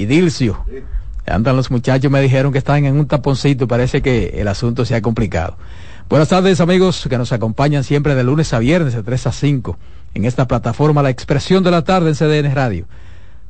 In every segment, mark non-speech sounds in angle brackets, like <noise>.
y Dilcio. Andan los muchachos, me dijeron que están en un taponcito, parece que el asunto se ha complicado. Buenas tardes amigos que nos acompañan siempre de lunes a viernes de 3 a 5 en esta plataforma La Expresión de la Tarde en CDN Radio.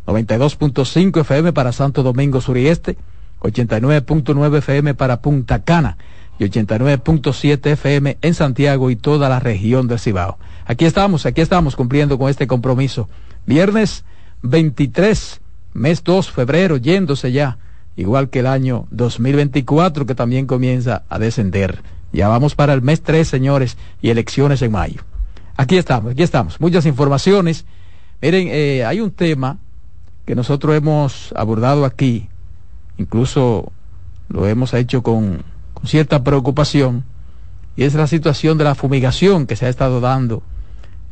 92.5 FM para Santo Domingo Sur y Este, 89.9 FM para Punta Cana y 89.7 FM en Santiago y toda la región del Cibao. Aquí estamos, aquí estamos cumpliendo con este compromiso. Viernes 23, mes 2, febrero, yéndose ya, igual que el año 2024 que también comienza a descender. Ya vamos para el mes 3, señores, y elecciones en mayo. Aquí estamos, aquí estamos. Muchas informaciones. Miren, eh, hay un tema que nosotros hemos abordado aquí, incluso lo hemos hecho con, con cierta preocupación, y es la situación de la fumigación que se ha estado dando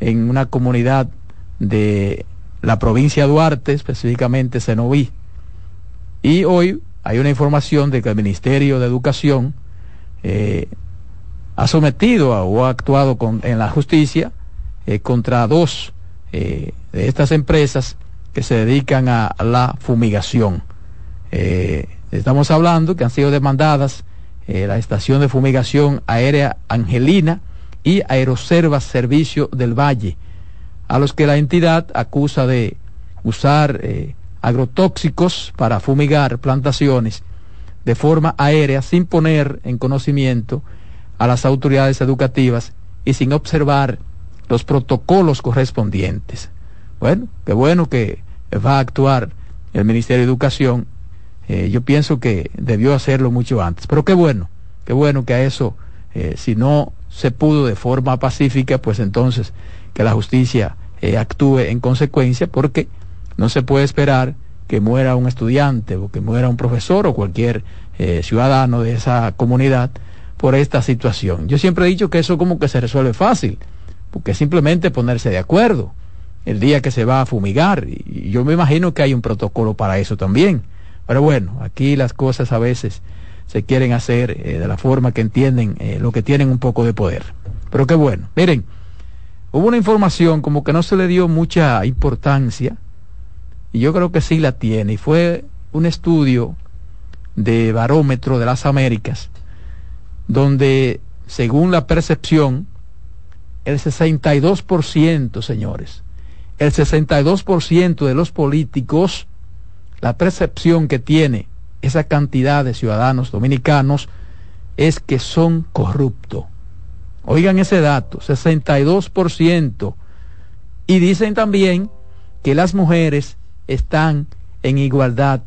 en una comunidad de la provincia de Duarte, específicamente Senoví. Y hoy hay una información de que el Ministerio de Educación eh, ha sometido o ha actuado con, en la justicia eh, contra dos eh, de estas empresas que se dedican a, la fumigación. Estamos hablando que han sido demandadas la estación de fumigación aérea Angelina y Aeroservas Servicio del Valle, a los que la entidad acusa de usar eh, agrotóxicos para fumigar plantaciones de forma aérea sin poner en conocimiento a las autoridades educativas y sin observar los protocolos correspondientes. Bueno, qué bueno que va a actuar el Ministerio de Educación. Eh, yo pienso que debió hacerlo mucho antes. Pero qué bueno, qué bueno que a eso, eh, si no se pudo de forma pacífica, pues entonces que la justicia eh, actúe en consecuencia, porque no se puede esperar que muera un estudiante o que muera un profesor o cualquier eh, ciudadano de esa comunidad por esta situación. Yo siempre he dicho que eso como que se resuelve fácil, porque simplemente ponerse de acuerdo el día que se va a fumigar. Y yo me imagino que hay un protocolo para eso también. Pero bueno, aquí las cosas a veces se quieren hacer eh, de la forma que entienden lo que tienen un poco de poder. Pero qué bueno. Miren, hubo una información como que no se le dio mucha importancia, y yo creo que sí la tiene, y fue un estudio de barómetro de las Américas, donde según la percepción, el 62%, señores, el 62% de los políticos, la percepción que tiene esa cantidad de ciudadanos dominicanos es que son corruptos. Oigan ese dato, 62%. Y dicen también que las mujeres están en igualdad.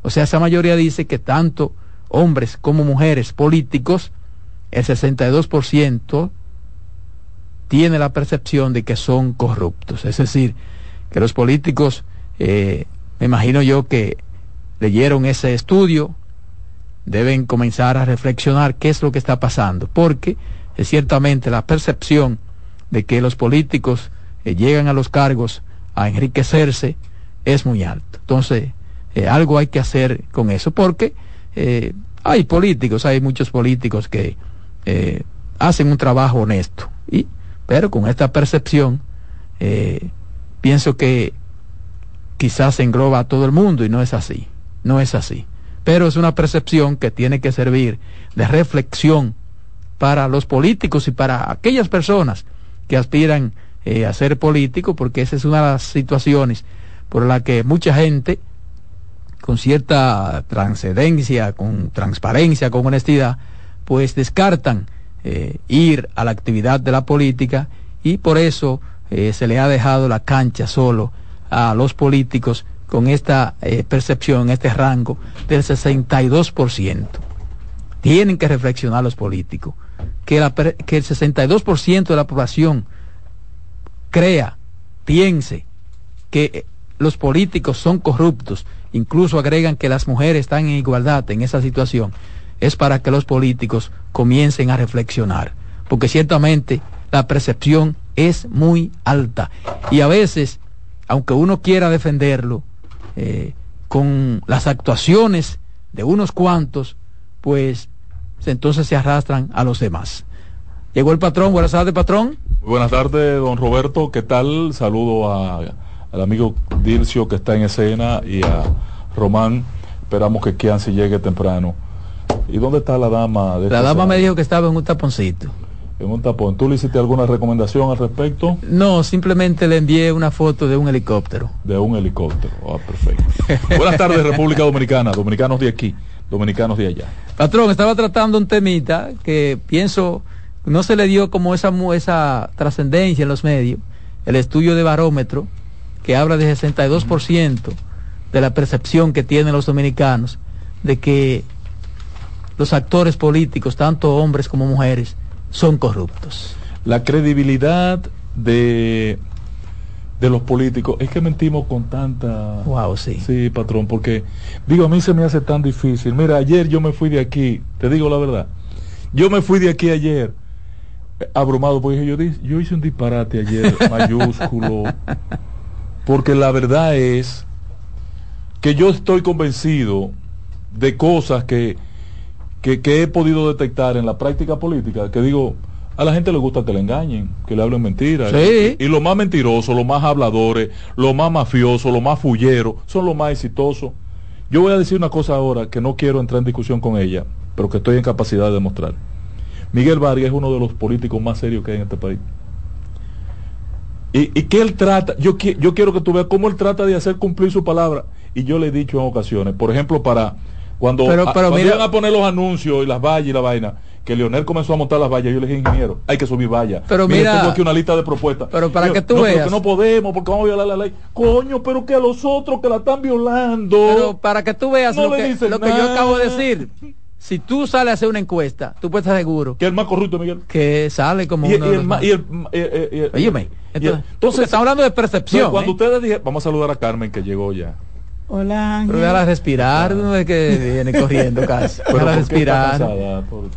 O sea, esa mayoría dice que tanto hombres como mujeres políticos, el 62% tiene la percepción de que son corruptos. Es decir, que los políticos, eh, me imagino yo que leyeron ese estudio, deben comenzar a reflexionar qué es lo que está pasando, porque ciertamente la percepción de que los políticos eh, llegan a los cargos a enriquecerse es muy alto. Entonces, eh, algo hay que hacer con eso, porque eh, hay políticos, hay muchos políticos que hacen un trabajo honesto y pero con esta percepción, pienso que quizás engloba a todo el mundo y no es así, no es así. Pero es una percepción que tiene que servir de reflexión para los políticos y para aquellas personas que aspiran eh, a ser políticos, porque esa es una de las situaciones por la que mucha gente, con cierta transcendencia, con transparencia, con honestidad, pues descartan eh, ir a la actividad de la política y por eso eh, se le ha dejado la cancha solo a los políticos con esta eh, percepción, este rango del 62%. Tienen que reflexionar los políticos, que, la, que el 62% de la población crea, piense que los políticos son corruptos, incluso agregan que las mujeres están en igualdad en esa situación es para que los políticos comiencen a reflexionar, porque ciertamente la percepción es muy alta. Y a veces, aunque uno quiera defenderlo, eh, con las actuaciones de unos cuantos, pues entonces se arrastran a los demás. Llegó el patrón, buenas tardes patrón. Buenas tardes, don Roberto, ¿qué tal? Saludo a, al amigo Dilcio que está en escena y a Román, esperamos que Kianci llegue temprano. ¿Y dónde está la dama? De la dama me dijo que estaba en un taponcito. En un tapón. ¿Tú le hiciste alguna recomendación al respecto? No, simplemente le envié una foto de un helicóptero. De un helicóptero. Ah, perfecto. Buenas tardes, República Dominicana. Dominicanos de aquí, dominicanos de allá. Patrón, estaba tratando un temita que pienso no se le dio como esa, esa trascendencia en los medios. El estudio de barómetro, que habla de 62% de la percepción que tienen los dominicanos de que los actores políticos, tanto hombres como mujeres, son corruptos. La credibilidad de, de los políticos, es que mentimos con tanta... Wow, sí. Sí, patrón, porque digo, a mí se me hace tan difícil. Mira, ayer yo me fui de aquí, te digo la verdad, yo me fui de aquí ayer eh, abrumado, porque yo, yo hice un disparate ayer <laughs> mayúsculo, porque la verdad es que yo estoy convencido de cosas que que, he podido detectar en la práctica política, que digo, a la gente le gusta que le engañen, que le hablen mentiras. Y, lo más mentiroso, los más habladores, lo más mafioso, lo más fullero, son los más exitosos. Yo voy a decir una cosa ahora que no quiero entrar en discusión con ella, pero que estoy en capacidad de demostrar. Miguel Vargas es uno de los políticos más serios que hay en este país. Y, que él trata, yo, yo quiero que tú veas cómo él trata de hacer cumplir su palabra. Y yo le he dicho en ocasiones, por ejemplo, para cuando, iban a poner los anuncios y las vallas y la vaina, que Leonel comenzó a montar las vallas, yo le dije, ingeniero, hay que subir vallas. Pero mira, tengo aquí una lista de propuestas. Pero para que tú no, veas. que no podemos, porque vamos a violar la ley. Coño, pero que a los otros que la están violando. Pero para que tú veas lo, que, lo que yo acabo de decir. Si tú sales a hacer una encuesta, tú puedes estar seguro. Que el más corrupto, Miguel. Que sale como y, uno y el, y el, entonces, entonces estamos hablando de percepción. Cuando ¿eh? ustedes dijeron, vamos a saludar a Carmen que llegó ya. Hola. Pero déjala respirar, no es que viene corriendo casi. <laughs> Déjala respirar.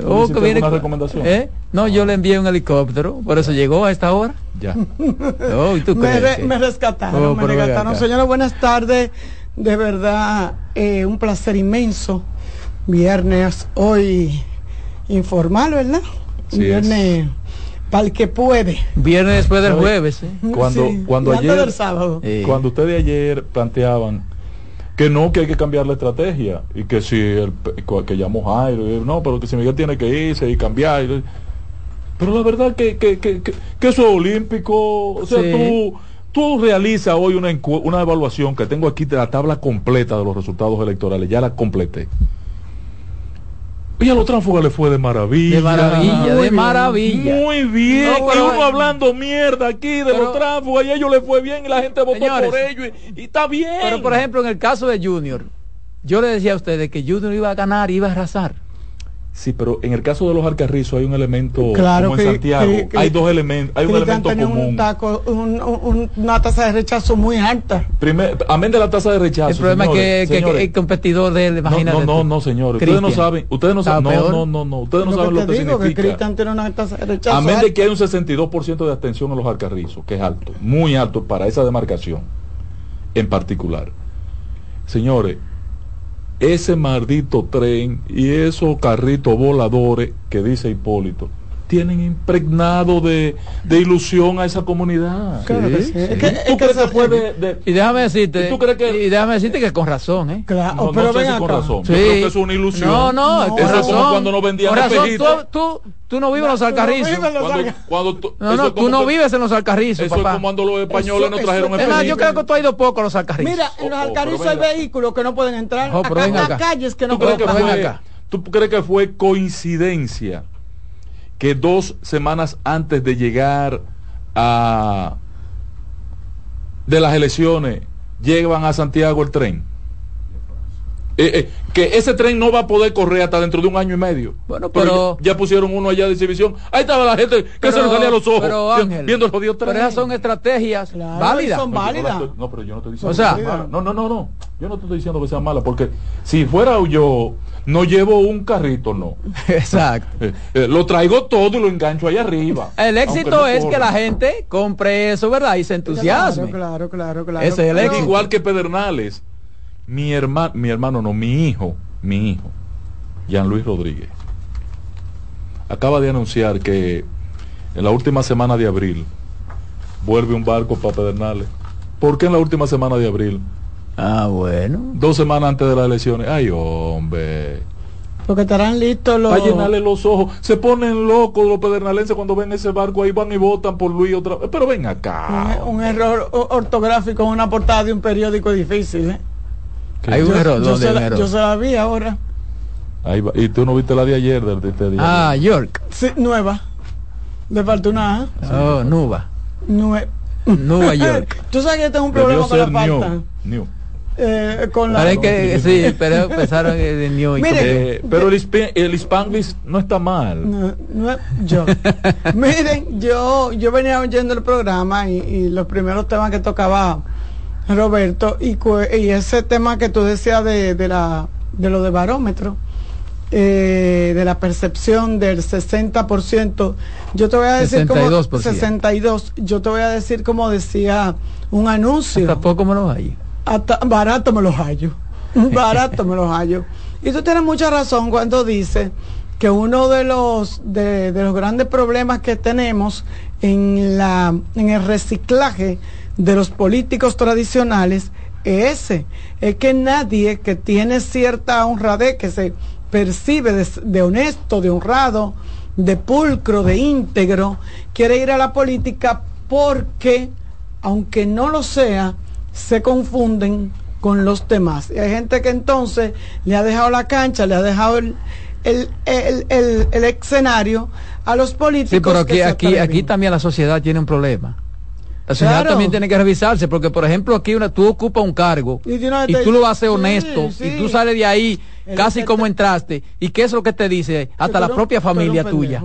Oh, que viene... recomendación? ¿Eh? No, yo le envié un helicóptero, por eso llegó a esta hora. Ya. <laughs> Oh, ¿y tú me, me, rescataron, oh, me rescataron. Señora, buenas tardes. De verdad, eh, un placer inmenso. Viernes hoy informal, ¿verdad? Viernes para el que puede. Viernes después del jueves. ¿eh? Cuando, cuando ayer, sábado. cuando ustedes ayer planteaban que no, que hay que cambiar la estrategia y que si el que llamó Jairo, no, pero que si Miguel tiene que irse y cambiar. pero la verdad que, que, que, que, eso es olímpico, o sea, tú, tú realizas hoy una, una evaluación que tengo aquí de la tabla completa de los resultados electorales, ya la completé. Y a los tránsfugas le fue de maravilla. De maravilla, de maravilla. Muy bien. y uno hablando mierda aquí de los tránsfugas y a ellos le fue bien y la gente votó por ellos y, y, está bien. Pero por ejemplo, en el caso de Junior, yo le decía a ustedes que Junior iba a ganar, iba a arrasar. Sí, pero en el caso de los Alcarrizos hay un elemento claro como en Santiago, hay dos elementos, hay un elemento común. Un una tasa de rechazo muy alta. Primer, amén de la tasa de rechazo. El problema es que, el competidor de él, imagínate. No, no, no, señores. Ustedes no saben, ustedes no saben, no, no, no, no, ustedes no saben lo que digo, significa. Que tiene una tasa de rechazo amén de que hay un 62% de abstención en los Alcarrizos, que es alto, muy alto para esa demarcación en particular. Señores, ese maldito tren y esos carritos voladores que dice Hipólito tienen impregnado de, de ilusión a esa comunidad. Claro que sí. ¿Tú crees que puede de, y déjame decirte, ¿tú crees que, y déjame decirte que con razón, ¿eh? Claro, no, pero no sé si con razón. Sí. Yo creo que es una ilusión. No, no, no es razón. como cuando nos vendían espejitos. Tú, tú, tú, no vives en los alcarrizos. Cuando, cuando tú, no, no, tú no vives en los alcarrizos, Eso es como cuando los españoles nos trajeron espejitos. Es yo creo que tú has ido poco a los alcarrizos. Mira, en los oh, oh, alcarrizos hay vehículos que no pueden entrar. Acá calles que no pueden entrar. ¿Tú crees que fue coincidencia? Que dos semanas antes de llegar a de las elecciones llevan a Santiago el tren. Eh, eh, que ese tren no va a poder correr hasta dentro de un año y medio. Bueno, pero, ya, pusieron uno allá de exhibición. Ahí estaba la gente que se le salía los ojos pero, viendo el jodido tren. Pero esas son estrategias válidas. Son válidas. No, pero yo no estoy diciendo o sea, que No, no, no, no. Yo no te estoy diciendo que sea mala porque si fuera yo no llevo un carrito, no. <laughs> Exacto. Eh, eh, lo traigo todo y lo engancho ahí arriba. El éxito es que la gente compre eso, ¿verdad? Y se entusiasme. Claro, claro, claro. Ese es el éxito. Igual que Pedernales, mi hermano, mi hermano, no, mi hijo, mi hijo, Jean Luis Rodríguez, acaba de anunciar que en la última semana de abril vuelve un barco para Pedernales. ¿Por qué en la última semana de abril? Ah, bueno. Dos semanas antes de las elecciones. Ay, hombre. Porque estarán listos los. Para llenarle los ojos. Se ponen locos los pedernalenses cuando ven ese barco ahí, van y votan por Luis otra vez. Pero ven acá. Un, un error ortográfico en una portada de un periódico difícil, ¿eh? Hay un error. Yo, se la, yo se la vi ahora. Ahí va. Y tú no viste la de ayer, de este día. Ah, York. Sí, nueva. Le falta una Oh, Nuba. Nueva. Nueva <laughs> York. Tú sabes que tengo un problema con la falta. New. Eh, con la... que, <laughs> sí, pero empezaron de New Mire, eh, pero el, el Spanglish no está mal. No, no, yo. <laughs> Miren, yo, yo venía oyendo el programa y, y los primeros temas que tocaba Roberto, y, y ese tema que tú decías de, de, la, de lo de barómetro, eh, de la percepción del 60%, yo te voy a decir 62%. como 62, yo te voy a decir como decía un anuncio. Tampoco me lo hallo. Hasta barato me los hallo. <laughs> barato me los hallo. Y tú tienes mucha razón cuando dices que uno de los de, de los grandes problemas que tenemos en la en el reciclaje de los políticos tradicionales es ese, es que nadie que tiene cierta honradez, que se percibe de, honesto, de honrado, de pulcro, de íntegro, quiere ir a la política porque, aunque no lo sea, se confunden con los demás. Y hay gente que entonces le ha dejado la cancha, le ha dejado el, el, el, escenario a los políticos. Sí, pero aquí, aquí, aquí también la sociedad tiene un problema. La sociedad también tiene que revisarse, porque por ejemplo aquí una, tú ocupas un cargo y, tú lo haces honesto y tú sales de ahí casi como entraste. ¿Y qué es lo que te dice? Hasta la propia familia tuya.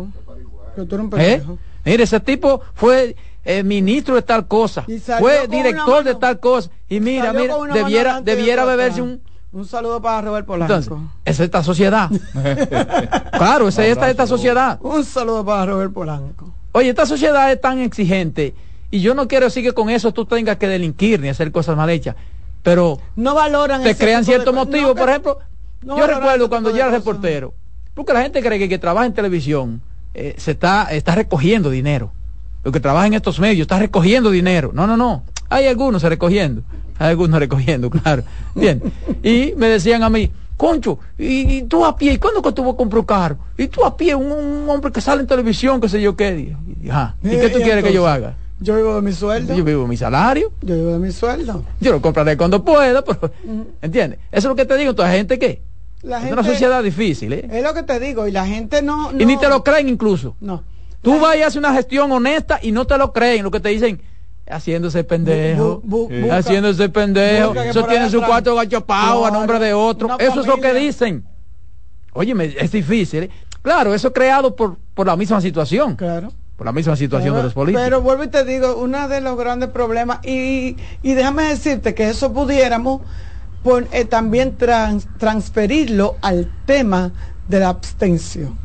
¿Eh? Mire, ese tipo fue eh, ministro de tal cosa, fue director de tal cosa. Y mira, mira, debiera, debiera beberse un, un saludo para Robert Polanco. Entonces, es esta sociedad. <laughs> claro, esa es esta, esta sociedad. Un saludo para Robert Polanco. Oye, esta sociedad es tan exigente y yo no quiero decir que con eso tú tengas que delinquir ni hacer cosas mal hechas, pero no valoran te crean ciertos motivos. por ejemplo, yo recuerdo cuando yo era reportero, porque la gente cree que que trabaja en televisión eh, se está, está recogiendo dinero. Lo que trabaja en estos medios está recogiendo dinero. No, no, no. Hay algunos recogiendo. Hay algunos <laughs> recogiendo, claro. Bien. Y me decían a mí, Concho, y, tú a pie, ¿y cuándo que tú vas a comprar un carro? Y tú a pie, un, hombre que sale en televisión, qué sé yo qué. ¿Y, qué tú quieres que yo haga? Yo vivo de mi sueldo. Yo vivo de mi salario. Yo vivo de mi sueldo. Yo lo compraré cuando pueda, pero, ¿entiendes? Eso es lo que te digo, toda gente que la es una sociedad difícil, ¿eh? Es lo que te digo, y la gente no, Y ni te lo creen incluso. No. Tú vas y haces una gestión honesta y no te lo creen, lo que te dicen, haciéndose pendejo, haciéndose pendejo, eso tiene su cuarto gachopao a nombre de otro, eso es lo que dicen. Oye, es difícil, ¿eh? Claro, eso creado por, por la misma situación. Claro por la misma situación de los políticos. Pero vuelvo y te digo, uno de los grandes problemas, y, y déjame decirte que eso pudiéramos eh, también transferirlo al tema de la abstención.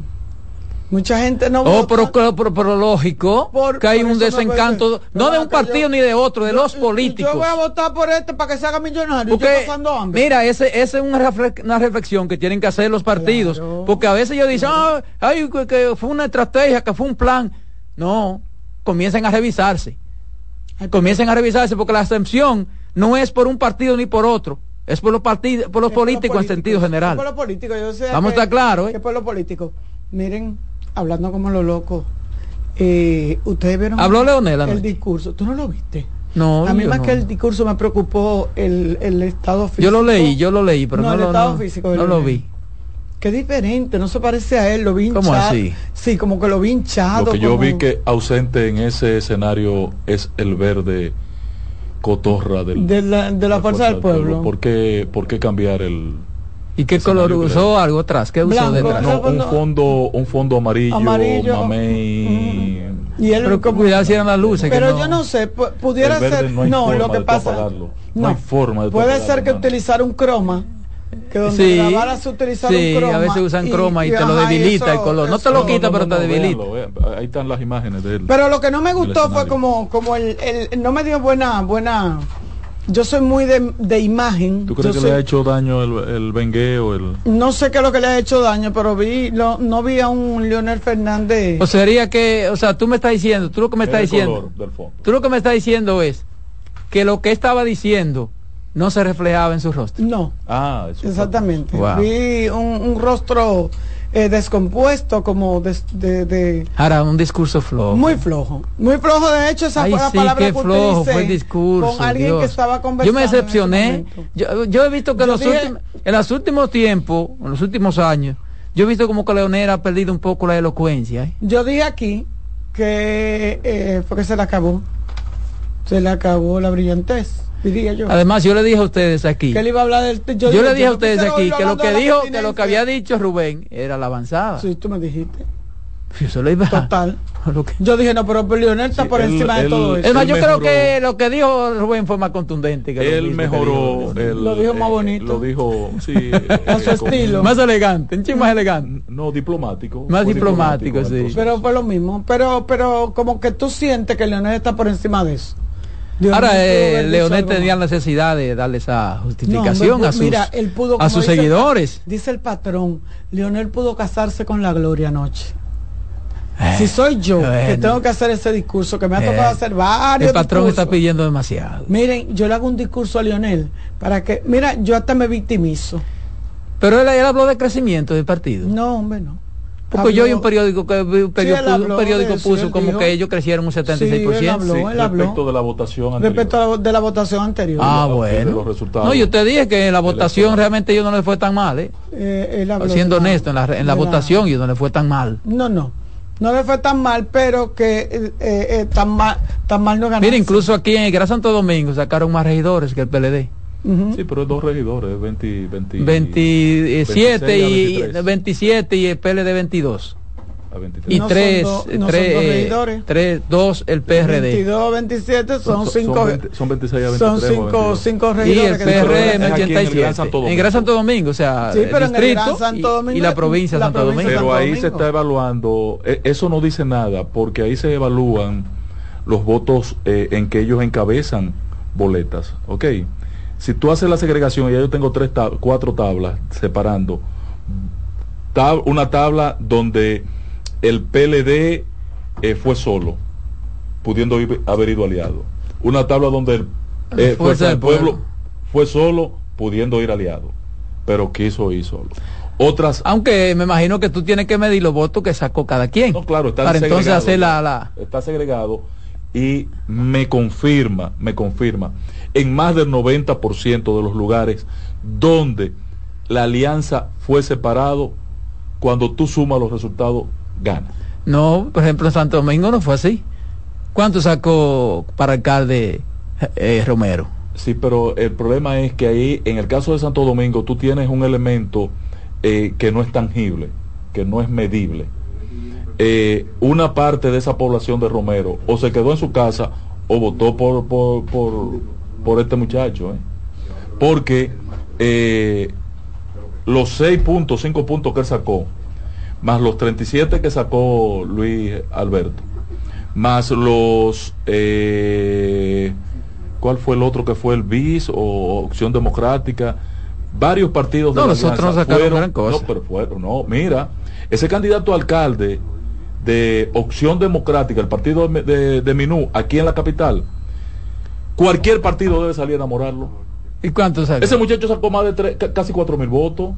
Mucha gente no oh, vota. Pero, pero, lógico que hay un desencanto, no, de un partido ni de otro, de los políticos. Yo voy a votar por este para que se haga millonario. Mira, ese, esa es una, una, reflexión que tienen que hacer los partidos. Porque a veces ellos dicen, ah, ay, que fue una estrategia, que fue un plan. No, comiencen a revisarse. Comiencen a revisarse porque la abstención no es por un partido ni por otro. Es por los partidos, por los políticos en sentido general. por los políticos, yo sé Vamos a estar claros, ¿eh? Es por los políticos. Miren, hablando como lo loco, eh, ustedes vieron Habló Leonel el discurso. ¿Tú no lo viste? No, a mí más que el discurso me preocupó el, el, estado físico. Yo lo leí, yo lo leí, pero no, el estado físico no lo vi. Qué diferente, no se parece a él, lo vi hinchado. ¿Cómo así? Sí, como que lo vi hinchado. Lo que yo vi que ausente en ese escenario es el verde cotorra del, de la, de la, fuerza, del pueblo. ¿Por, qué, ¿Por qué cambiar el, ¿Y qué color usó algo atrás? ¿Qué usó detrás? No, un fondo, un fondo amarillo, amarillo mamey. Y él, pero con cuidado si eran las luces. Pero yo no sé, pudiera ser. No, lo que pasa. No, hay forma de Puede ser que utilizar un croma que donde sí, grabaras utilizar sí, un croma a veces usan croma y, te lo debilita el color. no te lo quita, pero te debilita. ahí están las imágenes de él. Pero lo que no me gustó fue como, como el, el, no me dio buena, buena. Yo soy muy de, de imagen. ¿Tú crees que le ha hecho daño el, el bengueo? El... No sé qué es lo que le ha hecho daño, pero vi, lo, no vi a un Leonel Fernández. O sería que, o sea, tú me estás diciendo, tú lo que me estás diciendo, tú lo que me estás diciendo es que lo que estaba diciendo no se reflejaba en su rostro. No. Ah, exactamente. Vi un, rostro eh, descompuesto, como de, de, Ahora, un discurso flojo. Muy flojo. Muy flojo, de hecho, esa fue la palabra que flojo fue el discurso. Con alguien que estaba conversando. Yo me decepcioné. Yo, he visto que los últimos, en los últimos tiempos, en los últimos años, yo he visto como que Leonel ha perdido un poco la elocuencia. ¿eh? Yo dije aquí que eh, fue que se le acabó. Se le acabó la brillantez. Yo. Además, yo le dije a ustedes aquí. Que iba a hablar del, yo, le dije a ustedes aquí que lo que dijo, que lo que había dicho Rubén era la avanzada. Sí, tú me dijiste. Yo iba Total. <laughs> Yo dije, no, pero Lionel está por encima de todo eso. Es más, yo creo que lo que dijo Rubén fue más contundente. Que él mejoró. lo dijo más bonito. Lo dijo, sí. <laughs> a su estilo. Más elegante, un más elegante. No, diplomático. Más diplomático, sí. Pero fue lo mismo. Pero, pero como que tú sientes que Leonel está por encima de eso. Ahora, eh, Leonel tenía necesidad de darle esa justificación a sus, a sus seguidores. dice el patrón, Leonel pudo casarse con la gloria anoche. Eh, si soy yo que tengo que hacer ese discurso, que me ha tocado eh, hacer varios. El patrón está pidiendo demasiado. Miren, yo le hago un discurso a Leonel para que, mira, yo hasta me victimizo. Pero él, él habló de crecimiento del partido. No, hombre, no. Porque yo vi un periódico que un periódico, puso como que ellos crecieron un 76%. Sí, respecto de la votación anterior. Respecto de la votación anterior. Ah, bueno. No, yo te dije que en la votación realmente yo no le fue tan mal, ¿eh? eh Siendo honesto, en la, en la votación yo no le fue tan mal. No, no. No le fue tan mal, pero que eh, eh, tan mal tan mal no ganó. Mira, incluso aquí en el Gran Santo Domingo sacaron más regidores que el PLD. Sí, pero es dos regidores, 20, 27 y, 27 y el PLD 22. Y 3, 3, 2 el PRD. 22, 27 son 5 son, 26 a 23. Son 5 regidores. Y el PRD 87. En Gran Santo Domingo, o sea, sí, pero el distrito Santo Domingo, y, la provincia de Santo Domingo. Pero ahí se está evaluando, e, eso no dice nada, porque ahí se evalúan los votos eh, en que ellos encabezan boletas, ¿ok? Si tú haces la segregación, ya yo tengo tres cuatro tablas separando, una tabla donde el PLD eh, fue solo, pudiendo haber ido aliado. Una tabla donde el eh, Fuerza del pueblo, fue solo, pudiendo ir aliado, pero quiso ir solo. Otras, aunque me imagino que tú tienes que medir los votos que sacó cada quien. No, claro, está para entonces hacer la, la, está segregado y me confirma, me confirma en más del 90% de los lugares donde la alianza fue separado, cuando tú sumas los resultados, gana. No, por ejemplo, en Santo Domingo no fue así. ¿Cuánto sacó para alcalde eh, Romero? Sí, pero el problema es que ahí, en el caso de Santo Domingo, tú tienes un elemento eh, que no es tangible, que no es medible. Eh, una parte de esa población de Romero o se quedó en su casa o votó por, por, por este muchacho, ¿eh? porque eh, los 6 puntos, 5 puntos que él sacó, más los 37 que sacó Luis Alberto, más los... Eh, ¿Cuál fue el otro que fue el BIS o Opción Democrática? Varios partidos de no, nosotros no fueron, No, pero fueron, no, mira, ese candidato a alcalde de Opción Democrática, el partido de, de Minú, aquí en la capital, Cualquier partido debe salir a enamorarlo. ¿Y cuántos Ese muchacho sacó más de tres, casi cuatro mil votos.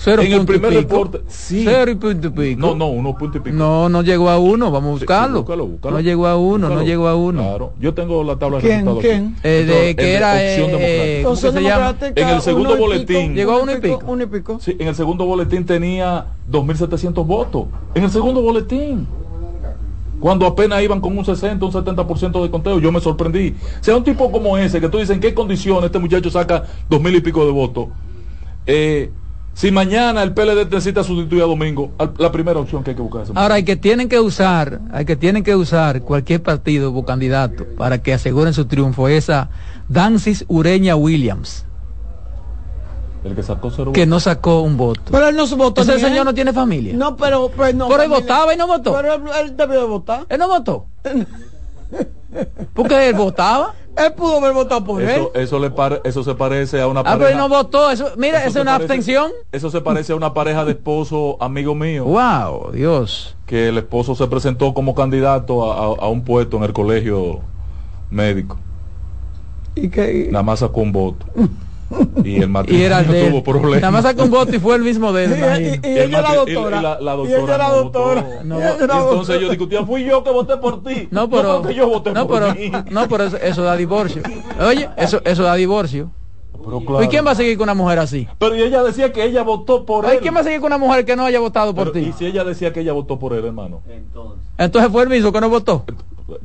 Cero en el primer reporte. Sí. Cero y punto y pico. No, no, uno punto y pico. No, no llegó a uno, vamos a buscarlo. No llegó a uno, no llegó a uno. Claro, yo tengo la tabla de resultados. ¿Quién? Eh, de que era opción eh, democrática. En el segundo boletín. llegó a uno y pico. Uno y pico. Sí, en el segundo boletín tenía 2.700 votos. En el segundo boletín cuando apenas iban con un 60, un 70% de conteo, yo me sorprendí. Sea un tipo como ese, que tú dices, ¿en qué condiciones este muchacho saca dos mil y pico de votos? Eh, si mañana el PLD necesita sustituir a Domingo, la primera opción que hay que buscar. Ahora hay que tienen que usar, hay que tienen que usar cualquier partido o candidato para que aseguren su triunfo esa Dancis Ureña Williams. El que sacó cero Que no sacó un voto. Pero él no votó. Ese señor no tiene familia. No, pero pues no. Pero él votaba y no votó. Pero él, debió de votar. Él no votó. Porque él votaba. <laughs> Él pudo haber votado por eso, él. Eso, le eso se parece a una pareja. Ah, pero él no votó. Eso, mira, eso es una abstención. Eso se parece a una pareja de esposo, amigo mío. Wow, Dios. Que el esposo se presentó como candidato a un puesto en el colegio médico ¿Y que Nada más sacó un voto. <laughs> Y el <laughs> matrimonio <laughs> no tuvo problemas. Nada más sacó un voto y fue el mismo de él. Y, ella la doctora. La, la, doctora. Y ella la doctora. No, entonces ellos discutían, fui yo que voté por ti. No, pero. No, yo voté no, por pero, mí. no, pero eso, eso da divorcio. Oye, eso, eso da divorcio. Claro. ¿Y quién va a seguir con una mujer así? Pero ella decía que ella votó por él. ¿Y quién va a seguir con una mujer que no haya votado por ti? ¿Y si ella decía que ella votó por él, hermano? Entonces, Entonces fue el mismo que no votó.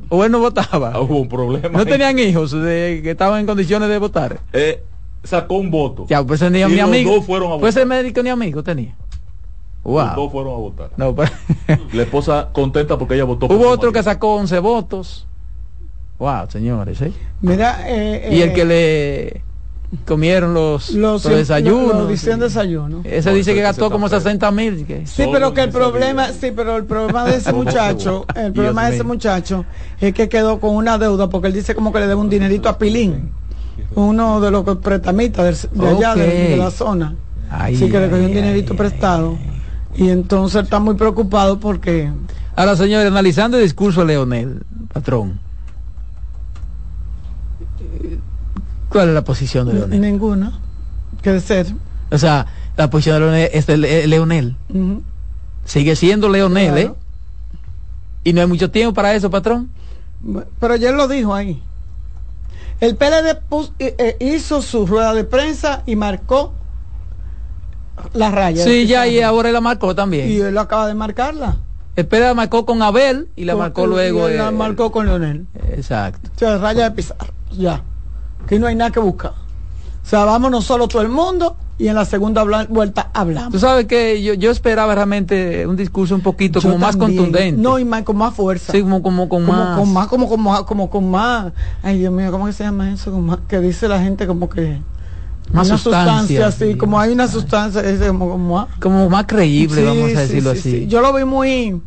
¿O él no votaba? Ah, hubo un problema. ¿No tenían hijos de, que estaban en condiciones de votar? Eh, sacó un voto. Ya, pues ni, mi amigo. Dos fueron a votar. Pues el médico ni amigo tenía. Wow. Los dos fueron a votar. No, pero... La esposa contenta porque ella votó. Hubo otro que sacó 11 votos. Wow, señores. ¿eh? Mira, eh, y el que le comieron los, los, desayunos. desayuno. Ese dice que gastó como 60 mil. Sí, pero que el problema, sí, pero el problema de ese muchacho, el problema de ese muchacho es que quedó con una deuda porque él dice como que le debe un dinerito a Pilín, uno de los pretamitas de, allá de, la zona. sí, que le cogió un dinerito prestado. Y entonces está muy preocupado porque... Ahora, señores, analizando el discurso de Leonel, patrón, ¿Cuál es la posición de Leonel? Ninguna. Que ser. O sea, la posición de Leonel es de Leonel. Sigue siendo Leonel, ¿eh? Y no hay mucho tiempo para eso, patrón. Pero ayer lo dijo ahí. El PLD eh, eh, hizo su rueda de prensa y marcó la raya. Sí, ya, y ahora él la marcó también. Y él acaba de marcarla. El PLD la marcó con Abel y la marcó luego. Y la marcó con Leonel. Exacto. O sea, raya de pisar. Ya que no hay nada que buscar. O sea, vámonos solo todo el mundo y en la segunda vuelta hablamos. Tú sabes que yo, yo esperaba realmente un discurso un poquito como más contundente. No, y más, con más fuerza. Sí, como, como con más. Con más, como, como, como con más. Ay, Dios mío, ¿cómo que se llama eso? Como que dice la gente como que. Más una sustancia, sí, como hay una sustancia, como, como, como más creíble, vamos a decirlo así. Yo lo vi muy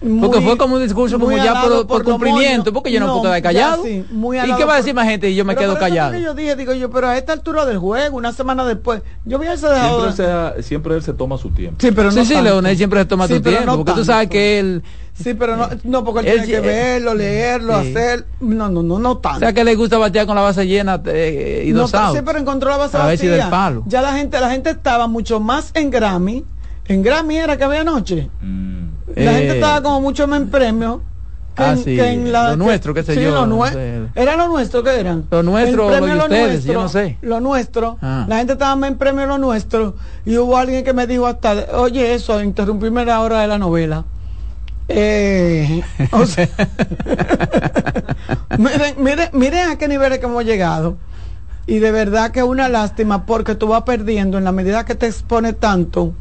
porque fue como un discurso como ya por, cumplimiento, porque yo no, puedo quedar callado. ¿Y qué va a decir más gente? Y yo me quedo callado. yo dije, digo yo, pero a esta altura del juego, una semana después, yo voy a dejado. Siempre, siempre él se toma su tiempo. Sí, pero no sí, sí, Leonel siempre se toma su tiempo, porque tú sabes que él. Sí, pero no, no porque él, tiene que verlo, leerlo, hacer. No, no, no, no tanto. O sea que le gusta batear con la base llena eh, y dos no, Sí, pero encontró la base a vacía. del palo. Ya la gente, la gente estaba mucho más en Grammy. En Grammy era que había anoche. Mm. La gente eh, estaba como mucho más en premio. Que, ah, sí. en la, lo nuestro, qué sé yo. Lo no Era lo nuestro que eran. Lo nuestro, lo de ustedes, yo no sé. Lo nuestro. Ah. La gente estaba más en premio lo nuestro. Y hubo alguien que me dijo hasta, oye, eso, interrumpirme la hora de la novela. Eh, o sea, <laughs> miren, miren, miren a qué niveles que hemos llegado. Y de verdad que es una lástima porque tú vas perdiendo en la medida que te expone tanto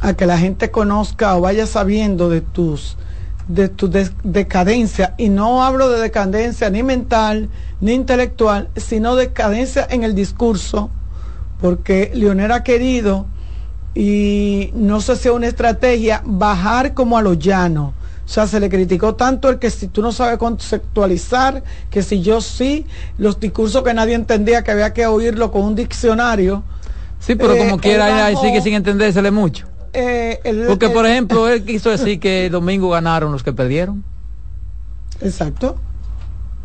a que la gente conozca o vaya sabiendo de tus de tu decadencia y no hablo de decadencia ni mental ni intelectual sino decadencia en el discurso porque Leonel ha querido y no sé si es una estrategia bajar como a lo llano o sea, se le criticó tanto el que si tú no sabes conceptualizar, que si yo sí, los discursos que nadie entendía, que había que oírlo con un diccionario. Sí, pero como eh, quiera, sigue sin entendérsele mucho. Eh, Porque, por ejemplo, él quiso decir que el domingo ganaron los que perdieron. Exacto.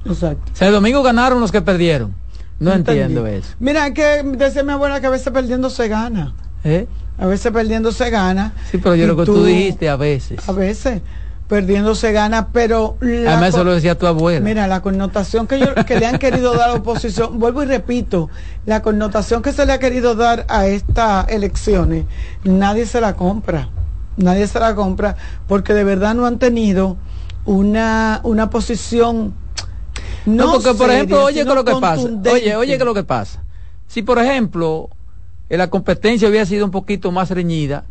Exacto. O sea, el domingo ganaron los que perdieron. No, entiendo eso. Mira, que decía mi abuela que a veces perdiendo se gana. ¿Eh? A veces perdiendo se gana. Sí, pero yo lo que tú dijiste a veces. A veces perdiendo se gana, pero... Además eso lo decía tu abuela. Mira, la connotación que, que le han querido dar a la oposición, <laughs> vuelvo y repito, la connotación que se le ha querido dar a estas elecciones, nadie se la compra, nadie se la compra, porque de verdad no han tenido una, una posición... No, porque por ejemplo, oye que lo que pasa, oye, oye que lo que pasa. Si por ejemplo la competencia hubiera sido un poquito más reñida,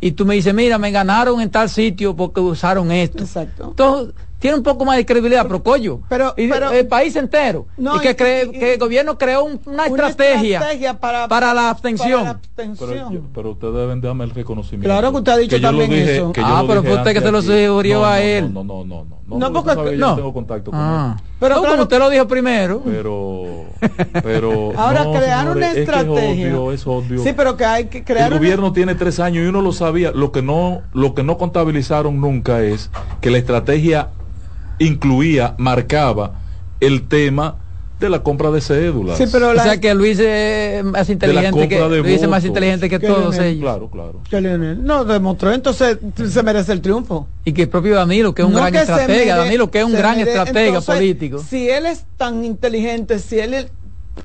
y tú me dices, mira, me ganaron en tal sitio porque usaron esto. Exacto. Entonces, tiene un poco más de credibilidad, pero coño, pero, el país entero. y que, que el gobierno creó una, estrategia, para, la abstención. Pero, ustedes deben darme el reconocimiento. Claro que usted ha dicho también eso. ah, pero fue usted que se lo sugirió a él. No, no, no, no. No, no porque no. tengo contacto con ah. él. Pero como usted lo dijo primero. Pero, <laughs> pero. Ahora crear una estrategia. Es obvio, es obvio. Sí, pero que hay que crear. El gobierno tiene tres años y uno lo sabía. Lo que no, lo que no contabilizaron nunca es que la estrategia incluía, marcaba el tema de la compra de cédulas. Sí, pero O sea que Luis es más inteligente que Luis es más inteligente que, todos ellos. Claro, claro. no demostró, entonces se merece el triunfo. Y que el propio Danilo, que es un gran estratega, Danilo que es un gran estratega político. Si él es tan inteligente, si él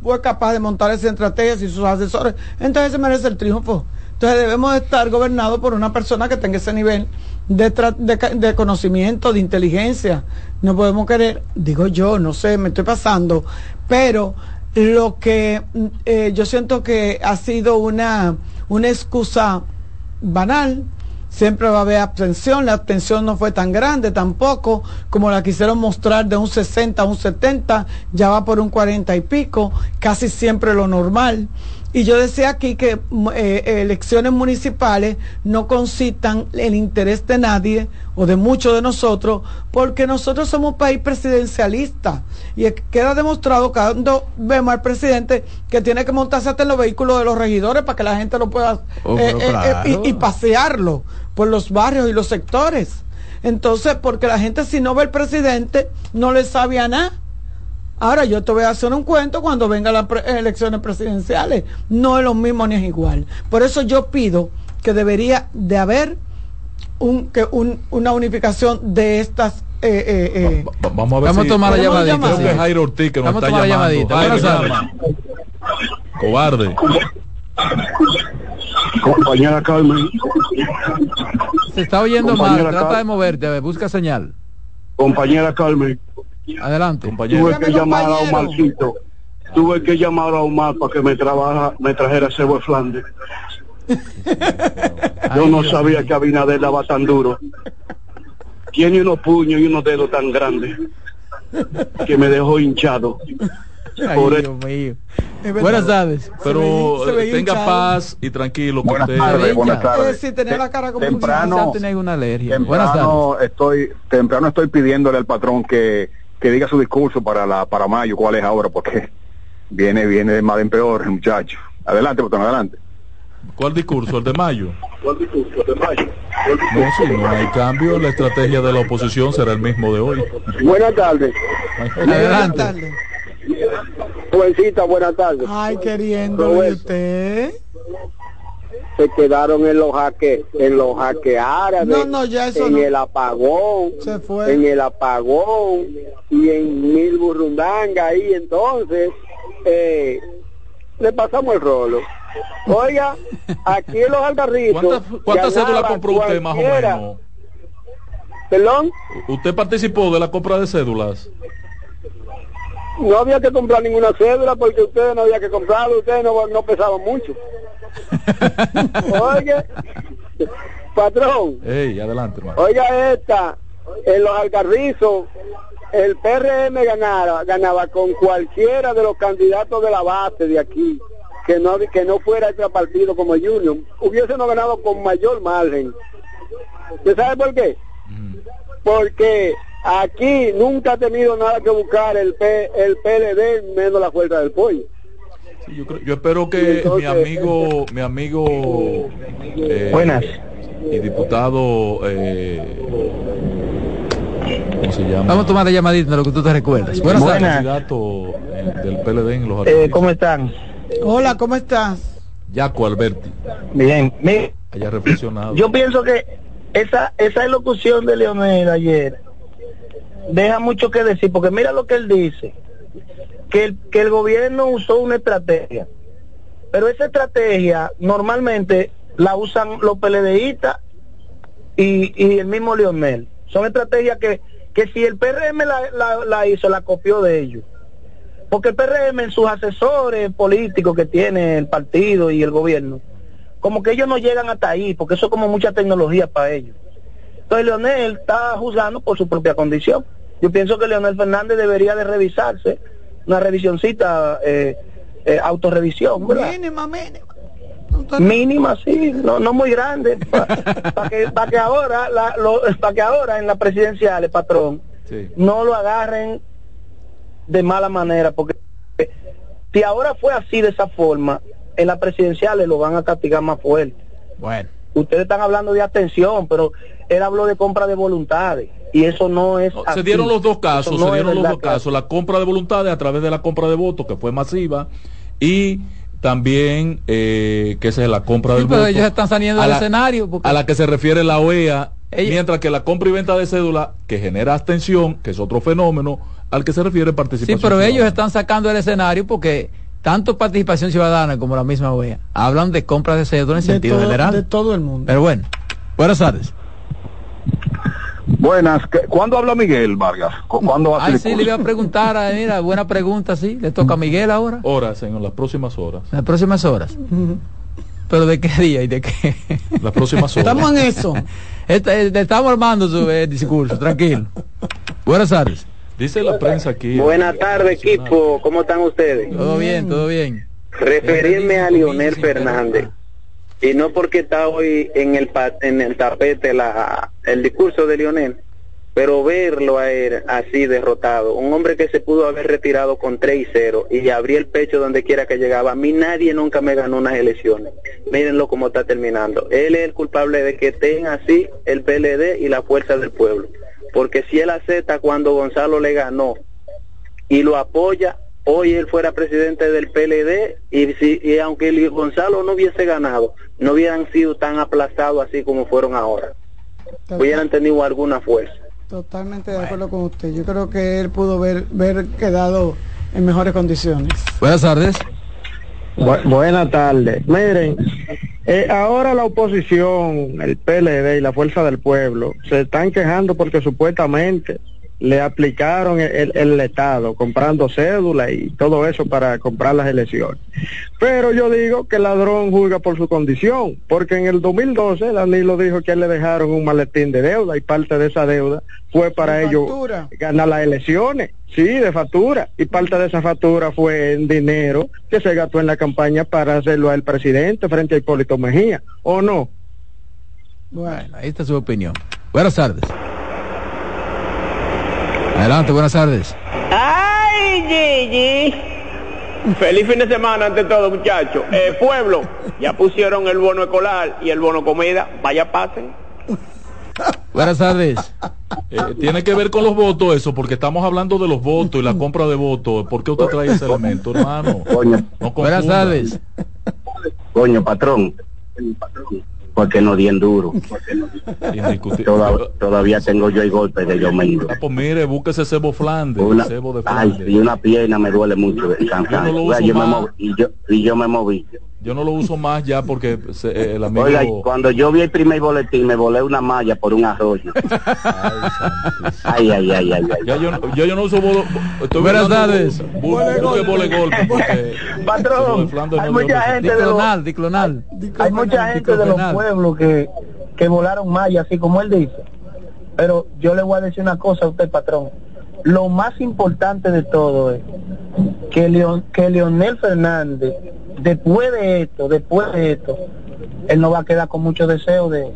fue capaz de montar esas estrategias y sus asesores, entonces se merece el triunfo. Entonces debemos estar gobernados por una persona que tenga ese nivel de, de, conocimiento, de inteligencia. No podemos querer, digo yo, no sé, me estoy pasando, pero lo que eh, yo siento que ha sido una, una excusa banal, siempre va a haber abstención, la abstención no fue tan grande tampoco como la quisieron mostrar de un 60 a un 70, ya va por un 40 y pico, casi siempre lo normal. Y yo decía aquí que mm, eh, elecciones municipales no concitan el interés de nadie o de muchos de nosotros, porque nosotros somos un país presidencialista. Y queda demostrado cuando vemos al presidente que tiene que montarse hasta en los vehículos de los regidores para que la gente lo pueda oh, eh, eh, y, y pasearlo por los barrios y los sectores. Entonces, porque la gente si no ve al presidente, no le sabe a nada. Ahora yo te voy a hacer un cuento cuando vengan las elecciones presidenciales. No es lo mismo ni es igual. Por eso yo pido que debería de haber un, que una unificación de estas eh, eh, eh. vamos a ver vamos a tomar la llamadita. Creo que Jairo Ortiz que nos está llamando. Llamadita. Cobarde. Compañera Carmen. Se está oyendo mal. Trata de moverte. A ver, busca señal. Compañera Carmen. Adelante. Compañero. Tuve que llamar a Omarcito. Tuve que llamar a Omar para que me trabaja, me trajera cebo de Flandes. <laughs> Yo no sabía que Abinader daba tan duro. Tiene unos puños y unos dedos tan grandes que me dejó hinchado. Ay, Dios mío. Buenas tardes. Pero tenga paz y tranquilo. Buenas tardes, buenas tardes. Sí, tener la cara como temprano, una alergia. Temprano estoy, temprano estoy pidiéndole al patrón que que diga su discurso para la para mayo, cuál es ahora, porque viene viene de mal en peor, muchacho. Adelante, botón, adelante. ¿Cuál discurso? ¿El de mayo? ¿Cuál discurso? ¿El de mayo? No, si no hay cambio, la estrategia de la oposición será el mismo de hoy. Buenas tardes. Buenas tardes. Jovencita, buenas tardes. Ay, queriendo usted se quedaron en los jaques en los árabes en el apagón se fue. en el apagón y en mil burrundanga ahí entonces eh, le pasamos el rolo oiga aquí en los algarritos ¿cuántas cédulas compró usted más o menos? ¿perdón? ¿usted participó de la compra de cédulas? no había que comprar ninguna cédula porque ustedes no había que comprarlo, ustedes no, no pesaban mucho. <laughs> Oye, patrón. adelante, Oiga esta, en los alcarrizos, el PRM ganaba, ganaba con cualquiera de los candidatos de la base de aquí, que no, que no fuera este partido como Junior, hubiésemos ganado con mayor margen. ¿Usted sabe por qué? Porque aquí nunca ha tenido nada que buscar el, P, el PLD menos la fuerza del pollo yo, espero que mi amigo, mi amigo eh, Buenas. y diputado eh, ¿cómo se llama? Vamos a tomar la llamadita de lo que tú te recuerdas. Buenas, Candidato eh, del PLD en los eh, ¿Cómo están? Hola, ¿cómo estás? Yaco Alberti. Bien, me, haya reflexionado. Yo pienso que esa esa elocución de Leonel ayer deja mucho que decir, porque mira lo que él dice que el, que el gobierno usó una estrategia. Pero esa estrategia normalmente la usan los PLDistas y, y el mismo Leonel. Son estrategias que, que si el PRM la, la, hizo, la copió de ellos. Porque el PRM en sus asesores políticos que tiene el partido y el gobierno, como que ellos no llegan hasta ahí, porque eso es como mucha tecnología para ellos. Entonces Leonel está juzgando por su propia condición. Yo pienso que Leonel Fernández debería de revisarse una revisioncita, eh, eh, autorrevisión, Mínima, mínima. Mínima, sí, no, no muy grande, para que, que ahora, la, para que ahora en la presidencial, el patrón, no lo agarren de mala manera, porque si ahora fue así de esa forma, en las presidenciales lo van a castigar más fuerte. Bueno. ustedes están hablando de atención, pero él habló de compra de voluntades y eso no es se dieron los dos casos se dieron los dos casos la compra de voluntades a través de la compra de votos que fue masiva y también eh, que es la compra del voto ellos están saliendo del escenario a la que se refiere la OEA mientras que la compra y venta de cédula que genera abstención que es otro fenómeno al que se refiere participación sí pero ellos están sacando el escenario porque tanto participación ciudadana como la misma OEA hablan de compras de cédula en sentido general. de todo el mundo. Pero bueno buenas tardes Buenas, ¿cuándo habla Miguel Vargas? ¿Cuándo Ay, sí, le iba a preguntar, mira, buena pregunta, sí, le toca a Miguel ahora. Horas, señor, las próximas horas. Las próximas horas. ¿Pero de qué día y de qué? Las próximas horas. Estamos en eso. Eh, estamos armando su eh, discurso, tranquilo. Buenas tardes. Dice la prensa aquí. Buenas tardes, equipo. ¿Cómo están ustedes? Todo bien, todo bien. Referirme a Lionel Fernández y no porque está hoy en el en el tapete la el discurso de Lionel pero verlo a él así derrotado un hombre que se pudo haber retirado con 3 y 0 y abría el pecho donde quiera que llegaba a mí nadie nunca me ganó unas elecciones. Mírenlo cómo está terminando. Él es el culpable de que estén así el PLD y la fuerza del pueblo. Porque si él acepta cuando Gonzalo le ganó y lo apoya hoy él fuera presidente del PLD y, si, y aunque Gonzalo no hubiese ganado, no hubieran sido tan aplazados así como fueron ahora. Hubieran tenido alguna fuerza. Totalmente de acuerdo con usted. Yo creo que él pudo ver, ver quedado en mejores condiciones. Buenas tardes. buenas tardes. Miren, eh, ahora la oposición, el PLD y la Fuerza del Pueblo se están quejando porque supuestamente le aplicaron el, el, Estado, comprando cédula y todo eso para comprar las elecciones. Pero yo digo que el ladrón juzga por su condición, porque en el 2012 Danilo dijo que le dejaron un maletín de deuda y parte de esa deuda fue para ellos ganar las elecciones, sí, de factura, y parte de esa factura fue en dinero que se gastó en la campaña para hacerlo al presidente frente a Hipólito Mejía, ¿o no? Bueno, ahí está su opinión. Buenas tardes. Adelante, buenas tardes. Ay, Gigi. Feliz fin de semana ante todo, muchachos. Eh, pueblo, ya pusieron el bono escolar y el bono comida. Vaya, pasen. Buenas tardes. Eh, tiene que ver con los votos eso, porque estamos hablando de los votos y la compra de votos. ¿Por qué usted trae ese elemento, hermano? Buenas tardes. Coño, patrón porque no en duro. <laughs> todavía tengo yo el golpe de yo mismo. Ah, pues mire, búsquese cebo Flandes. cebo de Flandes. Ay, y una pierna me duele mucho. Yo, y yo me moví. Yo no lo uso más ya porque eh, el amigo... Oiga, cuando yo vi el primer boletín me volé una malla por un arroyo. <laughs> ay, ay, ay, ay, Ya yo, yo, yo no uso bolo, Buenas tardes. Patrón, hay mucha gente diclonal, diclonal. Hay mucha gente de los pueblos que, que volaron malla, así como él dice. Pero yo le voy a decir una cosa a usted, patrón. Lo más importante de todo es que, Leon, que Leonel Fernández después de esto, después de esto, él no va a quedar con mucho deseo de,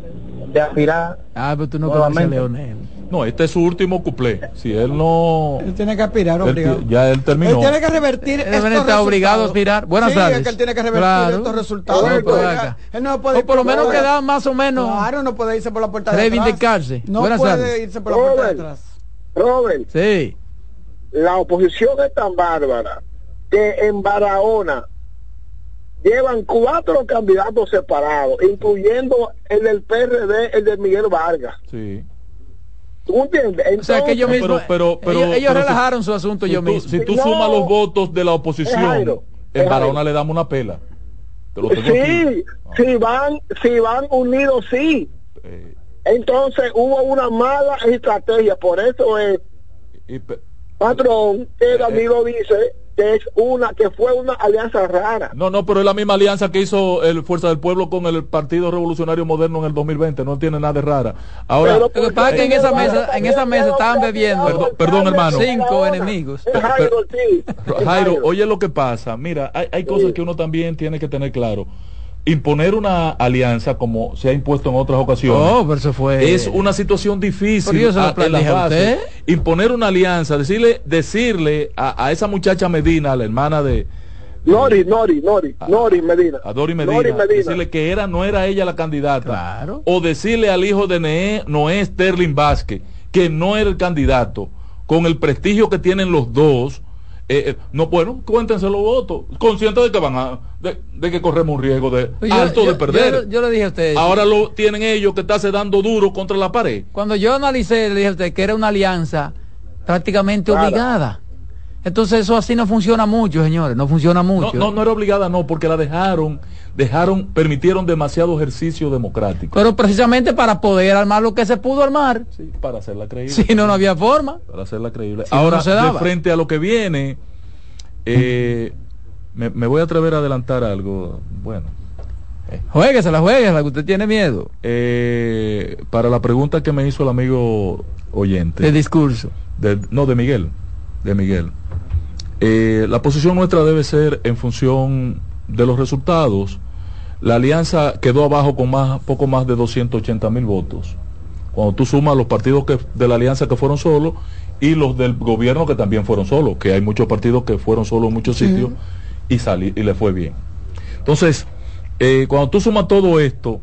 de aspirar. Ah, pero tú no conoces a Leonel. No, este es su último cuplé. Si él no. Él tiene que aspirar, obligado. ya él terminó. Él tiene que revertir. Él está obligado a aspirar. Buenas sí, tardes. Es que él tiene que revertir estos resultados. él no puede o por lo menos quedar más o menos. Claro, no puede irse por la puerta de atrás. No Buenas puede tardes. irse por la puerta de atrás. Robert. Sí. La oposición es tan bárbara que en Barahona llevan cuatro candidatos separados, incluyendo el del PRD, el de Miguel Vargas. Sí. ¿Tú entiendes? o sea que ellos mismos, pero, pero, ellos, relajaron su asunto yo mismo. Si tú sumas los votos de la oposición, en Barahona le damos una pela. sí, si van, si van unidos, sí. Eh. Entonces hubo una mala estrategia, por eso es, patrón, el eh, amigo dice que es una que fue una alianza rara. No, no, pero es la misma alianza que hizo el Fuerza del Pueblo con el Partido Revolucionario Moderno en el 2020, no tiene nada de rara. Ahora, lo que pasa es que en esa mesa, en esa mesa estaban bebiendo, perdón, hermano, cinco enemigos. Jairo, oye lo que pasa, mira, hay, hay cosas que uno también tiene que tener claro imponer una alianza como se ha impuesto en otras ocasiones oh, fue... es una situación difícil a, la imponer una alianza decirle decirle a, esa muchacha Medina la hermana de Nori, Nori, Nori, a, Nori Medina. A Dori Medina, Nori Medina. Decirle que era, no era ella la candidata. Claro. O decirle al hijo de Noé, Noé Sterling Vázquez que no era el candidato, con el prestigio que tienen los dos. Eh, eh, no, bueno, cuéntense los votos, conscientes de que van a, de, de que corremos un riesgo de yo, alto yo, de perder. Yo, yo, le dije a usted. Ahora lo tienen ellos que está dando duro contra la pared. Cuando yo analicé, le dije a usted que era una alianza prácticamente obligada. Entonces eso así no funciona mucho, señores, no funciona mucho. No, no, no era obligada, no, porque la dejaron, dejaron, permitieron demasiado ejercicio democrático. Pero precisamente para poder armar lo que se pudo armar. Sí, para hacerla creíble. Si no, no había forma. Para hacerla creíble. Si Ahora, no se de frente a lo que viene, eh, me, me, voy a atrever a adelantar algo. Bueno. Eh. Jueguese la juegue, la que usted tiene miedo. Eh, para la pregunta que me hizo el amigo oyente. El discurso. De, no, de Miguel. De Miguel. Eh, la posición nuestra debe ser en función de los resultados. La alianza quedó abajo con más, poco más de 280 mil votos. Cuando tú sumas los partidos que, de la alianza que fueron solos y los del gobierno que también fueron solos, que hay muchos partidos que fueron solos en muchos sitios y, salí, y le fue bien. Entonces, eh, cuando tú sumas todo esto,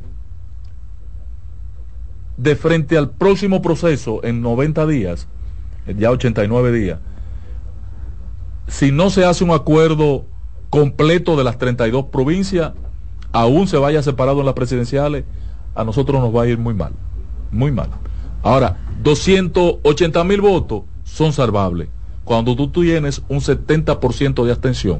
de frente al próximo proceso en 90 días, ya 89 días, si no se hace un acuerdo completo de las 32 provincias, aún se vaya separado en las presidenciales, a nosotros nos va a ir muy mal, muy mal. Ahora, 280 mil votos son salvables cuando tú tienes un 70% de abstención.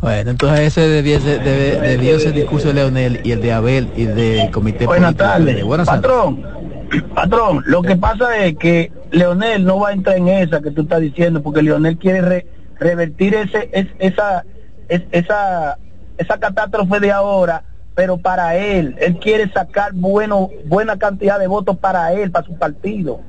Bueno, entonces ese debió ser, debe, debió ser el discurso de Leonel y el de Abel y del comité Buenas tardes. Buenas patrón, tardes. patrón, lo que pasa es que Leonel no va a entrar en esa que tú estás diciendo, porque Leonel quiere re, revertir ese, es, esa, es, esa, esa catástrofe de ahora, pero para él, él quiere sacar bueno, buena cantidad de votos para él, para su partido.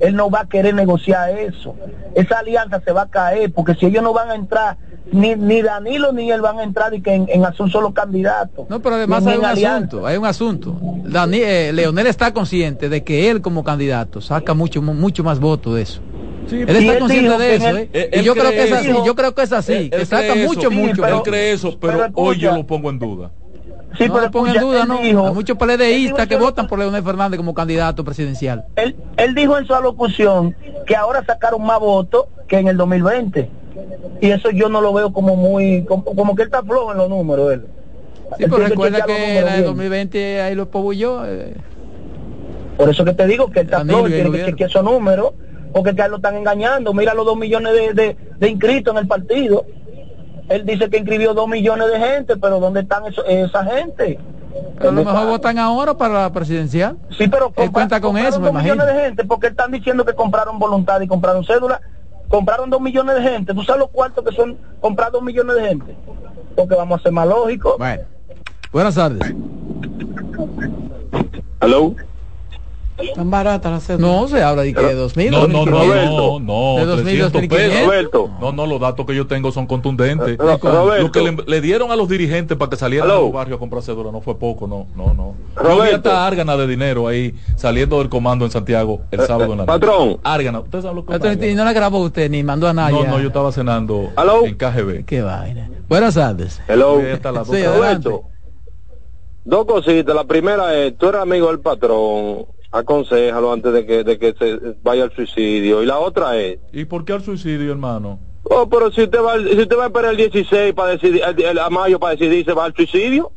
Él no va a querer negociar eso. Esa alianza se va a caer, porque si ellos no van a entrar, ni, ni Danilo ni él van a entrar y que en, en un solo candidato. No, pero además hay un alianza. asunto, hay un asunto. Dani, eh, Leonel está consciente de que él como candidato saca mucho, mucho más votos de eso. Sí, él está él consciente de eso, él, ¿eh? y yo creo que es así, yo creo que es así, él, que saca mucho, sí, mucho. Pero, él cree eso, pero, pero hoy yo lo pongo en duda. Sí, no pero ponga en duda, no. Dijo, Hay muchos PLDistas que votan por Leonel Fernández como candidato presidencial. Él, él dijo en su alocución que ahora sacaron más votos que en el 2020. Y eso yo no lo veo como muy, como, como que él está flojo en los números. Él. Sí, pero recuerda que en el 2020 ahí lo pobulló. Eh. Por eso que te digo que él está flojo, tiene que chequear esos números, porque que lo están engañando. Mira los dos millones de, de, de inscritos en el partido él dice que inscribió dos millones de gente, pero ¿dónde están eso, esa gente? Pero a lo mejor votan ahora para la presidencial. Sí, pero él cuenta con eso, dos millones de gente porque están diciendo que compraron voluntad y compraron cédula. Compraron dos millones de gente. ¿Tú sabes los cuartos que son comprar dos millones de gente? Porque vamos a ser más lógicos. Bueno. Buenas tardes. Hello. Tan barata la cédula. No, se habla de que de 2000. No, no, no, no, no, de 2000, 300 pesos. Roberto. No, no, los datos que yo tengo son contundentes. Roberto. Lo que le, le, dieron a los dirigentes para que salieran a los barrios a comprar cédula no fue poco, no, no, no. Roberto. Yo árgana de dinero ahí saliendo del comando en Santiago el sábado en la noche. Patrón. Árgana, ¿usted sabe lo que Y no la grabó usted ni mandó a nadie. No, no, yo estaba cenando Hello. en KGB. Qué vaina. Buenas tardes. Hello. Sí, Roberto. Dos cositas. La primera es, tú eres amigo del patrón aconsejalo antes de que, de que se vaya al suicidio. Y la otra es... ¿Y por qué al suicidio, hermano? Oh, pero si usted va, si usted va a esperar el 16 para decidir, el, el, a mayo para decidir, ¿se va al suicidio?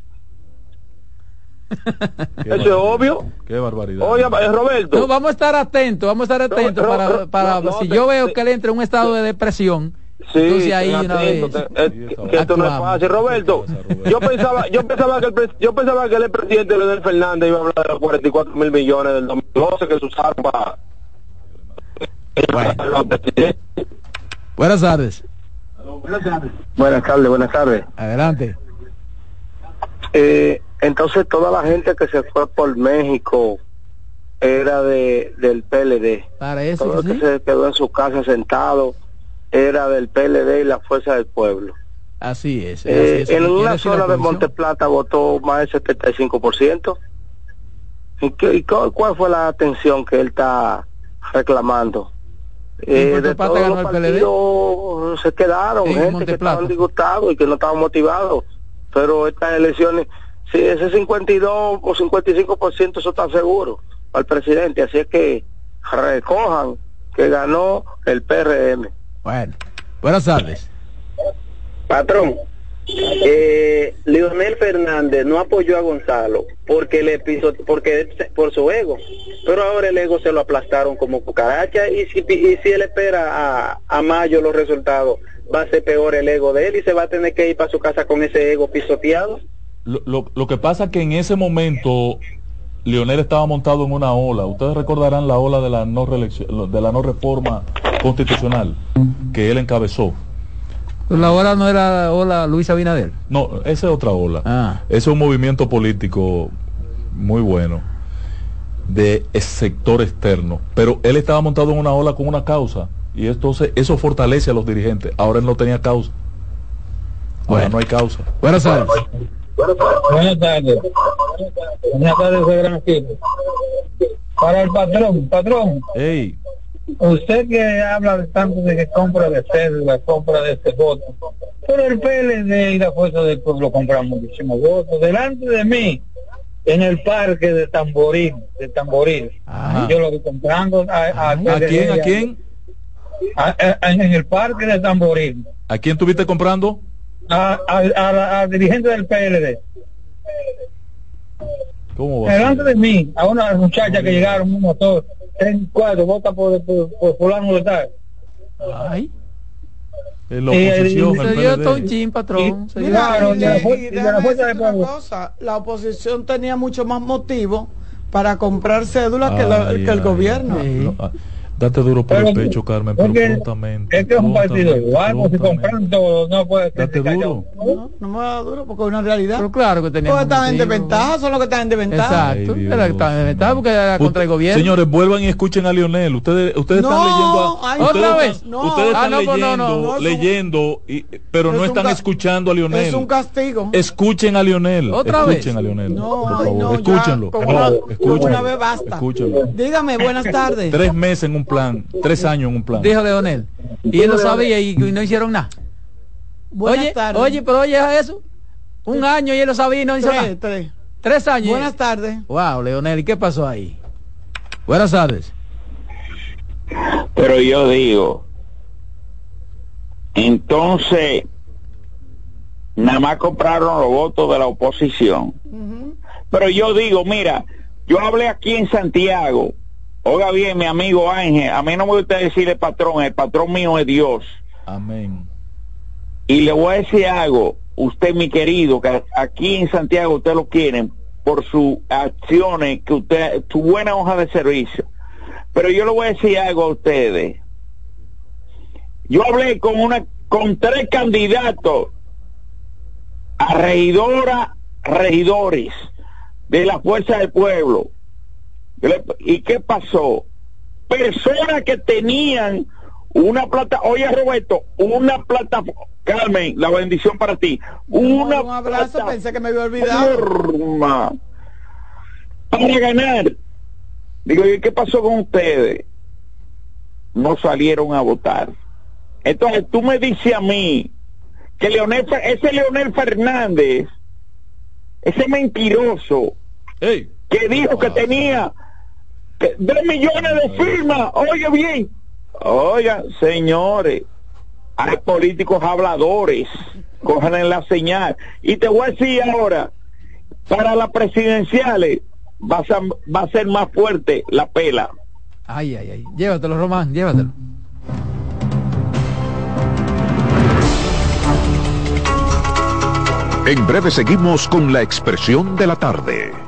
<laughs> Eso es obvio. Qué barbaridad. Oye, Roberto. No, vamos a estar atentos, vamos a estar atentos no, para, para no, si yo veo que él entra en un estado de depresión. Sí, entonces ahí una vez, te, es, que esto no es fácil, Roberto. Yo pensaba, yo pensaba que el, yo pensaba que el presidente Leonel Fernández iba a hablar de los 44 mil millones del 2012 que se usaron para. Bueno. Buenas tardes. Buenas tardes. Buenas tardes, buenas tardes. Adelante. Eh, entonces toda la gente que se fue por México era de del PLD. Para eso. Todo ¿sí? que se quedó en su casa sentado era del PLD y la Fuerza del Pueblo. Así es. Así eh, en una zona de Monteplata votó más del 75%. ¿Y, qué, y cuál fue la atención que él está reclamando? Eh, de todos los partidos se quedaron, gente que estaban disgustados y que no estaban motivados. Pero estas elecciones, si ese 52 o 55% eso está seguro al presidente. Así es que recojan que ganó el PRM. Bueno, buenas tardes. Patrón, eh, Leonel Fernández no apoyó a Gonzalo porque le piso, porque por su ego, pero ahora el ego se lo aplastaron como cucaracha y si, y si él espera a, a mayo los resultados, va a ser peor el ego de él y se va a tener que ir para su casa con ese ego pisoteado. Lo, lo, lo que pasa es que en ese momento Leonel estaba montado en una ola. Ustedes recordarán la ola de la no reelección, de la no reforma constitucional que él encabezó. La ola no era la ola Luis Abinader. No, esa es otra ola. Ah. Ese es un movimiento político muy bueno de sector externo. Pero él estaba montado en una ola con una causa. Y entonces eso fortalece a los dirigentes. Ahora él no tenía causa. Ahora no hay causa. Buenas tardes. Buenas tardes. Buenas tardes, gran equipo. Para el patrón, patrón. Hey. Usted que habla tanto de que compra de cédula, compra de este voto, pero el PLD y la Fuerza del Pueblo compran muchísimos votos. Delante de mí, en el parque de Tamboril, de Tamboril, yo lo estoy comprando. ¿A, quién? ¿A quién? en el parque de Tamboril. ¿A quién estuviste comprando? A, a, dirigente del PLD. ¿Cómo va Delante de mí, a una muchacha que llegaron un motor tres, cuatro, vota por, por, por fulano de tal. Ay. En la oposición, se dio un chin, patrón. Y, claro, y, y, la fuerza de cosa, la oposición tenía mucho más motivo para comprar cédulas que, la, que el gobierno. Sí. Date duro por el pecho, Carmen, pero prontamente. Es que es un partido igual, si compran todo, no puede Date duro. No, no me da duro porque es una realidad. Pero claro que teníamos. Porque están en desventaja, son los que están en desventaja. Exacto. Están en desventaja porque era contra el gobierno. Señores, vuelvan y escuchen a Lionel. Ustedes, ustedes no, están leyendo. A, ¿Otra vez? No. Ustedes están ah, no, leyendo, no, leyendo, y, pero no están escuchando a Lionel. Es un castigo. Escuchen a Lionel. ¿Otra escuchen vez? a Lionel. No, por favor. no, escúchenlo. Escúchenlo. Una vez basta. Escúchenlo. Dígame, buenas tardes. Tres meses en un plan. Tres años en un plan. Dijo Leonel. Y él lo sabía y, y no hicieron nada. Buenas oye, tardes. oye, pero oye eso. Un año y él lo sabía y no hizo tres, nada. Tres. Tres años. Buenas tardes. Wow, Leonel, ¿y qué pasó ahí? Buenas tardes. Pero yo digo, entonces, nada más compraron los votos de la oposición. Uh -huh. Pero yo digo, mira, yo hablé aquí en Santiago Oiga bien, mi amigo Ángel, a mí no me gusta decirle patrón, el patrón mío es Dios. Amén. Y le voy a decir algo, usted mi querido, que aquí en Santiago usted lo quieren por sus acciones, que usted, su buena hoja de servicio. Pero yo le voy a decir algo a ustedes. Yo hablé con una, con tres candidatos a regidora, regidores de la Fuerza del Pueblo ¿Y qué pasó? Personas que tenían una plata, oye Roberto, una plata, Carmen, la bendición para ti. Una un abrazo, pensé que me había olvidado. Para ganar. Digo, ¿y qué pasó con ustedes? No salieron a votar. Entonces tú me dices a mí que Leonel, ese Leonel Fernández, ese mentiroso, hey. que dijo que tenía dos millones de firmas, oye bien, oigan, señores, hay políticos habladores, cojan en la señal. Y te voy a decir ahora, para las presidenciales va a, va a ser más fuerte la pela. Ay, ay, ay. Llévatelo, Román, llévatelo. En breve seguimos con la expresión de la tarde.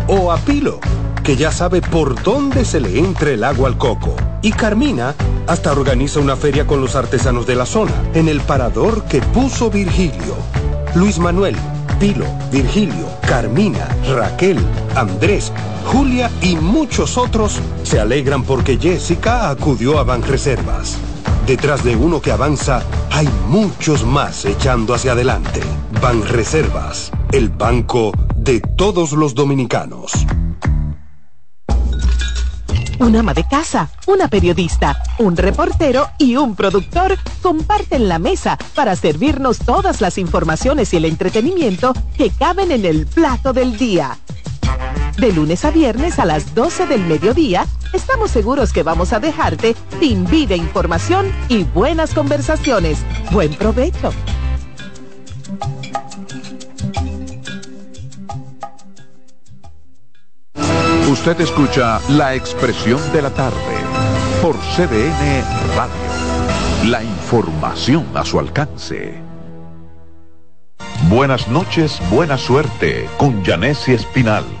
o a Pilo, que ya sabe por dónde se le entra el agua al coco. Y Carmina hasta organiza una feria con los artesanos de la zona, en el parador que puso Virgilio. Luis Manuel, Pilo, Virgilio, Carmina, Raquel, Andrés, Julia y muchos otros se alegran porque Jessica acudió a Banreservas. Detrás de uno que avanza, hay muchos más echando hacia adelante. Banreservas, el banco de todos los dominicanos un ama de casa, una periodista, un reportero y un productor comparten la mesa para servirnos todas las informaciones y el entretenimiento que caben en el plato del día. De lunes a viernes a las 12 del mediodía, estamos seguros que vamos a dejarte sin vida, información y buenas conversaciones. Buen provecho. Usted escucha la expresión de la tarde por CDN Radio. La información a su alcance. Buenas noches, buena suerte con Janessi Espinal.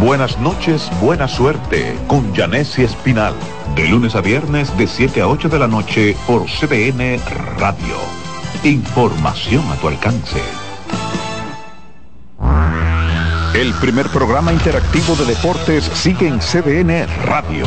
Buenas noches, buena suerte con Janessi Espinal. De lunes a viernes de 7 a 8 de la noche por CBN Radio. Información a tu alcance. El primer programa interactivo de deportes sigue en CDN Radio.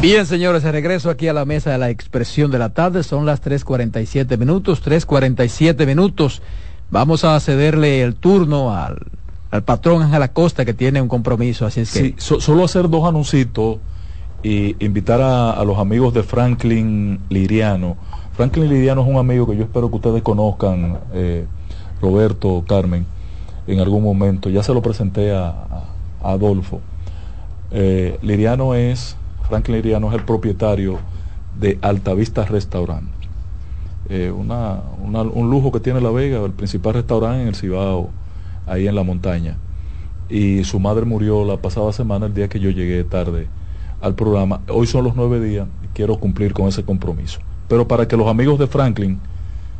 Bien, señores, de regreso aquí a la mesa de la expresión de la tarde. Son las 3.47 minutos, 3.47 minutos. Vamos a cederle el turno al, patrón Ángel Acosta que tiene un compromiso. Así es que. Sí, solo hacer dos anuncios y invitar a, los amigos de Franklin Liriano. Franklin Liriano es un amigo que yo espero que ustedes conozcan, eh, Roberto, Carmen, en algún momento. Ya se lo presenté a, Adolfo. Eh, Liriano es Franklin Iriano es el propietario de Altavista Restaurant. Eh, un lujo que tiene La Vega, el principal restaurante en el Cibao, ahí en la montaña. Y su madre murió la pasada semana, el día que yo llegué tarde al programa. Hoy son los nueve días y quiero cumplir con ese compromiso. Pero para que los amigos de Franklin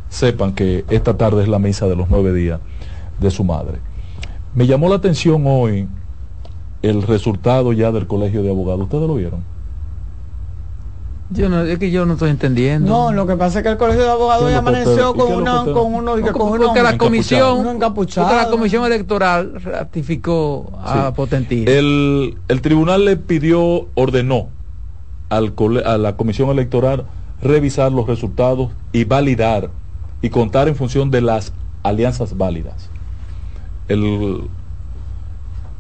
sepan que esta tarde es la misa de los nueve días de su madre. Me llamó la atención hoy el resultado ya del colegio de abogados. ¿Ustedes lo vieron? Yo no, es que yo no estoy entendiendo. No, lo que pasa es que el colegio de abogados ya amaneció con, una, con uno, con porque la comisión, porque la comisión electoral ratificó a Potentino. El, el tribunal le pidió, ordenó al, a la comisión electoral revisar los resultados y validar y contar en función de las alianzas válidas. El,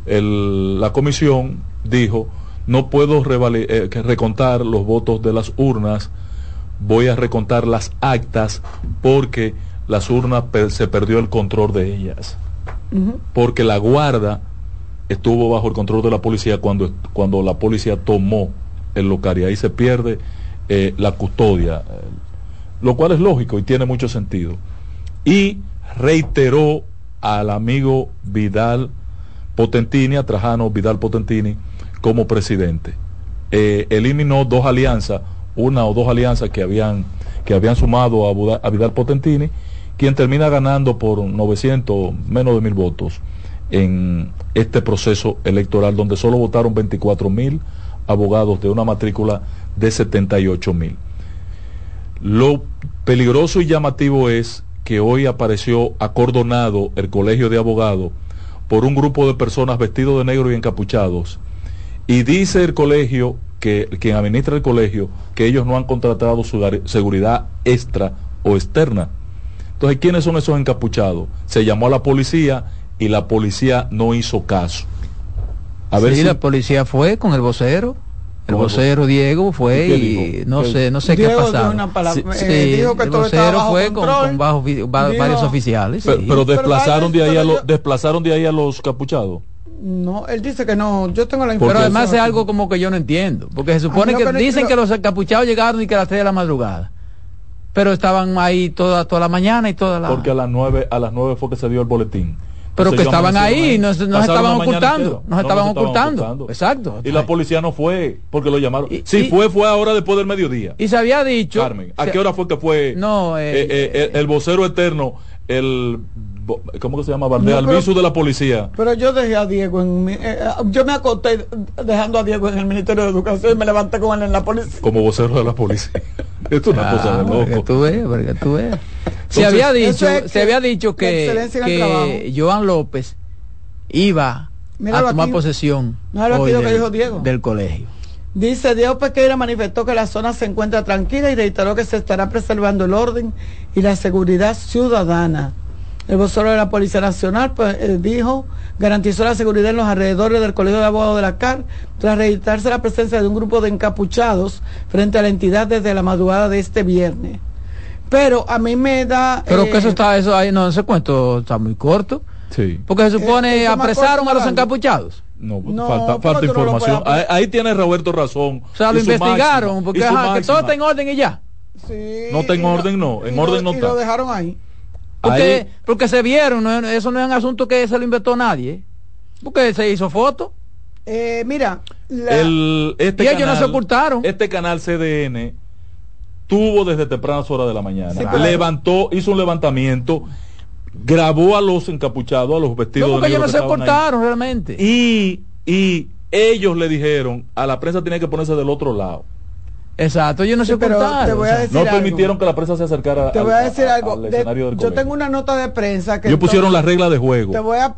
el, la comisión dijo no puedo eh, recontar los votos de las urnas, voy a recontar las actas porque las urnas se perdió el control de ellas. Porque la guarda estuvo bajo el control de la policía cuando, cuando la policía tomó el local y ahí se pierde eh, la custodia, lo cual es lógico y tiene mucho sentido. Y reiteró al amigo Vidal Potentini, a Trajano Vidal Potentini, como presidente. Eh, eliminó dos alianzas, una o dos alianzas que habían, que habían sumado a, Vidal Potentini, quien termina ganando por 900, menos de mil votos en este proceso electoral, donde solo votaron 24 mil abogados de una matrícula de 78 mil. Lo peligroso y llamativo es que hoy apareció acordonado el colegio de abogados por un grupo de personas vestidos de negro y encapuchados. Y dice el colegio, que quien administra el colegio, que ellos no han contratado su seguridad extra o externa. Entonces, ¿quiénes son esos encapuchados? Se llamó a la policía y la policía no hizo caso. A ver si la policía fue con el vocero. El vocero Diego fue y, no sé, no sé qué ha pasado. Eh, dijo que el vocero fue con, varios oficiales. Pero, desplazaron de ahí a los desplazaron de ahí a los capuchados. No, él dice que no, yo tengo la información. Pero además es algo como que yo no entiendo, porque se supone que dicen que los capuchados llegaron y que a las 3 de la madrugada. Pero estaban ahí toda toda la mañana y toda la Porque a las 9 a las 9 fue que se dio el boletín pero que estaban ahí, nos, estaban ocultando, nos estaban ocultando. Exacto. Y la policía no fue porque lo llamaron. si fue, fue ahora después del mediodía. Y se había dicho. Carmen, ¿a qué hora fue que fue no, eh, eh, eh, el, vocero eterno, el ¿cómo que se llama? Bardea, no, de la policía. Pero yo dejé a Diego en yo me acosté dejando a Diego en el Ministerio de Educación y me levanté con él en la policía. Como vocero de la policía. <laughs> Esto es una cosa de loco. Tú ves, porque tú ves. se había dicho, se había dicho que, que Joan López iba a tomar posesión del, colegio. Dice Diego Pequeira manifestó que la zona se encuentra tranquila y reiteró que se estará preservando el orden y la seguridad ciudadana. El vocero de la Policía Nacional pues, eh, dijo, garantizó la seguridad en los alrededores del Colegio de Abogados de la CAR tras registrarse la presencia de un grupo de encapuchados frente a la entidad desde la madrugada de este viernes. Pero a mí me da... Pero que eso eh, está, eso ahí no, ese cuento está muy corto. Sí. Porque se supone eh, apresaron a los encapuchados. No, falta, falta información. ahí, tiene Roberto razón. O sea, lo investigaron, porque que todo está en orden y ya. Sí, no está en orden, no. En orden no está. Y lo dejaron ahí. Porque, porque se vieron, eso no es un asunto que se lo inventó nadie. Porque se hizo foto. Eh, mira, este y ellos no se ocultaron. Este canal CDN tuvo desde tempranas horas de la mañana. Levantó, hizo un levantamiento, grabó a los encapuchados, a los vestidos. No, porque ellos no se ocultaron realmente. Y, y ellos le dijeron, a la prensa tiene que ponerse del otro lado. Exacto, yo no sé pero te voy a decir No permitieron que la prensa se acercara Te voy a decir algo. yo tengo una nota de prensa que. Ellos pusieron las reglas de juego. Te voy a.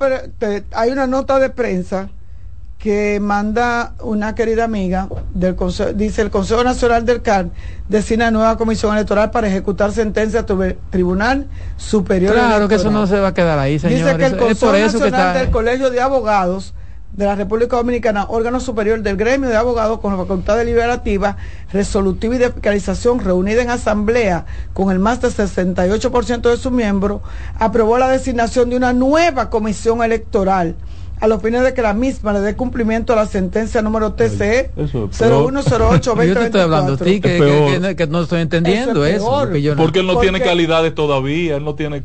hay una nota de prensa que manda una querida amiga del Consejo, dice el Consejo Nacional del CAR designa nueva comisión electoral para ejecutar sentencia sobre Tribunal Superior Claro que eso no se va a quedar ahí, señor. Dice que el Consejo Nacional del Colegio de Abogados de la República Dominicana, órgano superior del gremio de abogados con la facultad deliberativa, resolutiva y de fiscalización reunida en asamblea con el más del 68% de sus miembros, aprobó la designación de una nueva comisión electoral a los fines de que la misma le dé cumplimiento a la sentencia número TCE 0108 <laughs> Yo te estoy hablando a ti que, no estoy entendiendo eso. porque, él no tiene calidades todavía, él no tiene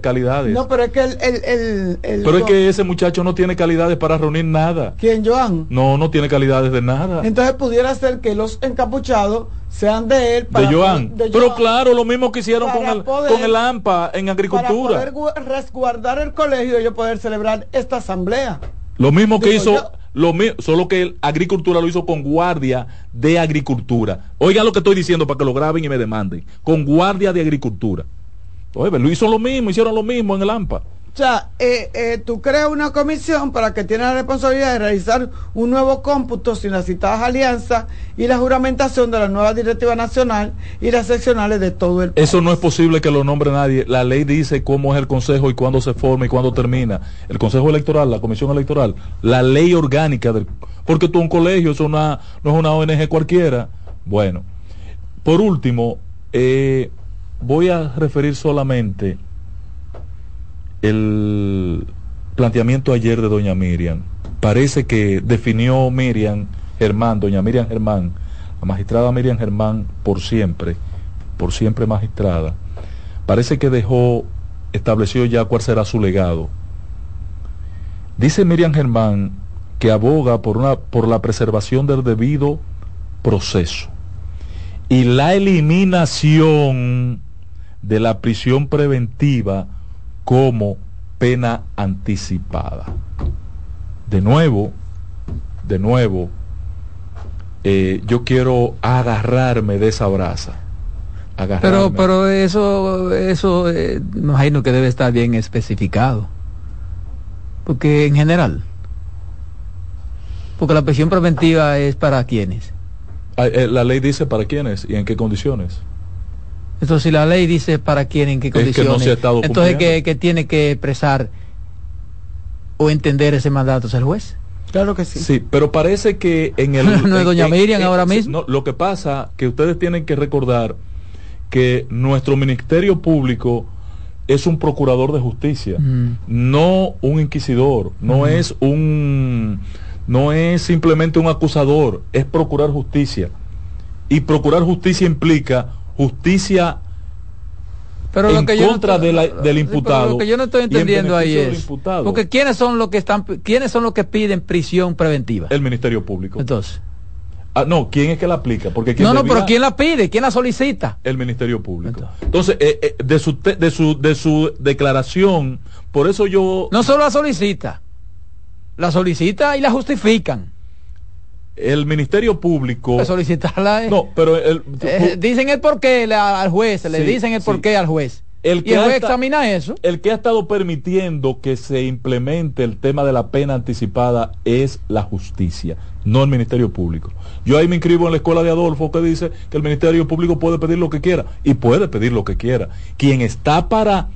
calidades. No, pero es que el, Pero es que ese muchacho no tiene calidades para reunir nada. ¿Quién, Joan? No, no tiene calidades de nada. Entonces pudiera ser que los encapuchados sean de él. Para de Joan. Pero claro, lo mismo que hicieron con el, con el AMPA en agricultura. Para poder resguardar el colegio y yo poder celebrar esta asamblea. Lo mismo que hizo, lo solo que el agricultura lo hizo con guardia de agricultura. Oigan lo que estoy diciendo para que lo graben y me demanden. Con guardia de agricultura. Oye, lo hizo lo mismo, hicieron lo mismo en el AMPA. O sea, eh, eh, tú creas una comisión para que tiene la responsabilidad de realizar un nuevo cómputo sin las citadas alianzas y la juramentación de la nueva directiva nacional y las seccionales de todo el país. Eso no es posible que lo nombre nadie. La ley dice cómo es el consejo y cuándo se forma y cuándo termina. El consejo electoral, la comisión electoral, la ley orgánica del... Porque tú un colegio, eso no es una ONG cualquiera. Bueno, por último, eh, voy a referir solamente el planteamiento ayer de doña Miriam. Parece que definió Miriam Germán, doña Miriam Germán, la magistrada Miriam Germán, por siempre, por siempre magistrada, parece que dejó establecido ya cuál será su legado. Dice Miriam Germán que aboga por, una, por la preservación del debido proceso y la eliminación de la prisión preventiva como pena anticipada. De nuevo, de nuevo, eh, yo quiero agarrarme de esa brasa. Pero, pero eso, eso, eh, imagino que debe estar bien especificado. Porque en general, porque la prisión preventiva es para quienes. Ah, eh, la ley dice para quiénes y en qué condiciones. Entonces, si la ley dice para quién, en qué condiciones, entonces ¿qué, tiene que expresar o entender ese mandato es el juez. Claro que sí. Sí, pero parece que en el... <laughs> no es doña Miriam ahora mismo. lo que pasa que ustedes tienen que recordar que nuestro Ministerio Público es un procurador de justicia, mm. no un inquisidor, no es un no es simplemente un acusador, es procurar justicia. Y procurar justicia implica justicia pero en que contra del imputado. lo que yo no estoy entendiendo ahí es porque quiénes son los que están quiénes son los que piden prisión preventiva. El Ministerio Público. Entonces. Ah, no, ¿quién es que la aplica? Porque no, no, pero ¿quién la pide? ¿Quién la solicita? El Ministerio Público. Entonces, eh, eh, de, su de, su, de su declaración, por eso yo... No solo la solicita, la solicita y la justifican. El Ministerio Público. solicitarla. no, pero el, eh, dicen el porqué al juez, le dicen el porqué al juez. El que y el juez examina eso. El que ha estado permitiendo que se implemente el tema de la pena anticipada es la justicia, no el Ministerio Público. Yo ahí me inscribo en la escuela de Adolfo que dice que el Ministerio Público puede pedir lo que quiera y puede pedir lo que quiera. Quien está para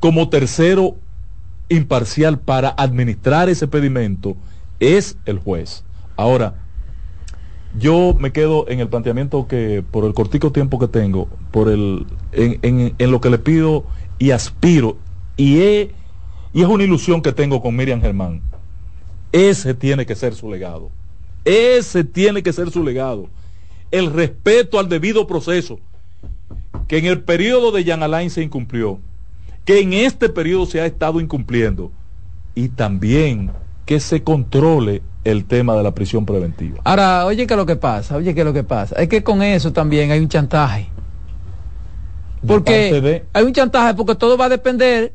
como tercero imparcial para administrar ese pedimento es el juez. Ahora, yo me quedo en el planteamiento que por el cortico tiempo que tengo, por el en, en, lo que le pido y aspiro y, y es una ilusión que tengo con Miriam Germán. Ese tiene que ser su legado. Ese tiene que ser su legado. El respeto al debido proceso que en el periodo de Jan Alain se incumplió que en este periodo se ha estado incumpliendo y también que se controle el tema de la prisión preventiva. Ahora, oye, ¿qué es lo que pasa? Oye, ¿qué es lo que pasa? Es que con eso también hay un chantaje. Porque hay un chantaje porque todo va a depender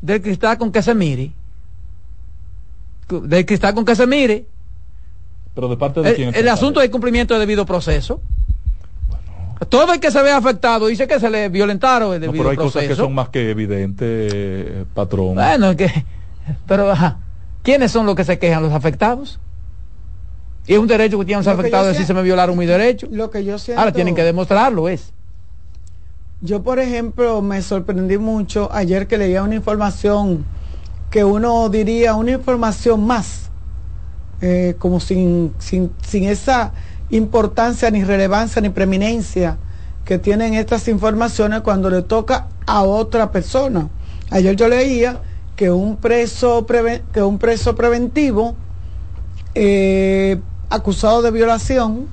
del cristal con que se mire. Del cristal con que se mire. Pero de parte de el, quién. El asunto del cumplimiento de debido proceso. Todo el que se ve afectado dice que se le violentaron el debido no, pero hay proceso. cosas que son más que evidentes, patrón. Bueno, que, pero ajá, ¿quiénes son los que se quejan? ¿Los afectados? Y es un derecho que tienen los afectados de si se me violaron mi derecho. Lo que yo siento, Ahora tienen que demostrarlo, es. Yo, por ejemplo, me sorprendí mucho ayer que leía una información que uno diría una información más, eh, como sin, sin, sin esa importancia, ni relevancia, ni preeminencia que tienen estas informaciones cuando le toca a otra persona. Ayer yo leía que un preso, que un preso preventivo eh, acusado de violación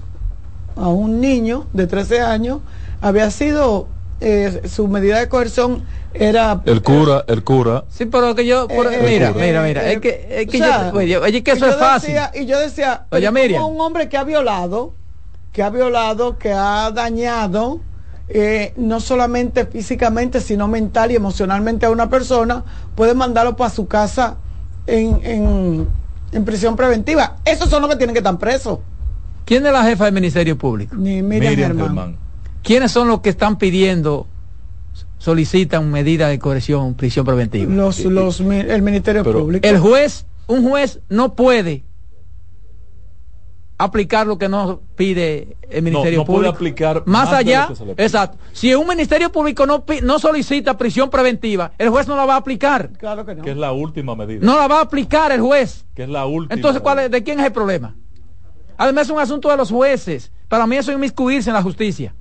a un niño de 13 años había sido eh, su medida de coerción era el cura el cura. Sí pero que yo eh, mira, mira mira es que es que, yo, que eso es fácil. y yo decía oye un hombre que ha violado que ha violado que ha dañado eh, no solamente físicamente sino mental y emocionalmente a una persona puede mandarlo para su casa en, en, en prisión preventiva esos son los que tienen que estar presos ¿quién es la jefa del Ministerio Público? Ni Miriam, Germán. ¿Quiénes son los que están pidiendo, solicitan medida de coerción, prisión preventiva? Los, los, el Ministerio Público. El juez, un juez no puede aplicar lo que no pide el Ministerio no, no Público. Puede aplicar más, allá, exacto. Si un Ministerio Público no, no solicita prisión preventiva, el juez no la va a aplicar. Claro que no. Que es la última medida. No la va a aplicar el juez. Que es la última. Entonces, ¿cuál es, ¿de quién es el problema? Además, es un asunto de los jueces. Para mí eso es inmiscuirse en la justicia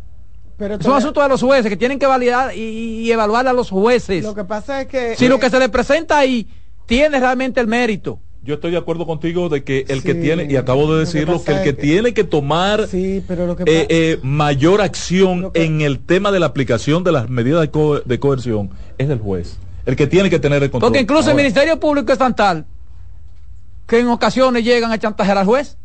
es un asunto de los jueces que tienen que validar y, evaluar a los jueces. Lo que pasa es que... Si lo que se le presenta ahí tiene realmente el mérito. Yo estoy de acuerdo contigo de que el que tiene, y acabo de decirlo, que, el que, tiene que tomar eh, eh, mayor acción en el tema de la aplicación de las medidas de, de, coerción es el juez. El que tiene que tener el control. Porque incluso el Ministerio Público es tan tal que en ocasiones llegan a chantajear al juez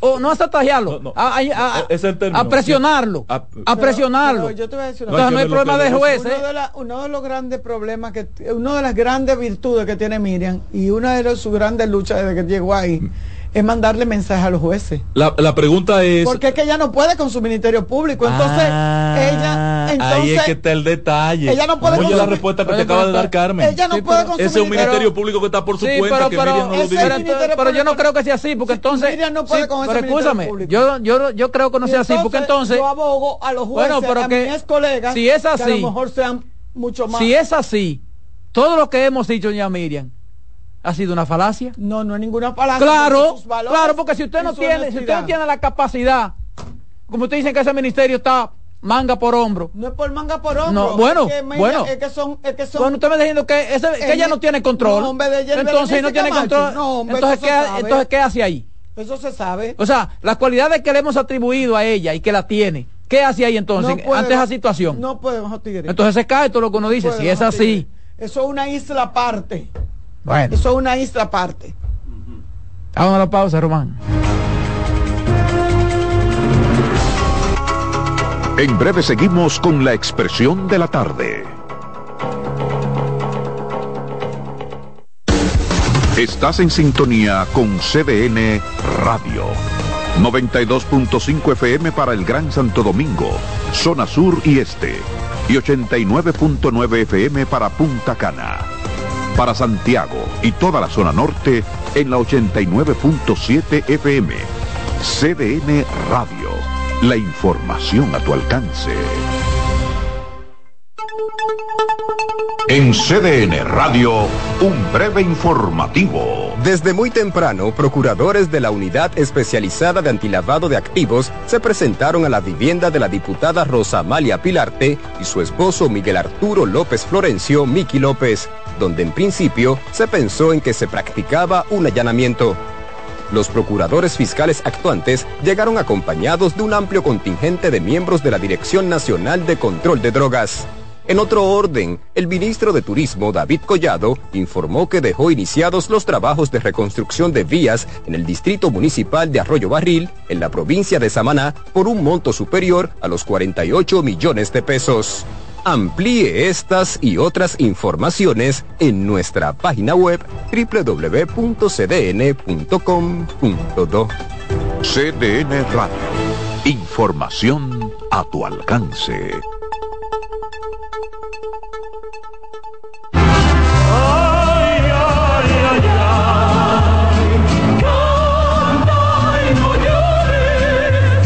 o no a chantajearlo, a, a, presionarlo, a, presionarlo. yo te voy a decir Entonces no hay problema de jueces. Uno de, uno de, los grandes problemas que, una de las grandes virtudes que tiene Miriam y una de sus grandes luchas desde que llegó ahí es mandarle mensaje a los jueces. La, la, pregunta es... Porque es que ella no puede con su ministerio público. Entonces, ah, ella... Entonces, ahí es que está el detalle. Ella no puede con la respuesta que te acaba de dar Carmen. Ella no puede con su Ese es un ministerio público que está por su sí, cuenta. Pero, pero, no pero, pero yo no creo que sea así, porque entonces... Miriam no puede con pero escúchame, yo, yo, yo creo que no sea así, porque entonces... Yo abogo a los jueces, bueno, pero a que, mis colegas, si es así, que a lo mejor sean mucho más... Si es así, todo lo que hemos dicho ya Miriam, ha sido una falacia. No, no es ninguna falacia. Claro, claro, porque si usted no tiene, si usted no tiene la capacidad, como usted dice que ese ministerio está manga por hombro. No es por manga por hombro. No, bueno, es que, bueno. Es que son, es que son. Bueno, usted me está diciendo que, ese, que ella no tiene control. No, hombre, de ella, entonces no tiene control. No, hombre, entonces, ¿qué, entonces, ¿qué hace ahí? Eso se sabe. O sea, las cualidades que le hemos atribuido a ella y que la tiene. ¿Qué hace ahí entonces no ante esa situación? No podemos, Tigre. Entonces se cae todo lo que uno dice. si es así. Eso es una isla aparte. Bueno. Eso es una isla aparte. Vamos a la pausa, Román. En breve seguimos con la expresión de la tarde. Estás en sintonía con CDN Radio. 92.5 FM para el Gran Santo Domingo, zona sur y este. Y 89.9 FM para Punta Cana para Santiago y toda la zona norte en la 89.7 FM. CDN Radio. La información a tu alcance. En CDN Radio, un breve informativo. Desde muy temprano, procuradores de la Unidad Especializada de Antilavado de Activos se presentaron a la vivienda de la diputada Rosa Amalia Pilarte y su esposo Miguel Arturo López Florencio, Miki López, donde en principio se pensó en que se practicaba un allanamiento. Los procuradores fiscales actuantes llegaron acompañados de un amplio contingente de miembros de la Dirección Nacional de Control de Drogas. En otro orden, el ministro de Turismo, David Collado, informó que dejó iniciados los trabajos de reconstrucción de vías en el distrito municipal de Arroyo Barril, en la provincia de Samaná, por un monto superior a los 48 millones de pesos. Amplíe estas y otras informaciones en nuestra página web www.cdn.com.do. CDN Radio. Información a tu alcance.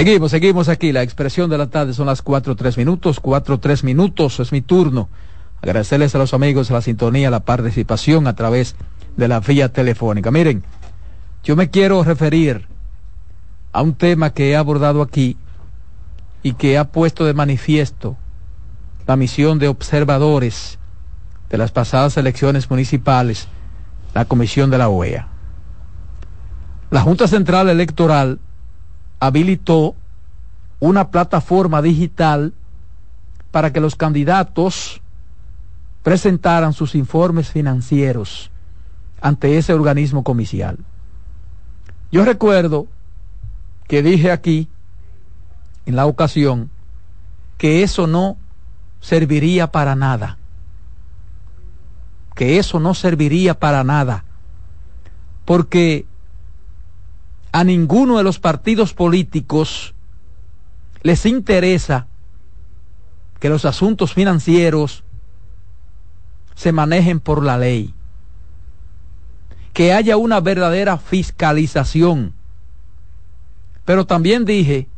Seguimos, seguimos aquí. La expresión de la tarde son las cuatro tres minutos. Cuatro tres minutos es mi turno. Agradecerles a los amigos la sintonía, la participación a través de la vía telefónica. Miren, yo me quiero referir a un tema que he abordado aquí y que ha puesto de manifiesto la misión de observadores de las pasadas elecciones municipales, la comisión de la OEA. La Junta Central Electoral habilitó una plataforma digital para que los candidatos presentaran sus informes financieros ante ese organismo comicial. Yo recuerdo que dije aquí, en la ocasión, que eso no serviría para nada. Que eso no serviría para nada. Porque a ninguno de los partidos políticos les interesa que los asuntos financieros se manejen por la ley, que haya una verdadera fiscalización. Pero también dije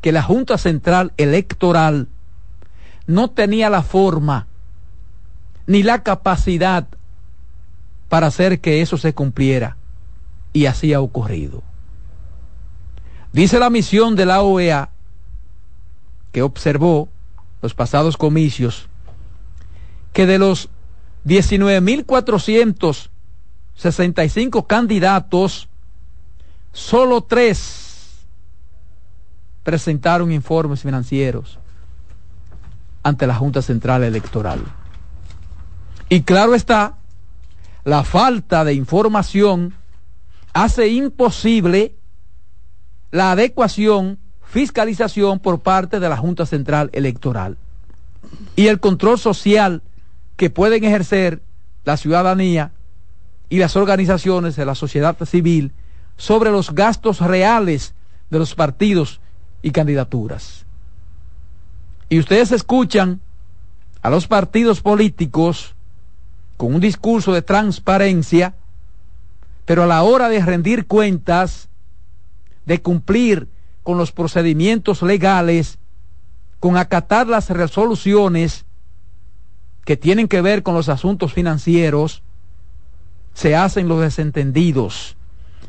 que la Junta Central Electoral no tenía la forma ni la capacidad para hacer que eso se cumpliera. Y así ha ocurrido. Dice la misión de la OEA que observó los pasados comicios que de los 19.465 candidatos, solo tres presentaron informes financieros ante la Junta Central Electoral. Y claro está, la falta de información hace imposible la adecuación, fiscalización por parte de la Junta Central Electoral y el control social que pueden ejercer la ciudadanía y las organizaciones de la sociedad civil sobre los gastos reales de los partidos y candidaturas. Y ustedes escuchan a los partidos políticos con un discurso de transparencia, pero a la hora de rendir cuentas, de cumplir con los procedimientos legales, con acatar las resoluciones que tienen que ver con los asuntos financieros, se hacen los desentendidos,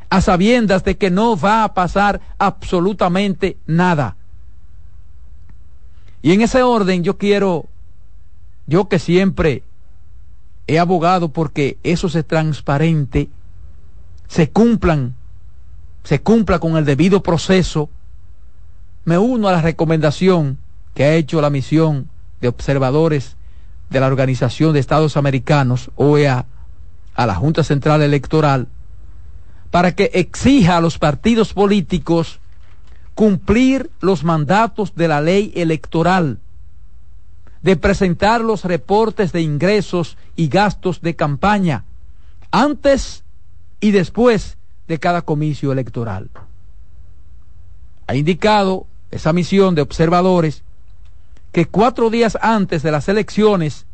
a sabiendas de que no va a pasar absolutamente nada. Y en ese orden yo quiero, yo que siempre he abogado porque eso se transparente, se cumplan, se cumpla con el debido proceso, me uno a la recomendación que ha hecho la misión de observadores de la Organización de Estados Americanos, OEA, a la Junta Central Electoral, para que exija a los partidos políticos cumplir los mandatos de la ley electoral, de presentar los reportes de ingresos y gastos de campaña antes y después de cada comicio electoral. Ha indicado esa misión de observadores que cuatro días antes de las elecciones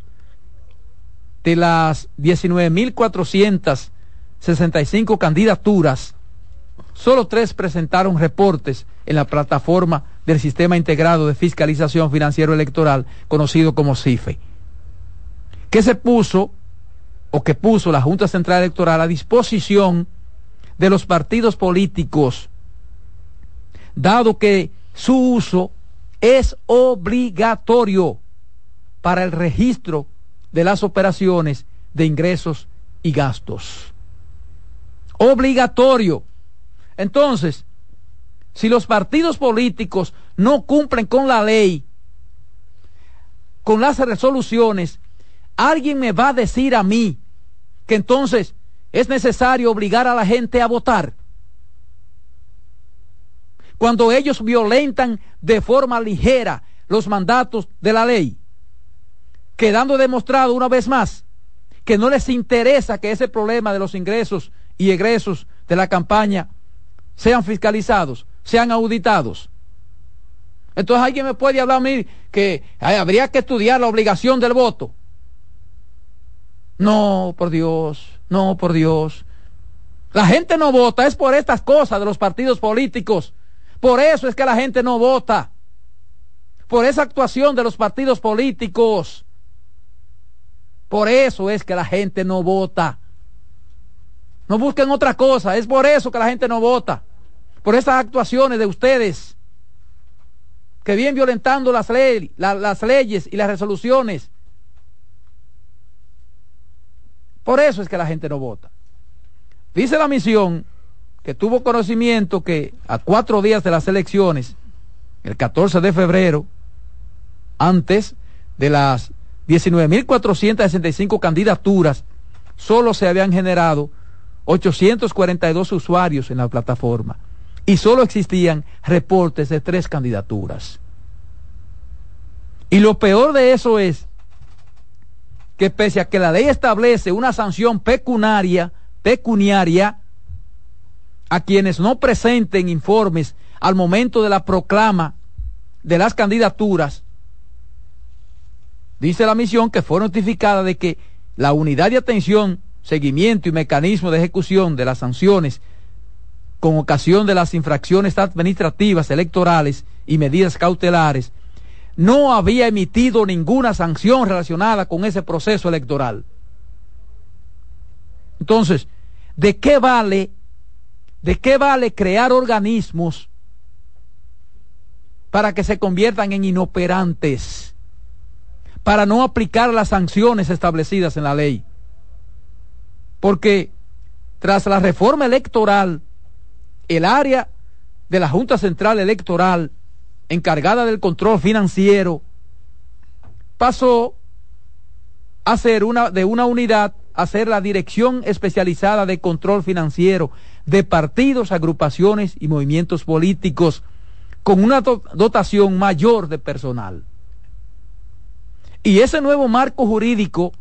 de las 19.465 candidaturas, solo tres presentaron reportes en la plataforma del Sistema Integrado de Fiscalización Financiero Electoral, conocido como CIFE, que se puso o que puso la Junta Central Electoral a disposición de los partidos políticos, dado que su uso es obligatorio para el registro de las operaciones de ingresos y gastos. Obligatorio. Entonces, si los partidos políticos no cumplen con la ley, con las resoluciones, alguien me va a decir a mí que entonces es necesario obligar a la gente a votar cuando ellos violentan de forma ligera los mandatos de la ley, quedando demostrado una vez más que no les interesa que ese problema de los ingresos y egresos de la campaña sean fiscalizados, sean auditados. Entonces alguien me puede hablar a mí que habría que estudiar la obligación del voto. No, por Dios, no, por Dios. La gente no vota, es por estas cosas de los partidos políticos por eso es que la gente no vota. Por esa actuación de los partidos políticos. Por eso es que la gente no vota. No busquen otra cosa. Es por eso que la gente no vota. Por esas actuaciones de ustedes. que vienen violentando las, las leyes y las resoluciones. Por eso es que la gente no vota. Dice la misión que tuvo conocimiento que a cuatro días de las elecciones, el 14 de febrero, antes de las 19.465 candidaturas, solo se habían generado 842 usuarios en la plataforma y solo existían reportes de tres candidaturas. Y lo peor de eso es que pese a que la ley establece una sanción pecuniaria, pecuniaria a quienes no presenten informes al momento de la proclama de las candidaturas, dice la misión que fue notificada de que la unidad de atención, seguimiento y mecanismo de ejecución de las sanciones con ocasión de las infracciones administrativas electorales y medidas cautelares, no había emitido ninguna sanción relacionada con ese proceso electoral. Entonces, ¿de qué vale, de qué vale crear organismos para que se conviertan en inoperantes, para no aplicar las sanciones establecidas en la ley? Porque tras la reforma electoral, el área de la Junta Central Electoral encargada del control financiero pasó a ser una de una unidad a ser la Dirección Especializada de Control Financiero de partidos, agrupaciones y movimientos políticos con una dotación mayor de personal. Y ese nuevo marco jurídico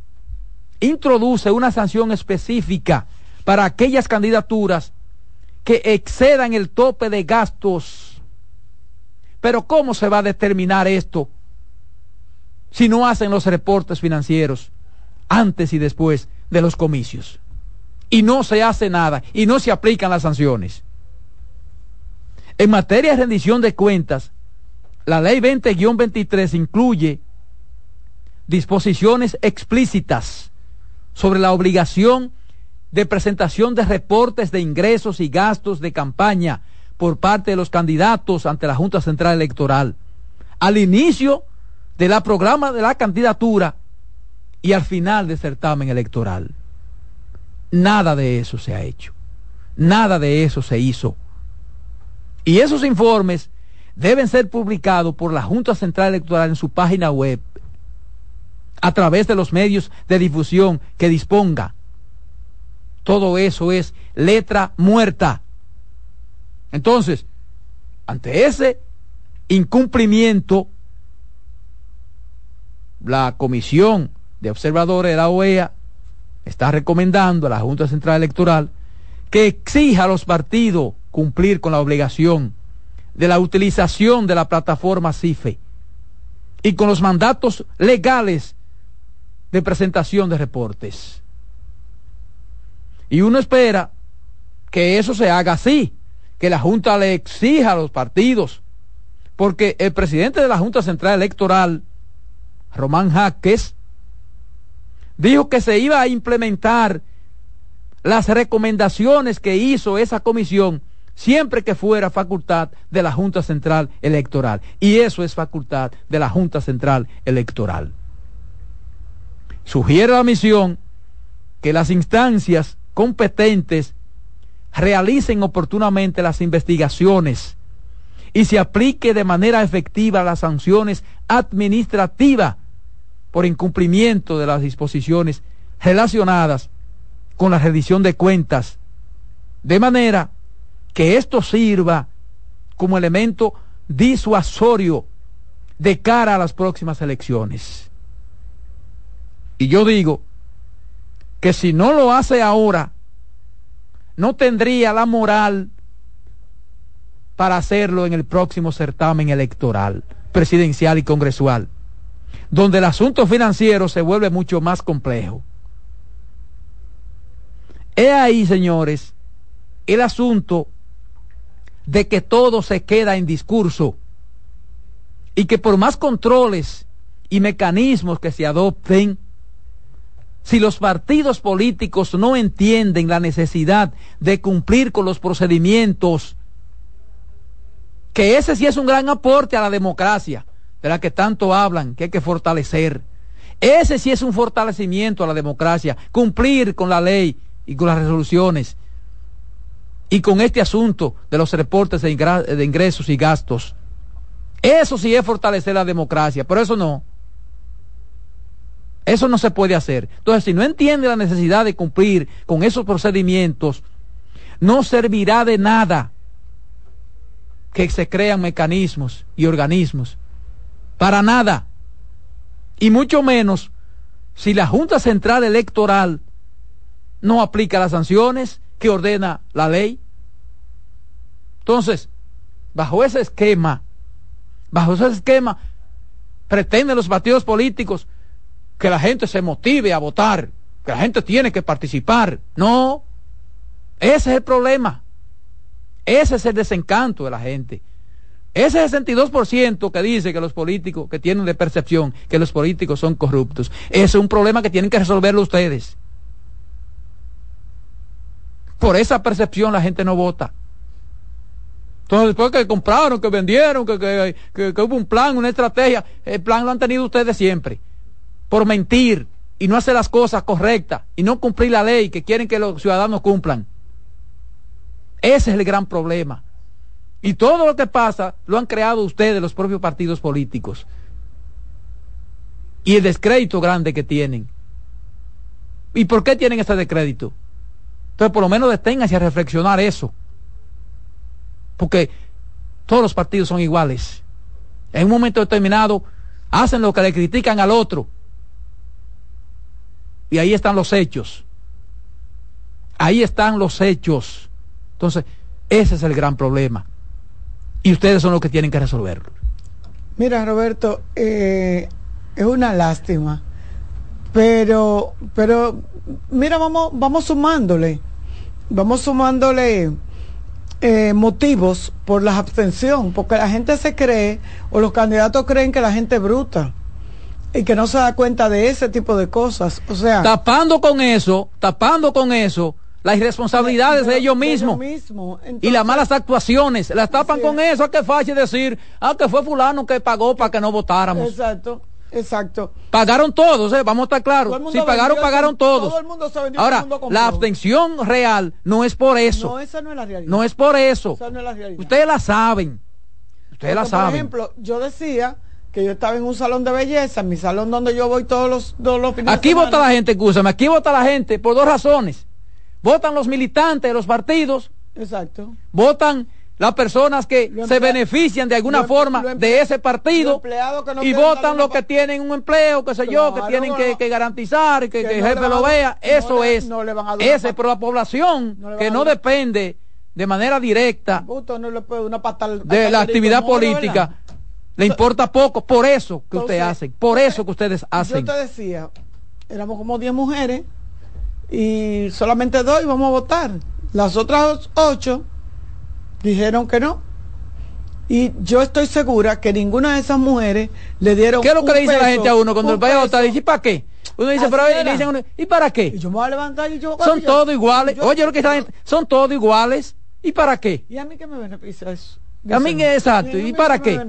introduce una sanción específica para aquellas candidaturas que excedan el tope de gastos. Pero ¿cómo se va a determinar esto si no hacen los reportes financieros antes y después de los comicios? Y no se hace nada y no se aplican las sanciones. En materia de rendición de cuentas, la ley 20-23 incluye disposiciones explícitas sobre la obligación de presentación de reportes de ingresos y gastos de campaña por parte de los candidatos ante la Junta Central Electoral. Al inicio de la programa de la candidatura y al final del certamen electoral. Nada de eso se ha hecho. Nada de eso se hizo. Y esos informes deben ser publicados por la Junta Central Electoral en su página web a través de los medios de difusión que disponga todo eso es letra muerta. Entonces, ante ese incumplimiento, la Comisión de Observadores de la OEA está recomendando a la Junta Central Electoral que exija a los partidos cumplir con la obligación de la utilización de la plataforma CIFE y con los mandatos legales de presentación de reportes. Y uno espera que eso se haga así, que la Junta le exija a los partidos, porque el presidente de la Junta Central Electoral, Román Jaques, dijo que se iba a implementar las recomendaciones que hizo esa comisión siempre que fuera facultad de la Junta Central Electoral. Y eso es facultad de la Junta Central Electoral. Sugiere la misión que las instancias competentes realicen oportunamente las investigaciones y se aplique de manera efectiva las sanciones administrativas por incumplimiento de las disposiciones relacionadas con la rendición de cuentas, de manera que esto sirva como elemento disuasorio de cara a las próximas elecciones. Y yo digo que si no lo hace ahora, no tendría la moral para hacerlo en el próximo certamen electoral, presidencial y congresual, donde el asunto financiero se vuelve mucho más complejo. He ahí, señores, el asunto de que todo se queda en discurso y que por más controles y mecanismos que se adopten, si los partidos políticos no entienden la necesidad de cumplir con los procedimientos Que ese sí es un gran aporte a la democracia, de la que tanto hablan, que hay que fortalecer. Ese sí es un fortalecimiento a la democracia, cumplir con la ley y con las resoluciones y con este asunto de los reportes de, ingresos y gastos. Eso sí es fortalecer la democracia, pero eso no. Eso no se puede hacer. Entonces, si no entiende la necesidad de cumplir con esos procedimientos, no servirá de nada que se crean mecanismos y organismos. Para nada. Y mucho menos si la Junta Central Electoral no aplica las sanciones que ordena la ley. Entonces, bajo ese esquema, bajo ese esquema, pretenden los partidos políticos que la gente se motive a votar, que la gente tiene que participar. No, ese es el problema. Ese es el desencanto de la gente. Ese 62% que dice que los políticos, que tienen de percepción que los políticos son corruptos, es un problema que tienen que resolverlo ustedes. Por esa percepción la gente no vota. Entonces, después que compraron, que vendieron, que, que, hubo un plan, una estrategia, el plan lo han tenido ustedes siempre. Por mentir y no hacer las cosas correctas y no cumplir la ley que quieren que los ciudadanos cumplan. Ese es el gran problema. Y todo lo que pasa lo han creado ustedes, los propios partidos políticos. Y el descrédito grande que tienen. ¿Y por qué tienen ese descrédito? Entonces, por lo menos deténganse a reflexionar eso. Porque todos los partidos son iguales. En un momento determinado hacen lo que le critican al otro. Y ahí están los hechos. Ahí están los hechos. Entonces, ese es el gran problema. Y ustedes son los que tienen que resolverlo. Mira, Roberto, eh, es una lástima. Pero, pero, mira, vamos, vamos sumándole. Vamos sumándole eh, motivos por la abstención, porque la gente se cree, o los candidatos creen que la gente es bruta y que no se da cuenta de ese tipo de cosas. O sea, tapando con eso, tapando con eso, las irresponsabilidades de, ellos mismos y las malas actuaciones las tapan con eso a que fácil decir ah que fue fulano que pagó para que no votáramos exacto exacto. Pagaron todos ¿eh? vamos a estar claros. Si pagaron pagaron todos. ahora la abstención real no es por eso. No esa no es la realidad. No es por eso. Ustedes la saben. Ustedes la saben por ejemplo yo decía que yo estaba en un salón de belleza, en mi salón donde yo voy todos los, todos los Aquí vota la gente, escúchame, aquí vota la gente por dos razones. Votan los militantes de los partidos. Exacto. Votan las personas que se benefician de alguna forma de ese partido y votan los que tienen un empleo, qué sé yo, que tienen que, garantizar, que, que, el jefe lo vea. Eso es. ese, pero la población que no depende de manera directa de la actividad política, le importa poco. Por eso que ustedes hacen, por eso que ustedes hacen. Yo te decía, éramos como 10 mujeres y solamente dos íbamos a votar. Las otras ocho dijeron que no. Y yo estoy segura que ninguna de esas mujeres le dieron. ¿Qué es lo que le dice la gente a uno cuando vaya a votar? Dice, ¿y para qué? Uno dice, pero le dicen ¿y para qué? Y yo me voy a levantar y yo. Son todos iguales. Oye, lo que está son todos iguales. ¿Y para qué? ¿Y a mí qué me beneficia eso? A mí, exacto. ¿Y, para qué?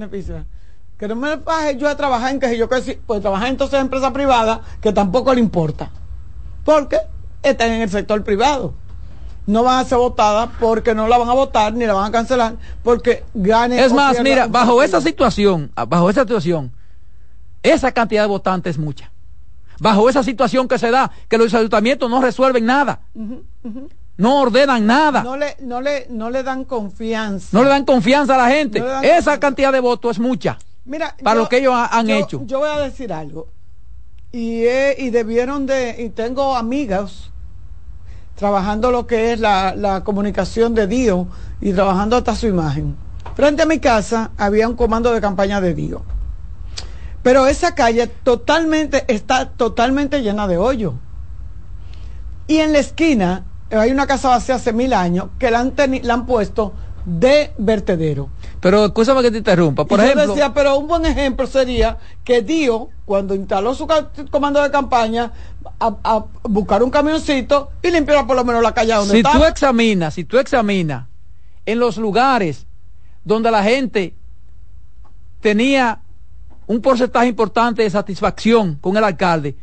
Que no me baje yo a trabajar en que yo que pues trabajar entonces en empresa privada que tampoco le importa. ¿Por qué? están en el sector privado. No van a ser votadas porque no la van a votar ni la van a cancelar porque gane. Es más, mira, bajo esa situación, ah, bajo esa situación, esa cantidad de votantes es mucha. Bajo esa situación que se da, que los ayuntamientos no resuelven nada. No ordenan nada. No le, no, le, no le dan confianza. No le dan confianza a la gente. esa cantidad de votos es mucha. Mira, para lo que ellos han hecho. Yo voy a decir algo. Y, y debieron de, y tengo amigas trabajando lo que es la, comunicación de Dio y trabajando hasta su imagen. Frente a mi casa había un comando de campaña de Dio. Pero esa calle totalmente está totalmente llena de hoyo. Y en la esquina hay una casa vacía hace mil años que la han, la han puesto de vertedero. Pero escúchame que te interrumpa. Por ejemplo, yo decía, pero un buen ejemplo sería que Dio, cuando instaló su comando de campaña, a, buscar un camioncito y limpiar por lo menos la calle donde Si tú examinas, si tú examinas en los lugares donde la gente tenía un porcentaje importante de satisfacción con el alcalde,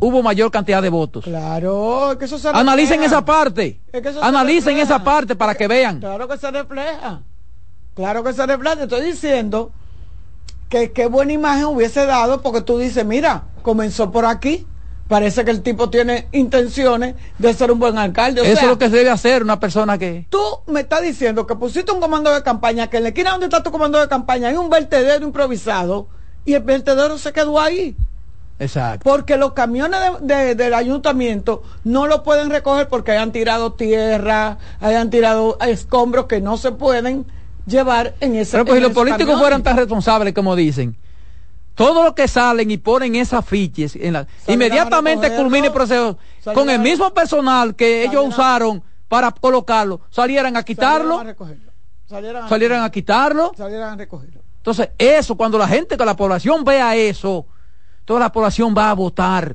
hubo mayor cantidad de votos. Claro, que eso se Analicen esa parte. Analicen esa parte para que vean. Claro que se refleja. Claro que se refleja. Te estoy diciendo que qué buena imagen hubiese dado porque tú dices, mira, comenzó por aquí. Parece que el tipo tiene intenciones de ser un buen alcalde. Eso es lo que debe hacer una persona que... Tú me estás diciendo que pusiste un comando de campaña, que en la esquina donde está tu comando de campaña hay un vertedero improvisado y el vertedero se quedó ahí. Exacto. Porque los camiones del ayuntamiento no lo pueden recoger porque hayan tirado tierra, hayan tirado escombros que no se pueden llevar en ese Pero pues si los políticos fueran tan responsables como dicen, todo lo que salen y ponen esas fiches, en la, inmediatamente culmine el proceso, con el mismo personal que ellos usaron para colocarlo, salieran a quitarlo, salieran a, quitarlo, salieran a recogerlo. Entonces, eso, cuando la gente, que la población vea eso, toda la población va a votar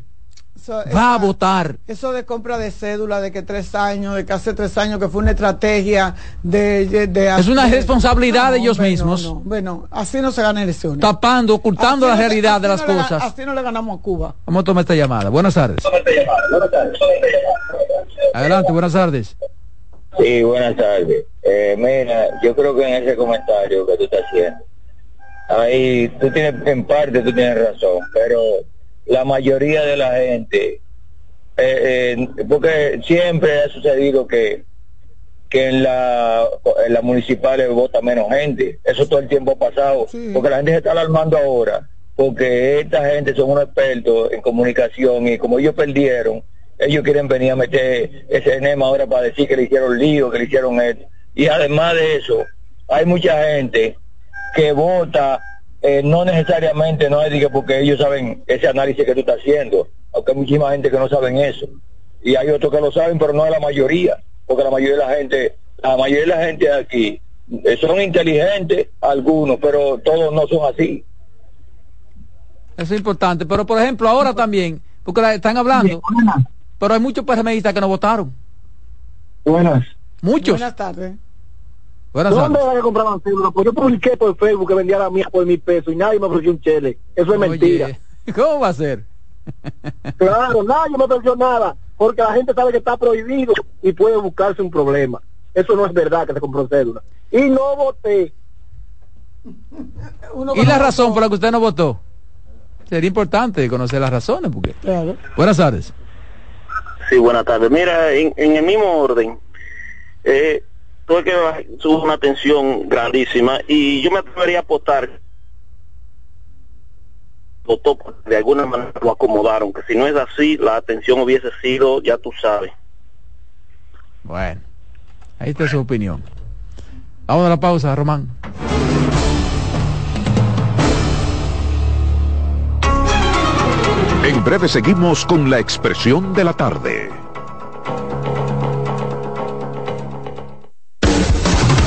va a votar. Eso de compra de cédula, de que tres años, de que hace tres años, que fue una estrategia de... es una responsabilidad de ellos mismos. bueno, así no se gana elecciones. Tapando, ocultando la realidad de las cosas. así no le ganamos a Cuba. Vamos a tomar esta llamada. Buenas tardes. Adelante, buenas tardes. Sí, buenas tardes. Eh, mira, yo creo que en ese comentario que tú estás haciendo, ahí tú tienes, en parte tú tienes razón, pero la mayoría de la gente, eh, eh, porque siempre ha sucedido que, que en la, en las municipales vota menos gente, eso todo el tiempo ha pasado, porque la gente se está alarmando ahora, porque esta gente son unos expertos en comunicación y como ellos perdieron, ellos quieren venir a meter ese enema ahora para decir que le hicieron lío, que le hicieron esto. Y además de eso, hay mucha gente que vota eh, no necesariamente no es porque ellos saben ese análisis que tú estás haciendo, aunque hay muchísima gente que no saben eso. Y hay otros que lo saben, pero no es la mayoría, porque la mayoría de la gente, la mayoría de la gente de aquí eh, son inteligentes, algunos, pero todos no son así. Eso es importante, pero por ejemplo ahora también, porque están hablando, pero hay muchos PRMistas que no votaron. Buenas. Muchos. Buenas tardes. ¿Dónde van a comprar cédula? Pues yo publiqué por Facebook que vendía la mía por mil pesos y nadie me ofreció un chele. Eso es mentira. <laughs> ¿Cómo va a ser? claro, nadie me ofreció nada, porque la gente sabe que está prohibido y puede buscarse un problema. Eso no es verdad que se compró cédula. Y no voté. <laughs> ¿Y la razón por la que usted no votó? Sería importante conocer las razones, porque... Buenas tardes. Sí, buenas tardes. Mira, en, en el mismo orden, eh, tuve que tuvo una tensión grandísima y yo me atrevería a apostar de alguna manera lo acomodaron, que si no es así, la atención hubiese sido, ya tú sabes. Bueno, ahí está su opinión. Vamos a la pausa, Román. En breve seguimos con la expresión de la tarde.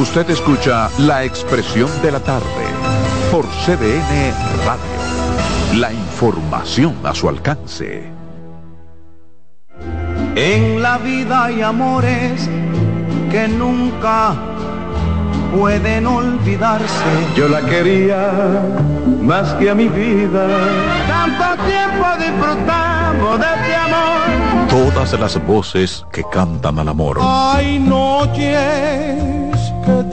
Usted escucha La Expresión de la Tarde por CDN Radio. La información a su alcance. En la vida hay amores que nunca pueden olvidarse. Yo la quería más que a mi vida. Tanto tiempo disfrutamos de este amor. Todas las voces que cantan al amor. Hay noches que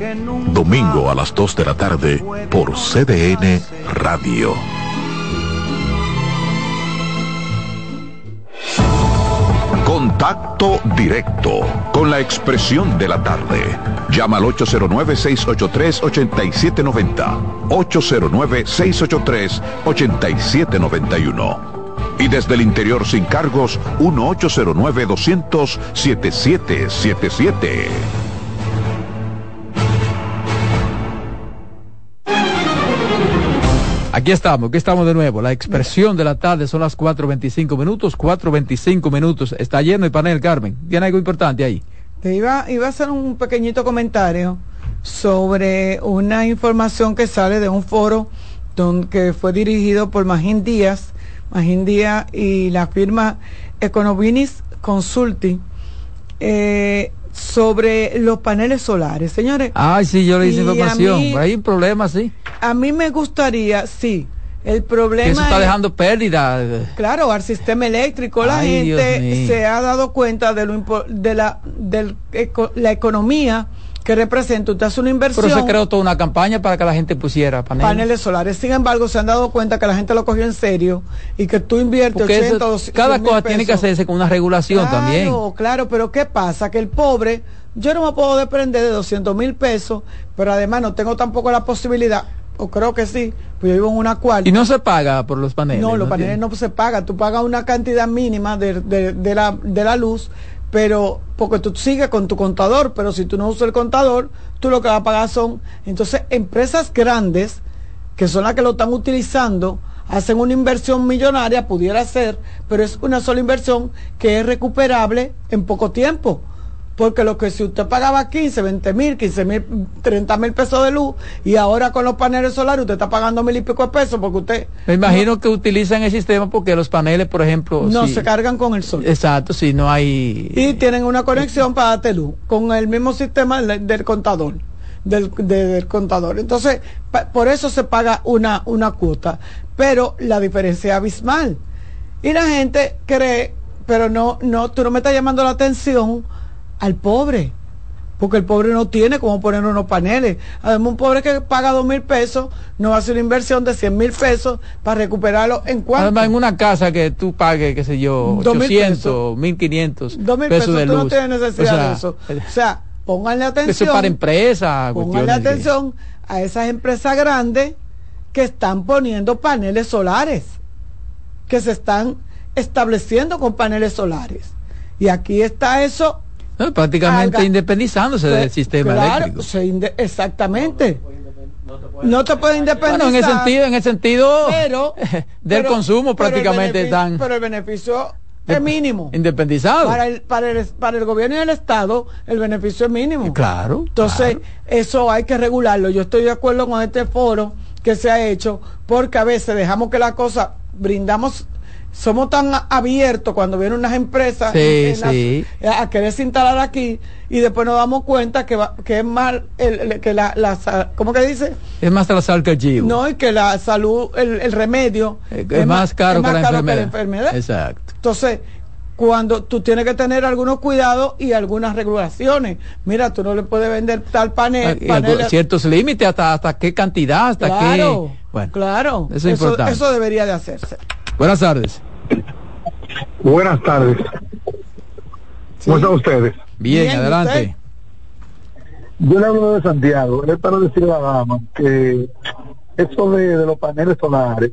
Domingo a las 2 de la tarde por CDN Radio. Contacto directo con la expresión de la tarde. Llama al 809-683-8790. 809-683-8791. Y desde el interior sin cargos, 1-809-200-7777. Aquí estamos, aquí estamos de nuevo. La expresión de la tarde son las 4.25 minutos, 4.25 minutos. Está lleno el panel, Carmen. ¿Tiene algo importante ahí? Te iba, iba a hacer un pequeñito comentario sobre una información que sale de un foro que fue dirigido por Magín Díaz, Magín Díaz y la firma Econovinis Consulting. Eh, sobre los paneles solares, señores. Ay, sí, yo le hice información. Hay un problema, sí. A mí me gustaría, sí. El problema que eso está dejando pérdida. Claro, al sistema eléctrico la gente se ha dado cuenta de lo de la de la economía que representa, usted hace una inversión. Pero se creó toda una campaña para que la gente pusiera paneles. paneles solares. Sin embargo, se han dado cuenta que la gente lo cogió en serio y que tú inviertes 80 Cada cosa tiene que hacerse con una regulación también. Claro, claro, pero ¿qué pasa? Que el pobre, yo no me puedo desprender de 200 mil pesos, pero además no tengo tampoco la posibilidad o creo que sí, pues yo vivo en una cuarta. ¿Y no se paga por los paneles? No, los paneles no se pagan, tú pagas una cantidad mínima de, de, la, de la luz, pero porque tú sigues con tu contador, pero si tú no usas el contador, tú lo que vas a pagar son, entonces, empresas grandes, que son las que lo están utilizando, hacen una inversión millonaria, pudiera ser, pero es una sola inversión que es recuperable en poco tiempo porque lo que si usted pagaba 15, 20 mil, 15 mil, 30 mil pesos de luz y ahora con los paneles solares usted está pagando mil y pico de pesos porque usted... Me imagino que utilizan el sistema porque los paneles, por ejemplo... No, se cargan con el sol. Exacto, si no hay... Y tienen una conexión para darte luz con el mismo sistema del, contador. Del, del, contador. Entonces, por eso se paga una, una cuota. Pero la diferencia es abismal. Y la gente cree, pero no, no, tú no me estás llamando la atención al pobre, porque el pobre no tiene como poner unos paneles. Además, un pobre que paga dos mil pesos no hacer una inversión de cien mil pesos para recuperarlo en cuanto. Además, en una casa que tú pagues, qué sé yo, 800, 1500 pesos, pesos de luz. no tienes necesidad de eso. O sea, pónganle atención. Eso es para empresas. Pónganle atención a esas empresas grandes que están poniendo paneles solares, que se están estableciendo con paneles solares. Y aquí está eso prácticamente independizándose del sistema eléctrico. exactamente. No te puede independizar. en el sentido, en <laughs> el sentido del consumo prácticamente están. Pero el beneficio es mínimo. Independizado. Para el, para, el, para el gobierno y el Estado, el beneficio es mínimo. Claro. Entonces, eso hay que regularlo. Yo estoy de acuerdo con este foro que se ha hecho, porque a veces dejamos que la cosa, brindamos somos tan abiertos cuando vienen unas empresas a querer instalar aquí y después nos damos cuenta que, que es más el, que la, la, ¿cómo que dice? Es más la sal que el No, y que la salud, el, remedio es, más, caro, que, la enfermedad. Exacto. Entonces, cuando tú tienes que tener algunos cuidados y algunas regulaciones. Mira, tú no le puedes vender tal panel. Ah, ciertos límites, hasta, hasta qué cantidad, hasta qué. Bueno, claro. Eso, es importante. eso debería de hacerse. Buenas tardes. Buenas tardes. ¿Cómo están ustedes? Bien, adelante. Yo le hablo de Santiago. Es para decirle a la dama que eso de, los paneles solares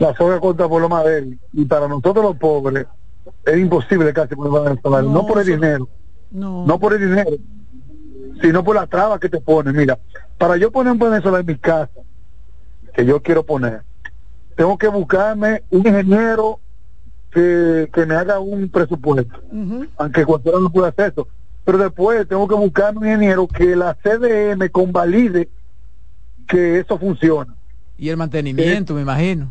la soga corta por lo más débil. Y para nosotros los pobres es imposible casi poner el no, por el dinero, no. no por el dinero, sino por la traba que te pone. Mira, para yo poner un venezolano en mi casa, que yo quiero poner, tengo que buscarme un ingeniero que, que me haga un presupuesto, aunque cualquiera no pueda hacer eso. Pero después tengo que buscarme un ingeniero que la CDM convalide que eso funciona. Y el mantenimiento, me imagino.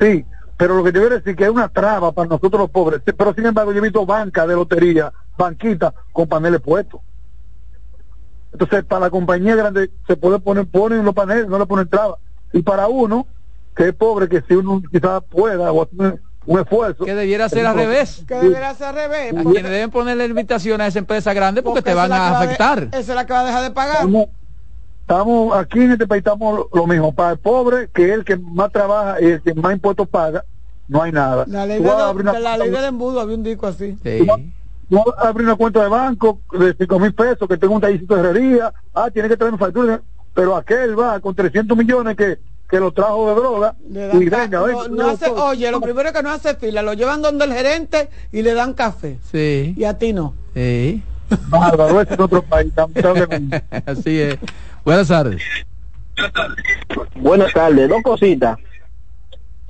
Sí, pero lo que te voy a decir que es una traba para nosotros los pobres. Pero sin embargo, yo he visto banca de lotería, banquita con paneles puestos. Entonces, para la compañía grande se puede poner, ponen los paneles, no le ponen traba. Y para uno, que es pobre, que si uno quizás pueda o un esfuerzo. Que debiera ser al revés. Que debiera ser al revés. A quienes deben ponerle invitación a esa empresa grande porque, te van a afectar. esa es la que va a dejar de pagar. Estamos, aquí en este país estamos lo mismo. Para el pobre, que es el que más trabaja y el que más impuestos paga, no hay nada. La ley, de, la ley del embudo había un disco así. Sí. No abrir una cuenta de banco de 5 mil pesos, que tengo un tallicito de herrería, ah, tiene que traerme factura, pero aquel va con 300 millones que que lo trajo de droga y venga, no, hace, oye, lo primero que no hace fila, lo llevan donde el gerente y le dan café. Sí. Y a ti no. Sí. Bárbaro, es en otro país, <laughs> Así es. Buenas tardes. Buenas tardes, dos cositas.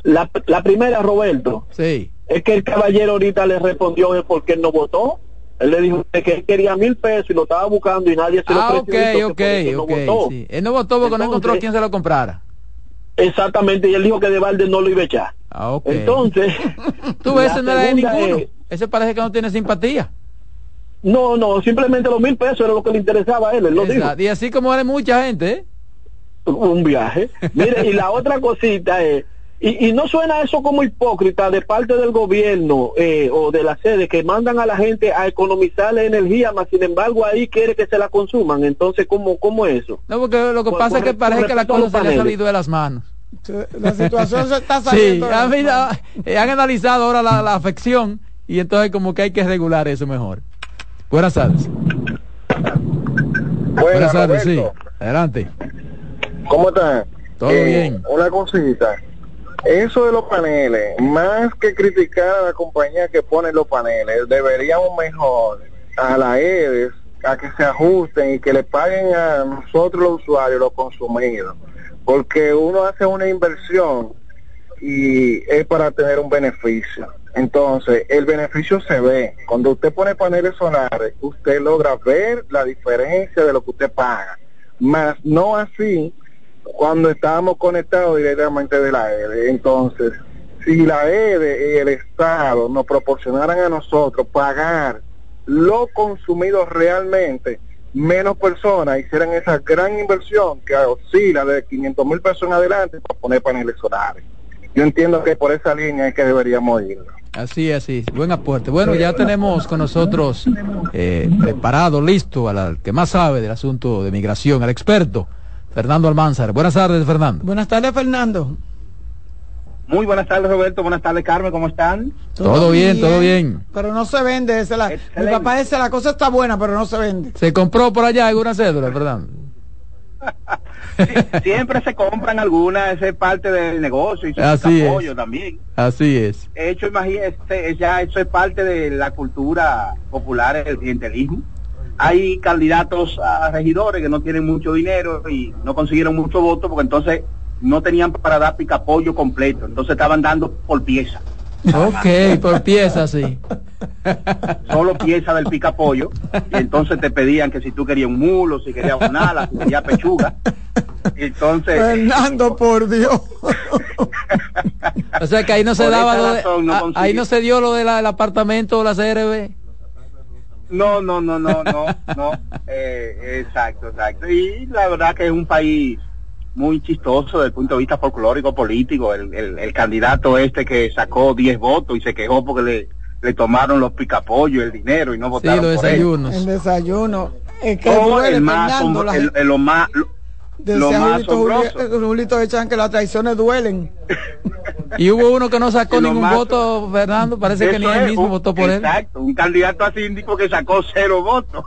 La, la primera, Roberto. Sí. Es que el caballero ahorita le respondió es porque él no votó. Él le dijo que él quería mil pesos y lo estaba buscando y nadie se lo ah, ok, ok, ok. Sí. Él no votó porque no encontró a quien se lo comprara. Exactamente, y él dijo que de balde no lo iba a echar. Ah, Entonces, <laughs> tú ves, ese no era de ninguno. ese parece que no tiene simpatía. No, no, simplemente los mil pesos era lo que le interesaba a él, él lo dijo. Y así como era mucha gente, ¿eh? Un viaje. Mire, y la otra cosita es, y, y, no suena eso como hipócrita de parte del gobierno eh, o de la sede que mandan a la gente a economizar la energía, más sin embargo ahí quiere que se la consuman. Entonces, ¿cómo, cómo eso? No, porque lo que pasa es que parece que la cosa se le ha salido de las manos. La situación se está <laughs> saliendo. Sí, han, eh, han, analizado ahora la, la, afección y entonces como que hay que regular eso mejor. Buenas tardes. Buenas, tardes, sí. Adelante. ¿Cómo están? Todo eh, bien. Una cosita eso de los paneles, más que criticar a la compañía que pone los paneles, deberíamos mejor a la EDES a que se ajusten y que le paguen a nosotros los usuarios, los consumidos, porque uno hace una inversión y es para tener un beneficio. Entonces, el beneficio se ve. Cuando usted pone paneles solares, usted logra ver la diferencia de lo que usted paga. Más no así cuando estábamos conectados directamente de la EDE. Entonces, si la EDE y el Estado nos proporcionaran a nosotros pagar lo consumido realmente, menos personas hicieran esa gran inversión que oscila de 500 mil pesos en adelante para poner paneles solares. Yo entiendo que por esa línea es que deberíamos ir. Así, así, buen aporte. Bueno, ya tenemos con nosotros eh, preparado, listo, al que más sabe del asunto de migración, al experto Fernando Almanzar. Buenas tardes, Fernando. Buenas tardes, Fernando. Muy buenas tardes, Roberto. Buenas tardes, Carmen. ¿Cómo están? Todo, bien, todo bien. Pero no se vende. Esa la, mi papá dice, la cosa está buena, pero no se vende. ¿Se compró por allá alguna cédula, Fernando? <laughs> siempre se compran algunas, esa es parte del negocio y Así apoyo también. Así es. Hecho, imagínese, ya eso es parte de la cultura popular, el clientelismo hay candidatos a regidores que no tienen mucho dinero y no consiguieron mucho voto porque entonces no tenían para dar picapollo completo, entonces estaban dando por pieza. Ok, por pieza, sí. <laughs> Solo pieza del picapollo. Y entonces te pedían que si tú querías un mulo, si querías un ala, si querías pechuga. Entonces. Fernando, por Dios. o sea que ahí no se daba. ahí no se dio lo del apartamento o la CRB. No, no, no, no, no, no. <laughs> Eh, exacto, exacto. Y la verdad que es un país muy chistoso desde el punto de vista folclórico, político. El, el, candidato este que sacó 10 votos y se quejó porque le, le tomaron los picapollos, el dinero y no votaron sí, los desayunos. El desayuno. Es que oh, el, más, el, lo más, lo más Julito echan que las traiciones duelen. y hubo uno que no sacó ningún voto, Fernando, parece que ni él mismo votó por él. Exacto, un candidato a síndico que sacó cero votos.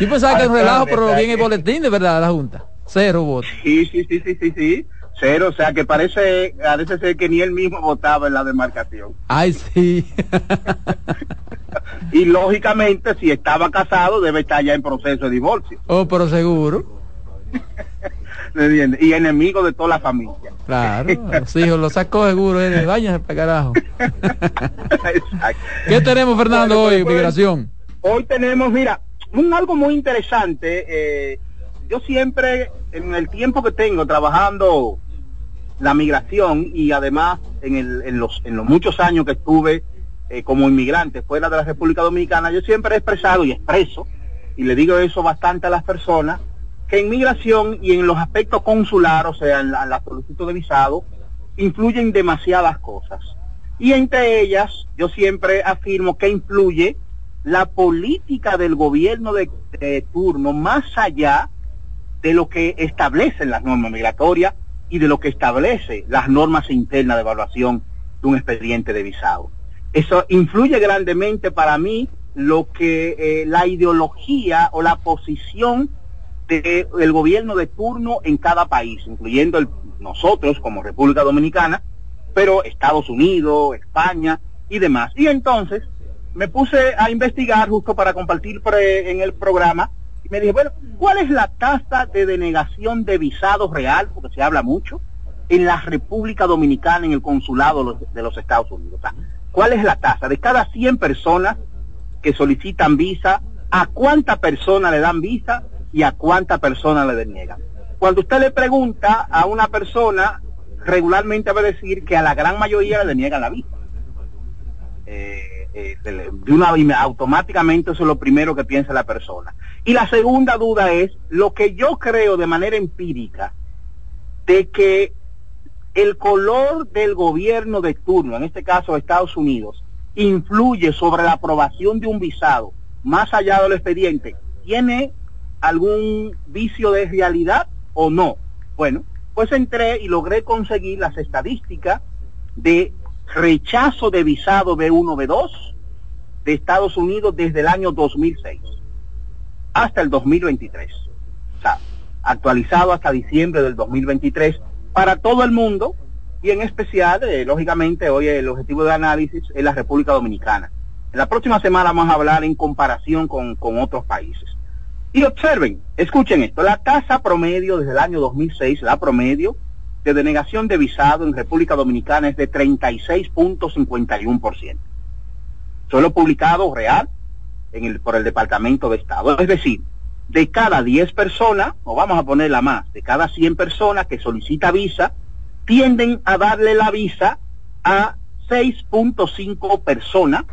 Yo pensaba que es un relajo, pero bien el boletín de verdad la Junta. Cero votos. Sí, sí, sí, sí, sí, sí. Cero, o sea que parece, parece ser que ni él mismo votaba en la demarcación. Ay, sí. <laughs> y lógicamente, si estaba casado, debe estar ya en proceso de divorcio. Oh, pero seguro. y enemigo de toda la familia. Claro, los hijos lo sacó seguro, eh, váyanse para carajo. ¿Qué tenemos, Fernando, hoy, pues, migración? Hoy tenemos, mira, un algo muy interesante. Eh, yo siempre, en el tiempo que tengo trabajando la migración y además en, el, en, los, en los muchos años que estuve eh, como inmigrante fuera de la República Dominicana, yo siempre he expresado y expreso, y le digo eso bastante a las personas, que en migración y en los aspectos consulares, o sea, en la, solicitud de visado, influyen demasiadas cosas. Y entre ellas, yo siempre afirmo que influye la política del gobierno de, de turno más allá de lo que establecen las normas migratorias y de lo que establece las normas internas de evaluación de un expediente de visado. Eso influye grandemente para mí lo que eh, la ideología o la posición del gobierno de turno en cada país, incluyendo nosotros como República Dominicana, pero Estados Unidos, España y demás. Y entonces me puse a investigar justo para compartir en el programa y me dije, bueno, ¿cuál es la tasa de denegación de visados real? Porque se habla mucho en la República Dominicana, en el consulado de los Estados Unidos. ¿Cuál es la tasa? De cada 100 personas que solicitan visa, ¿a cuánta persona le dan visa y a cuánta persona le deniegan? Cuando usted le pregunta a una persona, regularmente va a decir que a la gran mayoría le deniegan la visa. Eh, eh, de una, automáticamente eso es lo primero que piensa la persona. Y la segunda duda es lo que yo creo de manera empírica, de que el color del gobierno de turno, en este caso Estados Unidos, influye sobre la aprobación de un visado, más allá del expediente, ¿tiene algún vicio de realidad o no? Bueno, pues entré y logré conseguir las estadísticas de rechazo de visado B1, B2 de Estados Unidos desde el año 2006 hasta el 2023. O sea, actualizado hasta diciembre del 2023 para todo el mundo y en especial, eh, lógicamente, hoy el objetivo de análisis es la República Dominicana. En la próxima semana vamos a hablar en comparación con, con otros países. Y observen, escuchen esto, la tasa promedio desde el año 2006, la promedio de denegación de visado en República Dominicana es de 36.51%. Solo publicado real en el, por el Departamento de Estado. Es decir, de cada 10 personas, o vamos a ponerla más, de cada 100 personas que solicita visa, tienden a darle la visa a 6.5 personas,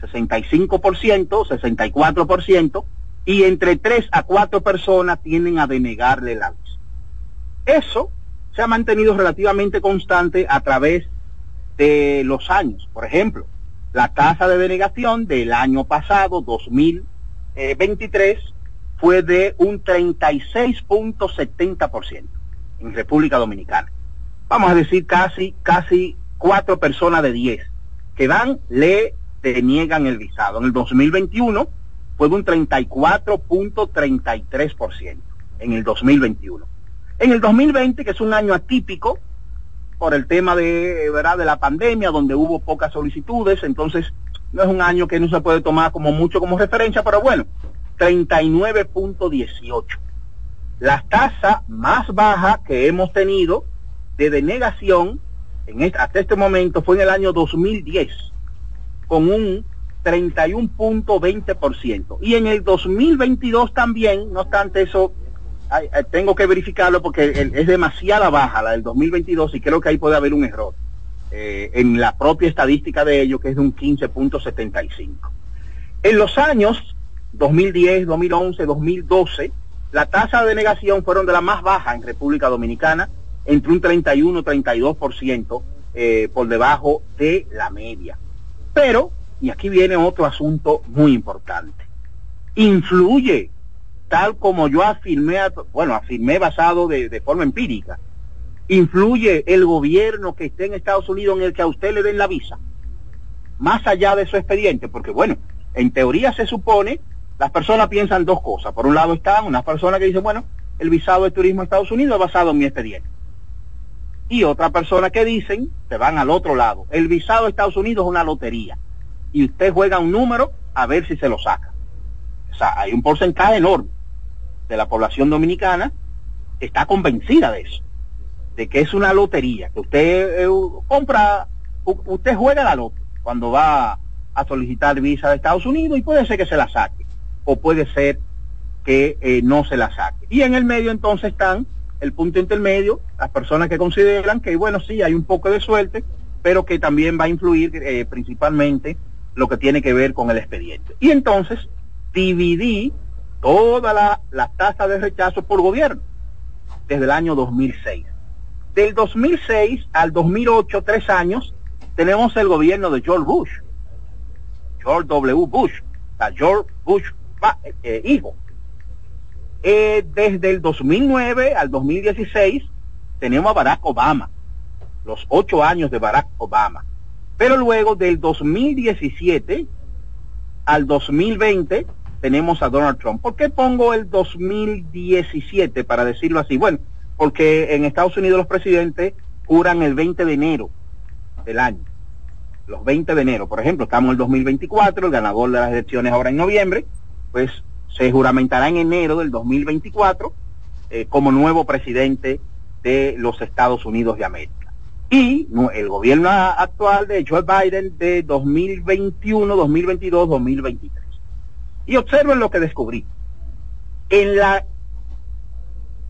65%, 64%, y entre 3 a 4 personas tienden a denegarle la visa. Eso se ha mantenido relativamente constante a través de los años. Por ejemplo, la tasa de denegación del año pasado, 2023, fue de un 36.70% en República Dominicana. Vamos a decir casi, casi cuatro personas de 10 que van, le deniegan el visado. En el 2021 fue de un 34.33% en el 2021. En el 2020, que es un año atípico por el tema de, ¿verdad? de la pandemia, donde hubo pocas solicitudes, entonces no es un año que no se puede tomar como mucho como referencia, pero bueno, 39.18. La tasa más baja que hemos tenido de denegación en hasta este momento fue en el año 2010, con un 31.20%. Y en el 2022 también, no obstante eso, tengo que verificarlo porque es demasiada baja la del 2022 y creo que ahí puede haber un error eh, en la propia estadística de ello, que es de un 15.75. En los años 2010, 2011, 2012, la tasa de denegación fueron de la más baja en República Dominicana, entre un 31 y 32% eh, por debajo de la media. Pero, y aquí viene otro asunto muy importante, influye, tal como yo afirmé, bueno, afirmé basado de, de forma empírica, influye el gobierno que esté en Estados Unidos en el que a usted le den la visa, más allá de su expediente, porque bueno, en teoría se supone las personas piensan dos cosas. Por un lado están unas personas que dicen, bueno, el visado de turismo a Estados Unidos es basado en mi expediente. Y otra persona que dicen, se van al otro lado. El visado de Estados Unidos es una lotería. Y usted juega un número a ver si se lo saca. O sea, hay un porcentaje enorme de la población dominicana que está convencida de eso. De que es una lotería. Que usted eh, compra, usted juega la lotería cuando va a solicitar visa de Estados Unidos y puede ser que se la saque. O puede ser que eh, no se la saque. Y en el medio entonces están el punto intermedio, las personas que consideran que, bueno, sí, hay un poco de suerte, pero que también va a influir eh, principalmente lo que tiene que ver con el expediente. Y entonces dividí toda la, la tasa de rechazo por gobierno desde el año 2006. Del 2006 al 2008, tres años, tenemos el gobierno de George Bush, George W. Bush, George Bush eh, hijo. Eh, desde el 2009 al 2016 tenemos a Barack Obama, los ocho años de Barack Obama. Pero luego del 2017 al 2020 tenemos a Donald Trump. ¿Por qué pongo el 2017 para decirlo así? Bueno, porque en Estados Unidos los presidentes juran el 20 de enero del año. Los 20 de enero, por ejemplo, estamos en el 2024, el ganador de las elecciones ahora en noviembre, pues se juramentará en enero del 2024 eh, como nuevo presidente de los Estados Unidos de América. Y el gobierno actual de Joe Biden de 2021, 2022, 2023. Y observen lo que descubrí. En la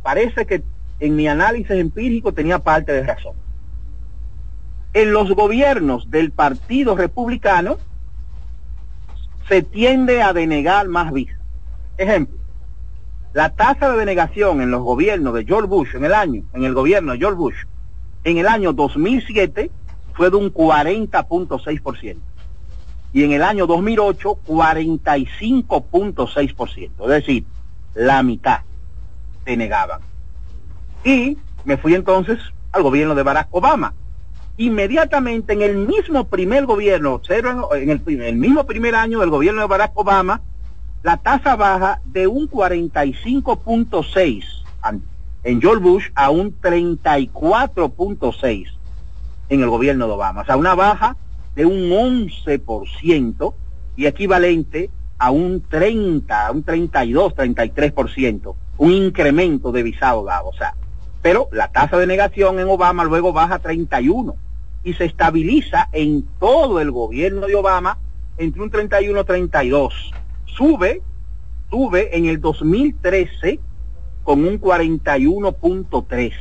parece que en mi análisis empírico tenía parte de razón. En los gobiernos del Partido Republicano se tiende a denegar más visas. Ejemplo, la tasa de denegación en los gobiernos de George Bush en el año, en el gobierno de George Bush, en el año 2007 fue de un 40.6%. Y en el año 2008, 45.6%. Es decir, la mitad denegaban. Y me fui entonces al gobierno de Barack Obama. Inmediatamente en el mismo primer gobierno, en el, en el mismo primer año del gobierno de Barack Obama, la tasa baja de un 45.6 en George Bush a un 34.6 en el gobierno de Obama. O sea, una baja de un 11% y equivalente a un 30, un 32, 33%, un incremento de visado dado. O sea, pero la tasa de negación en Obama luego baja a 31 y se estabiliza en todo el gobierno de Obama entre un 31 y 32 sube, sube en el 2013 con un 41.3.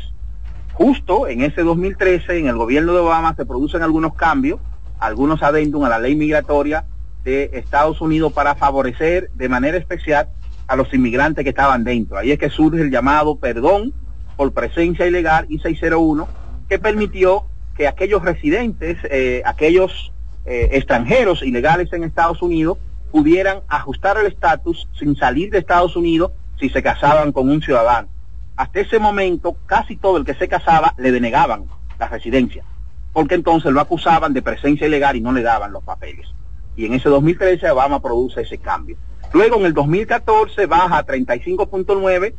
Justo en ese 2013, en el gobierno de Obama, se producen algunos cambios, algunos adendum a la ley migratoria de Estados Unidos para favorecer de manera especial a los inmigrantes que estaban dentro. Ahí es que surge el llamado perdón por presencia ilegal I-601, que permitió que aquellos residentes, eh, aquellos eh, extranjeros ilegales en Estados Unidos, pudieran ajustar el estatus sin salir de Estados Unidos si se casaban con un ciudadano. Hasta ese momento, casi todo el que se casaba le denegaban la residencia, porque entonces lo acusaban de presencia ilegal y no le daban los papeles. Y en ese 2013 Obama produce ese cambio. Luego en el 2014 baja a 35.9,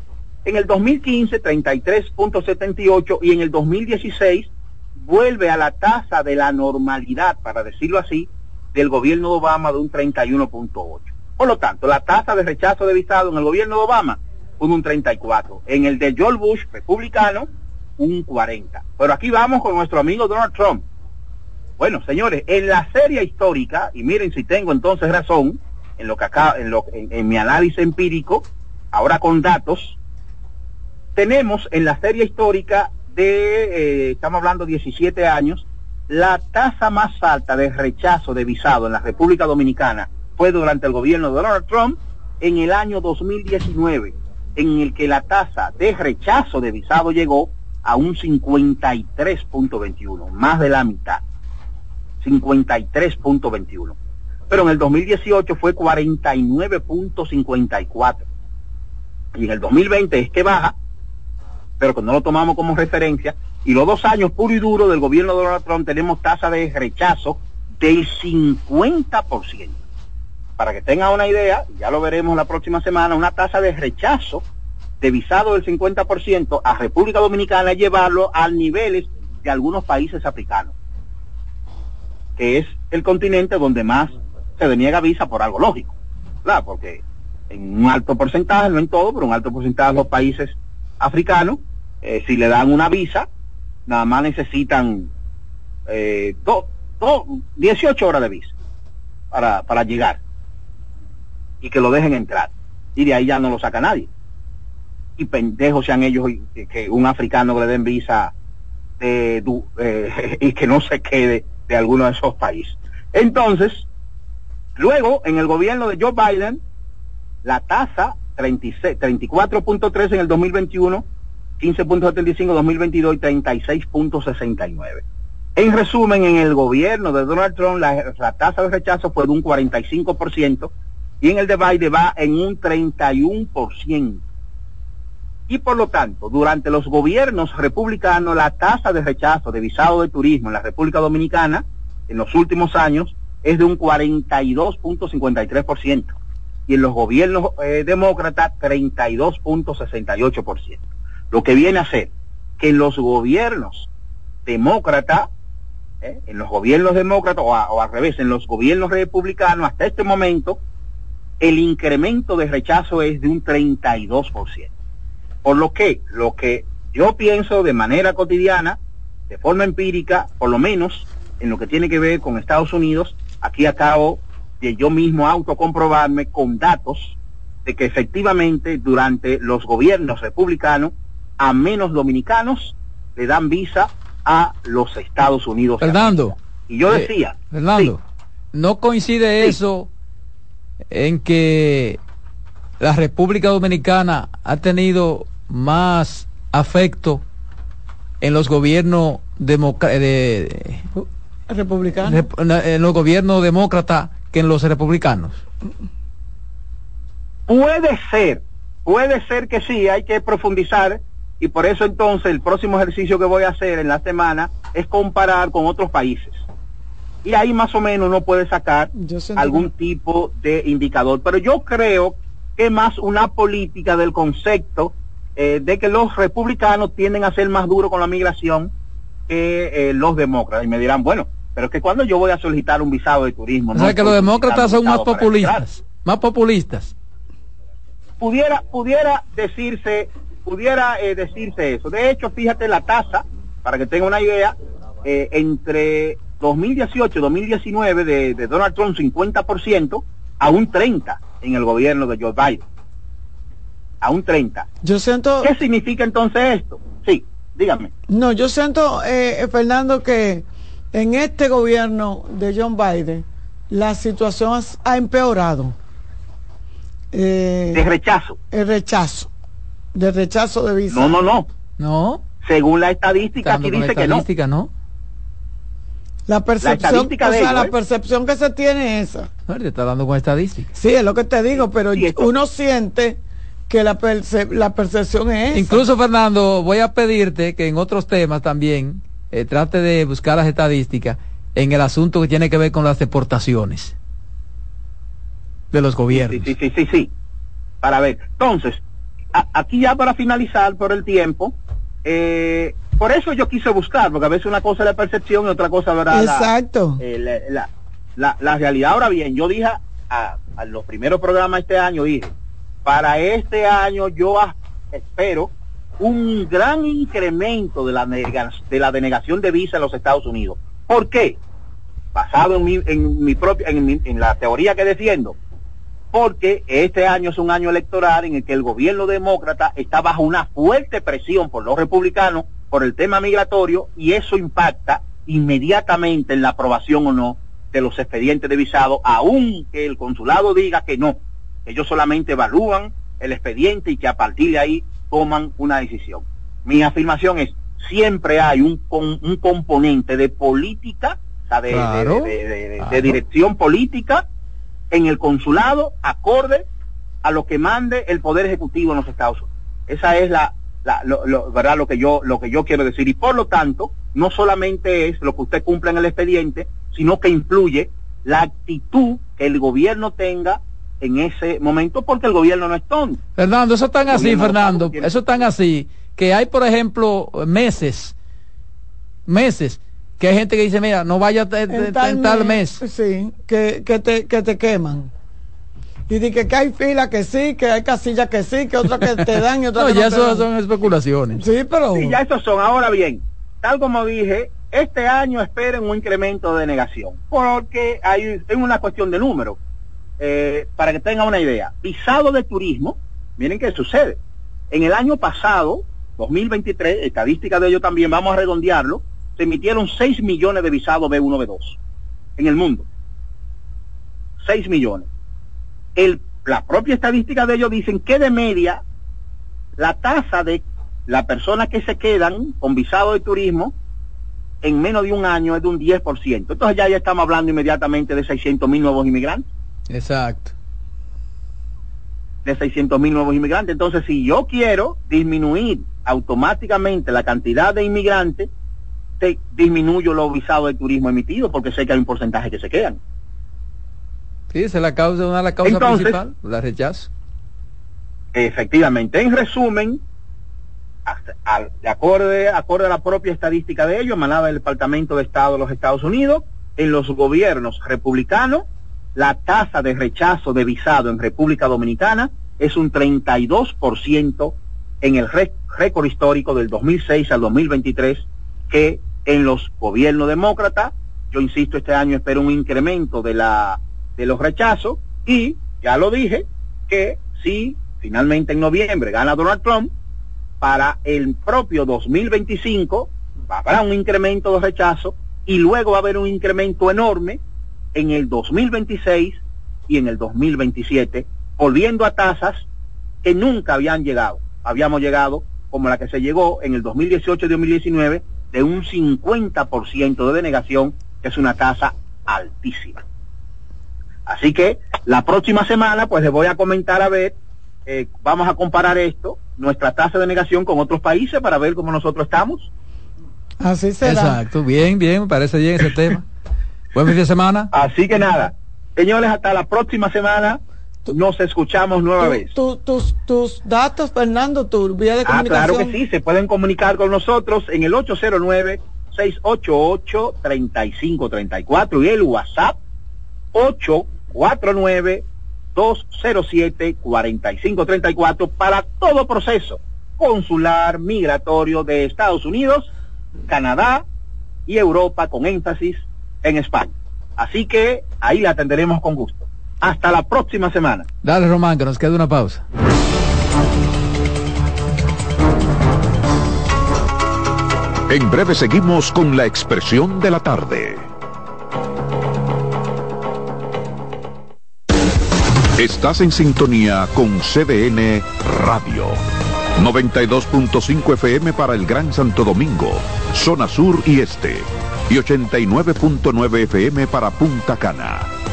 en el 2015 33.78 y en el 2016 vuelve a la tasa de la normalidad, para decirlo así, del gobierno de Obama de un 31.8. Por lo tanto, la tasa de rechazo de visado en el gobierno de Obama fue un 34. En el de George Bush, republicano, un 40. Pero aquí vamos con nuestro amigo Donald Trump. Bueno, señores, en la serie histórica, y miren si tengo entonces razón, en lo que acá, en, lo, en, mi análisis empírico, ahora con datos, tenemos en la serie histórica de, eh, estamos hablando 17 años, la tasa más alta de rechazo de visado en la República Dominicana fue durante el gobierno de Donald Trump en el año 2019, en el que la tasa de rechazo de visado llegó a un 53.21, más de la mitad, 53.21. Pero en el 2018 fue 49.54. Y en el 2020 es que baja, pero que no lo tomamos como referencia, y los dos años puro y duro del gobierno de Donald Trump tenemos tasa de rechazo del 50%. Para que tengan una idea, ya lo veremos la próxima semana, una tasa de rechazo de visado del 50% a República Dominicana llevarlo a niveles de algunos países africanos, que es el continente donde más se deniega visa por algo lógico, ¿verdad? Porque en un alto porcentaje, no en todo, pero un alto porcentaje de los países africanos, eh, si le dan una visa, nada más necesitan eh, 18 horas de visa para, para llegar y que lo dejen entrar. Y de ahí ya no lo saca nadie. Y pendejos sean ellos que, un africano le den visa de, eh, <laughs> y que no se quede de alguno de esos países. Entonces, luego, en el gobierno de Joe Biden, la tasa 34.3 en el 2021, 15.75 en 2022 y 36.69. En resumen, en el gobierno de Donald Trump la, tasa de rechazo fue de un 45% y en el de Biden va en un 31%. Y por lo tanto, durante los gobiernos republicanos, la tasa de rechazo de visado de turismo en la República Dominicana en los últimos años es de un 42.53% y en los gobiernos eh, demócratas 32.68%. Lo que viene a ser que en los gobiernos demócratas, eh, en los gobiernos demócratas o, o al revés, en los gobiernos republicanos hasta este momento, el incremento de rechazo es de un 32%. Por lo que, lo que yo pienso de manera cotidiana, de forma empírica, por lo menos en lo que tiene que ver con Estados Unidos, aquí acabo de yo mismo autocomprobarme con datos de que efectivamente durante los gobiernos republicanos a menos dominicanos le dan visa a los Estados Unidos. Fernando. Y yo decía. Eh, Fernando, ¿no coincide eso en que la República Dominicana ha tenido más afecto en los gobiernos de, republicanos en los gobiernos demócratas que en los republicanos puede ser puede ser que sí hay que profundizar y por eso entonces el próximo ejercicio que voy a hacer en la semana es comparar con otros países y ahí más o menos uno puede sacar algún tipo de indicador pero yo creo que más una política del concepto eh, de que los republicanos tienden a ser más duros con la migración que eh, los demócratas. Y me dirán, bueno, pero es que cuando yo voy a solicitar un visado de turismo... O sea que los demócratas son más populistas, más populistas. Pudiera, pudiera decirse, pudiera eh, decirse eso. De hecho, fíjate la tasa, para que tenga una idea, entre 2018 y 2019 de, de Donald Trump 50% a un 30% en el gobierno de Joe Biden a un 30. Yo siento... ¿Qué significa entonces esto? Sí, dígame. No, yo siento, eh, Fernando, que en este gobierno de John Biden la situación ha empeorado. Eh, de rechazo. El rechazo. De rechazo de visa. No, no, no. No. Según la estadística, aquí dice que no. no. La percepción, o sea, la ¿eh? percepción que se tiene es esa. No, te está dando con estadística. Sí, es lo que te digo, pero uno siente que la, la percepción es Incluso, Fernando, voy a pedirte que en otros temas también eh, trate de buscar las estadísticas en el asunto que tiene que ver con las deportaciones de los gobiernos. Sí, sí, sí, sí. Para ver. Entonces, aquí ya para finalizar por el tiempo, eh, por eso yo quise buscar, porque a veces una cosa es la percepción y otra cosa ¿verdad? Exacto. Eh, la, la, la, realidad. Ahora bien, yo dije a, a los primeros programas este año, dije, para este año yo espero un gran incremento de la, de la denegación de visa en los Estados Unidos. ¿Por qué? Basado en mi, en mi propia, en, en la teoría que defiendo. Porque este año es un año electoral en el que el gobierno demócrata está bajo una fuerte presión por los republicanos por el tema migratorio y eso impacta inmediatamente en la aprobación o no de los expedientes de visado, aunque el consulado diga que no, ellos solamente evalúan el expediente y que a partir de ahí toman una decisión. Mi afirmación es, siempre hay un, un componente de política, o sea, de, dirección política en el consulado acorde a lo que mande el poder ejecutivo en los Estados Unidos. Esa es la, lo, verdad lo que yo lo que yo quiero decir y por lo tanto no solamente es lo que usted cumple en el expediente, sino que influye la actitud que el gobierno tenga en ese momento porque el gobierno no es tonto. Fernando, eso tan así, Fernando, eso tan así, que hay, por ejemplo, meses meses que hay gente que dice, mira, no vaya en tal, mes, Sí, que, que, te, que te queman. Y dice que, hay fila que sí, que hay casillas que sí, que otras que te <laughs> dan y otras no, que ya eso son especulaciones. Sí, pero... Sí, ya esos son. Ahora bien, tal como dije, este año esperen un incremento de negación, porque hay es una cuestión de número. Eh, para que tengan una idea, visado de turismo, miren qué sucede. En el año pasado, 2023, estadística de ello también, vamos a redondearlo, se emitieron 6 millones de visados B1, B2 en el mundo. 6 millones. El, la propia estadística de ellos dicen que de media la tasa de las personas que se quedan con visado de turismo en menos de un año es de un 10%. Entonces ya, ya estamos hablando inmediatamente de 600 mil nuevos inmigrantes. Exacto. De 600 mil nuevos inmigrantes. Entonces, si yo quiero disminuir automáticamente la cantidad de inmigrantes, te disminuyo los visados de turismo emitidos porque sé que hay un porcentaje que se quedan. Sí, esa es la causa, una de las causas principales, la rechazo. Efectivamente. En resumen, de acorde, acorde a la propia estadística de ellos, emanada del Departamento de Estado de los Estados Unidos, en los gobiernos republicanos, la tasa de rechazo de visado en República Dominicana es un 32% en el récord histórico del 2006 al 2023, que en los gobiernos demócratas, yo insisto, este año espero un incremento de, la, de los rechazos y, ya lo dije, que si finalmente en noviembre gana Donald Trump, para el propio 2025 habrá un incremento de rechazo y luego va a haber un incremento enorme en el 2026 y en el 2027, volviendo a tasas que nunca habían llegado. Habíamos llegado como la que se llegó en el 2018 y 2019 de un 50% de denegación, que es una tasa altísima. Así que la próxima semana pues les voy a comentar a ver, eh, vamos a comparar esto nuestra tasa de negación con otros países para ver cómo nosotros estamos. Así será. Exacto, bien, bien, me parece bien ese tema. Buen fin de semana. Así que nada, señores, hasta la próxima semana. Nos escuchamos nueva vez. tus, tus datos, Fernando, tu vía de comunicación. Ah, claro que sí, se pueden comunicar con nosotros en el 809-688-3534 y el WhatsApp 849 207-4534 para todo proceso consular migratorio de Estados Unidos, Canadá y Europa con énfasis en España. Así que ahí la atenderemos con gusto. Hasta la próxima semana. Dale, Román, que nos queda una pausa. En breve seguimos con la expresión de la tarde. Estás en sintonía con CDN Radio. 92.5 FM para el Gran Santo Domingo, zona sur y este. Y 89.9 FM para Punta Cana.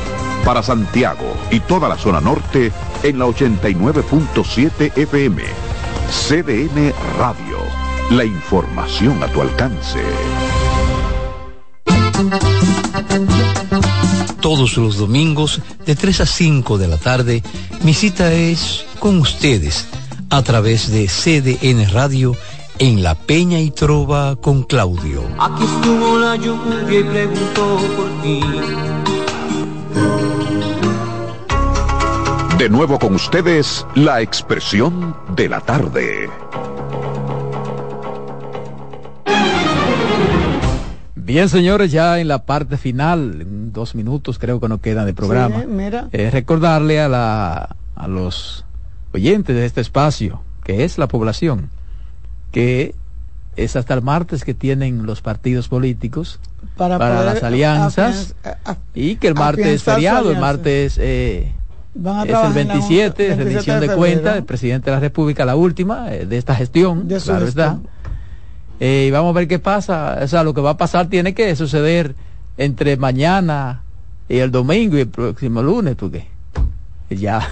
Para Santiago y toda la zona norte en la 89.7 FM. CDN Radio. La información a tu alcance todos los domingos de 3 a 5 de la tarde, mi cita es con ustedes a través de CDN Radio en La Peña y Trova con Claudio. Aquí estuvo la lluvia y preguntó por ti. De nuevo con ustedes, la expresión de la tarde. Bien, señores, ya en la parte final, dos minutos creo que nos quedan de programa. Eh, recordarle a, la, a los oyentes de este espacio, que es la población, que es hasta el martes que tienen los partidos políticos para, las alianzas y que el martes es feriado, el martes eh, es el 27, rendición de, cuentas del presidente de la República, la última eh, de esta gestión, de claro está. Eh, y vamos a ver qué pasa. O sea, lo que va a pasar tiene que suceder entre mañana y el domingo y el próximo lunes, porque ya.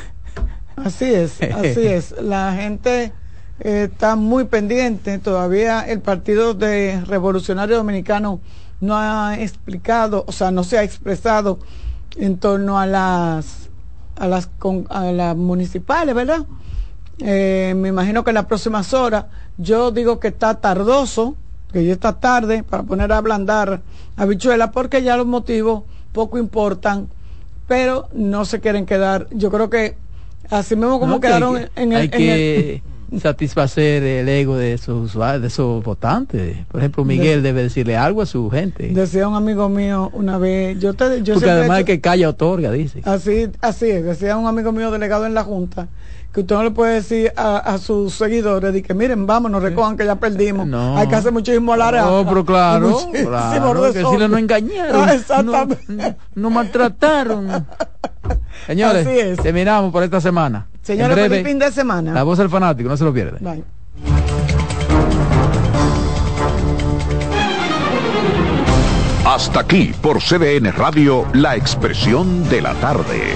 Así es, así es. La gente eh, está muy pendiente. Todavía el Partido de Revolucionario Dominicano no ha explicado, o sea, no se ha expresado en torno a las a las, a las municipales, ¿verdad? Eh, me imagino que en las próximas horas, yo digo que está tardoso, que ya está tarde para poner a ablandar habichuela porque ya los motivos poco importan, pero no se quieren quedar. Yo creo que así mismo como quedaron en, el, que satisfacer el ego de esos de esos votantes. Por ejemplo, Miguel debe decirle algo a su gente. Decía un amigo mío una vez, yo te yo Porque además que calla otorga, dice. Así así es, decía un amigo mío delegado en la junta que usted no le puede decir a, sus seguidores de que miren, vamos, nos recojan que ya perdimos. Hay que hacer muchísimo alarde. No, pero claro, claro que si no nos engañaron. exactamente. No, maltrataron. <laughs> <laughs> Señores, terminamos por esta semana. Señores, feliz fin de semana. La voz del fanático, no se lo pierde. Hasta aquí por CDN Radio, la expresión de la tarde.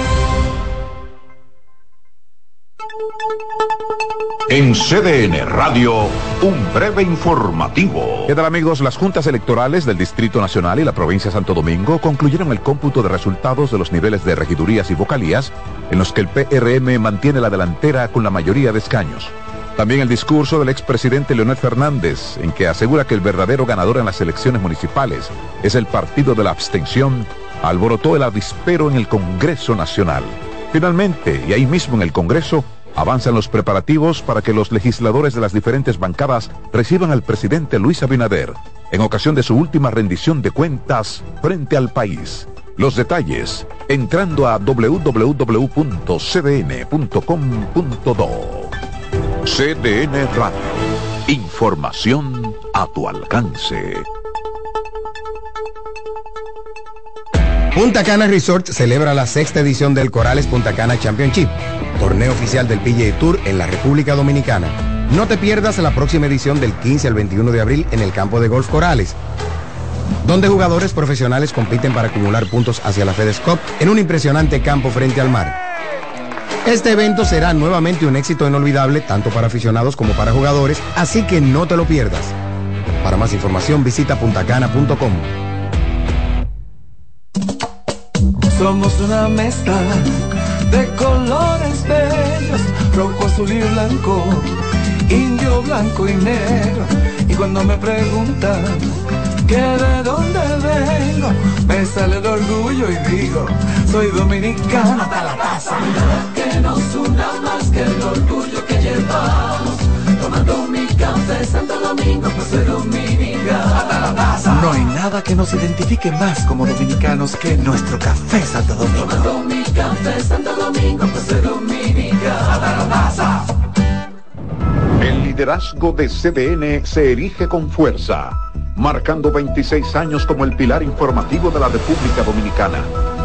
En CDN Radio, un breve informativo. ¿Qué tal amigos? Las juntas electorales del Distrito Nacional y la provincia de Santo Domingo concluyeron el cómputo de resultados de los niveles de regidurías y vocalías en los que el PRM mantiene la delantera con la mayoría de escaños. También el discurso del expresidente Leonel Fernández, en que asegura que el verdadero ganador en las elecciones municipales es el partido de la abstención, alborotó el avispero en el Congreso Nacional. Finalmente, y ahí mismo en el Congreso, Avanzan los preparativos para que los legisladores de las diferentes bancadas reciban al presidente Luis Abinader en ocasión de su última rendición de cuentas frente al país. Los detalles entrando a www.cdn.com.do. CDN Radio. Información a tu alcance. Punta Cana Resort celebra la sexta edición del Corales Punta Cana Championship, torneo oficial del PGA Tour en la República Dominicana. No te pierdas la próxima edición del 15 al 21 de abril en el campo de golf Corales, donde jugadores profesionales compiten para acumular puntos hacia la FedEx Cup en un impresionante campo frente al mar. Este evento será nuevamente un éxito inolvidable tanto para aficionados como para jugadores, así que no te lo pierdas. Para más información visita puntacana.com. Somos una mezcla de colores bellos, rojo, azul y blanco, indio, blanco y negro. Y cuando me preguntan que de dónde vengo, me sale el orgullo y digo, soy dominicano hasta la taza. Que nos una más que el orgullo que llevamos, No hay nada que nos identifique más como dominicanos que nuestro café Santo Domingo. Santo Domingo. El liderazgo de CDN se erige con fuerza, marcando 26 años como el pilar informativo de la República Dominicana.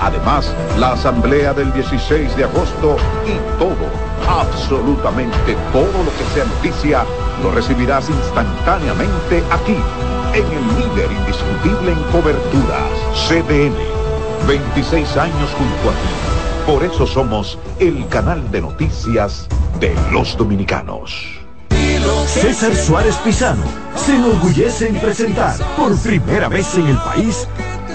además la Asamblea del 16 de agosto y todo, absolutamente todo lo que sea noticia, lo recibirás instantáneamente aquí en el líder indiscutible en coberturas, CDN. 26 años junto a ti. Por eso somos el canal de noticias de los dominicanos. César Suárez Pisano se enorgullece en presentar por primera vez en el país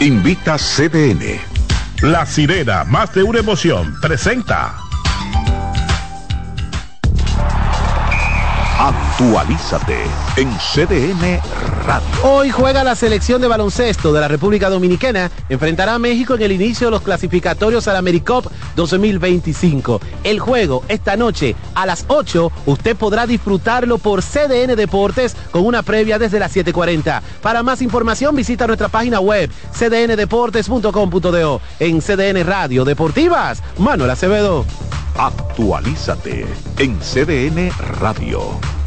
Invita CDN. La sirena, más de una emoción, presenta. Actualízate en CDN Radio. Hoy juega la selección de baloncesto de la República Dominicana. Enfrentará a México en el inicio de los clasificatorios al AmeriCup 2025. El juego esta noche a las 8. Usted podrá disfrutarlo por CDN Deportes con una previa desde las 7:40. Para más información visita nuestra página web cdndeportes.com.do. En CDN Radio Deportivas, Manuel Acevedo. Actualízate en CDN Radio.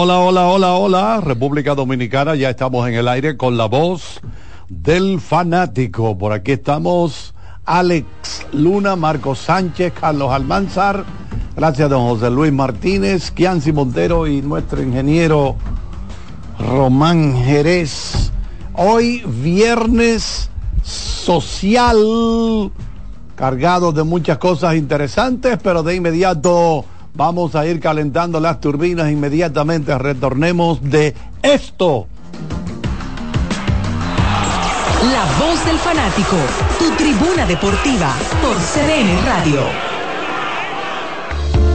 Hola, hola, hola, hola, República Dominicana, ya estamos en el aire con la voz del fanático. Por aquí estamos Alex Luna, Marcos Sánchez, Carlos Almanzar, gracias don José Luis Martínez, Kianci Montero y nuestro ingeniero Román Jerez. Hoy viernes social, cargado de muchas cosas interesantes, pero de inmediato Vamos a ir calentando las turbinas inmediatamente. Retornemos de esto. La voz del fanático, tu tribuna deportiva por CDN Radio.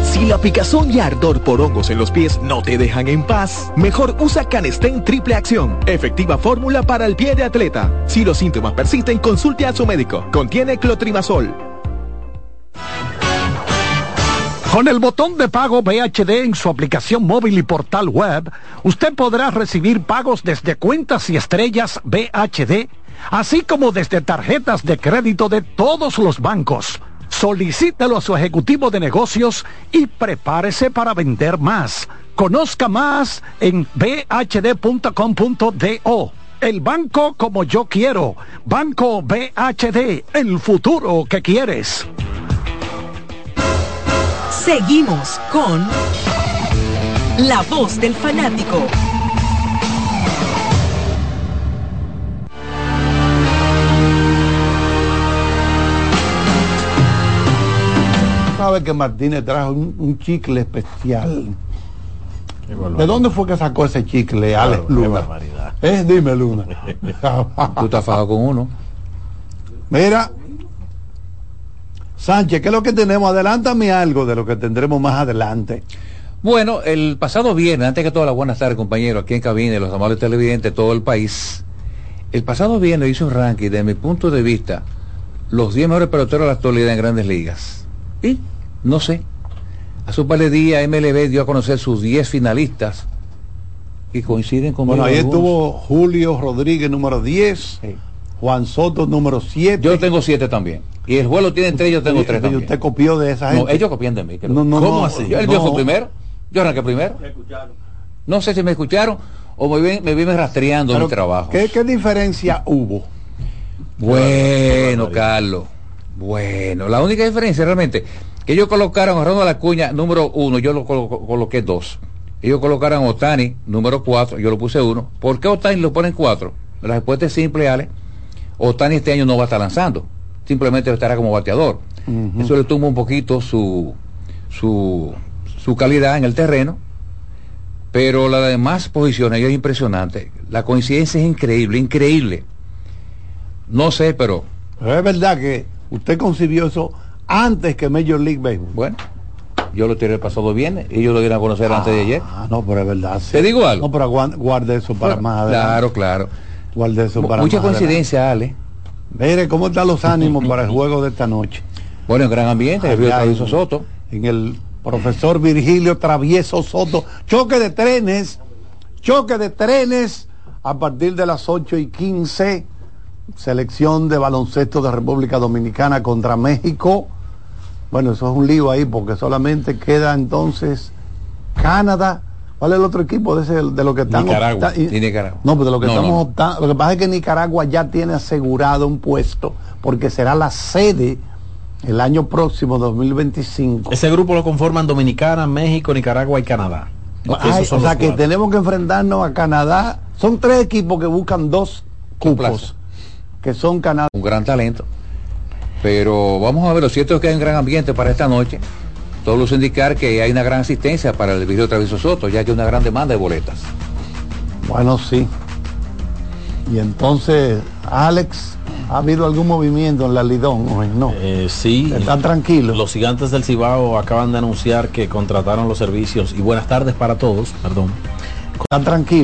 Si la picazón y ardor por hongos en los pies no te dejan en paz, mejor usa Canestén Triple Acción, efectiva fórmula para el pie de atleta. Si los síntomas persisten, consulte a su médico. Contiene clotrimazol. Con el botón de pago BHD en su aplicación móvil y portal web, usted podrá recibir pagos desde cuentas y estrellas BHD, así como desde tarjetas de crédito de todos los bancos. Solicítelo a su ejecutivo de negocios y prepárese para vender más. Conozca más en bhd.com.do. El banco como yo quiero. Banco BHD, el futuro que quieres. Seguimos con La Voz del Fanático. Sabe que Martínez trajo un, chicle especial. ¿De dónde fue que sacó ese chicle, Alex Luna? Eh, dime, Luna. Tú estás fajado con uno. Mira, Sánchez, ¿qué es lo que tenemos? Adelántame algo de lo que tendremos más adelante. Bueno, el pasado viernes, antes que todas las buenas tardes, compañeros, aquí en cabina, los amables televidentes, todo el país. El pasado viernes hice un ranking, de mi punto de vista, los 10 mejores peloteros de la actualidad en grandes ligas. Y, no sé, hace un par de días MLB dio a conocer sus 10 finalistas y coinciden con Bueno, ahí estuvo Julio Rodríguez, número 10, Juan Soto, número 7. Yo tengo 7 también. Y el vuelo tiene tres, yo tengo tres también. usted copió de esa gente? No, ellos copian de mí. No, no, ¿Cómo así? Yo, yo fui primero. Yo arranqué primero. No sé si me escucharon o me, me viven rastreando mi trabajo. ¿qué, ¿Qué diferencia hubo? Bueno, Carlos. Bueno, la única diferencia realmente que ellos colocaron a Ronald Acuña número uno, yo lo coloqué dos. Ellos colocaron a Otani número cuatro, yo lo puse uno. ¿Por qué Otani lo ponen cuatro? La respuesta es simple, Ale. Otani este año no va a estar lanzando simplemente estará como bateador. Eso le tumba un poquito su, su, su calidad en el terreno, pero las demás posiciones es impresionante. La coincidencia es increíble, increíble. No sé, pero... es verdad que usted concibió eso antes que Major League Baseball. Bueno, yo lo tiré el pasado viernes, ellos lo dieron a conocer antes de ayer. Ah, no, pero es verdad. ¿Te digo algo? No, pero guarde eso para más adelante. Claro, claro. Para Mucha coincidencia, Ale. Mire, ¿cómo están los <laughs> ánimos para el juego de esta noche? Bueno, en gran ambiente, Allá Travieso en- Soto. En el profesor Virgilio Travieso Soto. Choque de trenes, choque de trenes a partir de las 8 y 15. Selección de baloncesto de República Dominicana contra México. Bueno, eso es un lío ahí porque solamente queda entonces Canadá. ¿Cuál es el otro equipo de, ese, de lo que están Nicaragua. opta- y- Y Nicaragua. No, pero de lo que No, estamos no. optando. Lo que pasa es que Nicaragua ya tiene asegurado un puesto porque será la sede el año próximo, 2025. Ese grupo lo conforman Dominicana, México, Nicaragua y Canadá. Ay, Esos son o sea que cuatro. tenemos que enfrentarnos a Canadá. Son tres equipos que buscan dos cupos, que son Canadá. Un gran talento. Pero vamos a ver, lo cierto es que hay un gran ambiente para esta noche. Todo luce indicar que hay una gran asistencia para el Virgilio Travieso Soto, ya que hay una gran demanda de boletas. Bueno, sí. Y entonces, Alex, ¿ha habido algún movimiento en la Lidón hoy? No. Eh, sí. Están tranquilos. Los gigantes del Cibao acaban de anunciar que contrataron los servicios y buenas tardes para todos, perdón. Están tranquilos.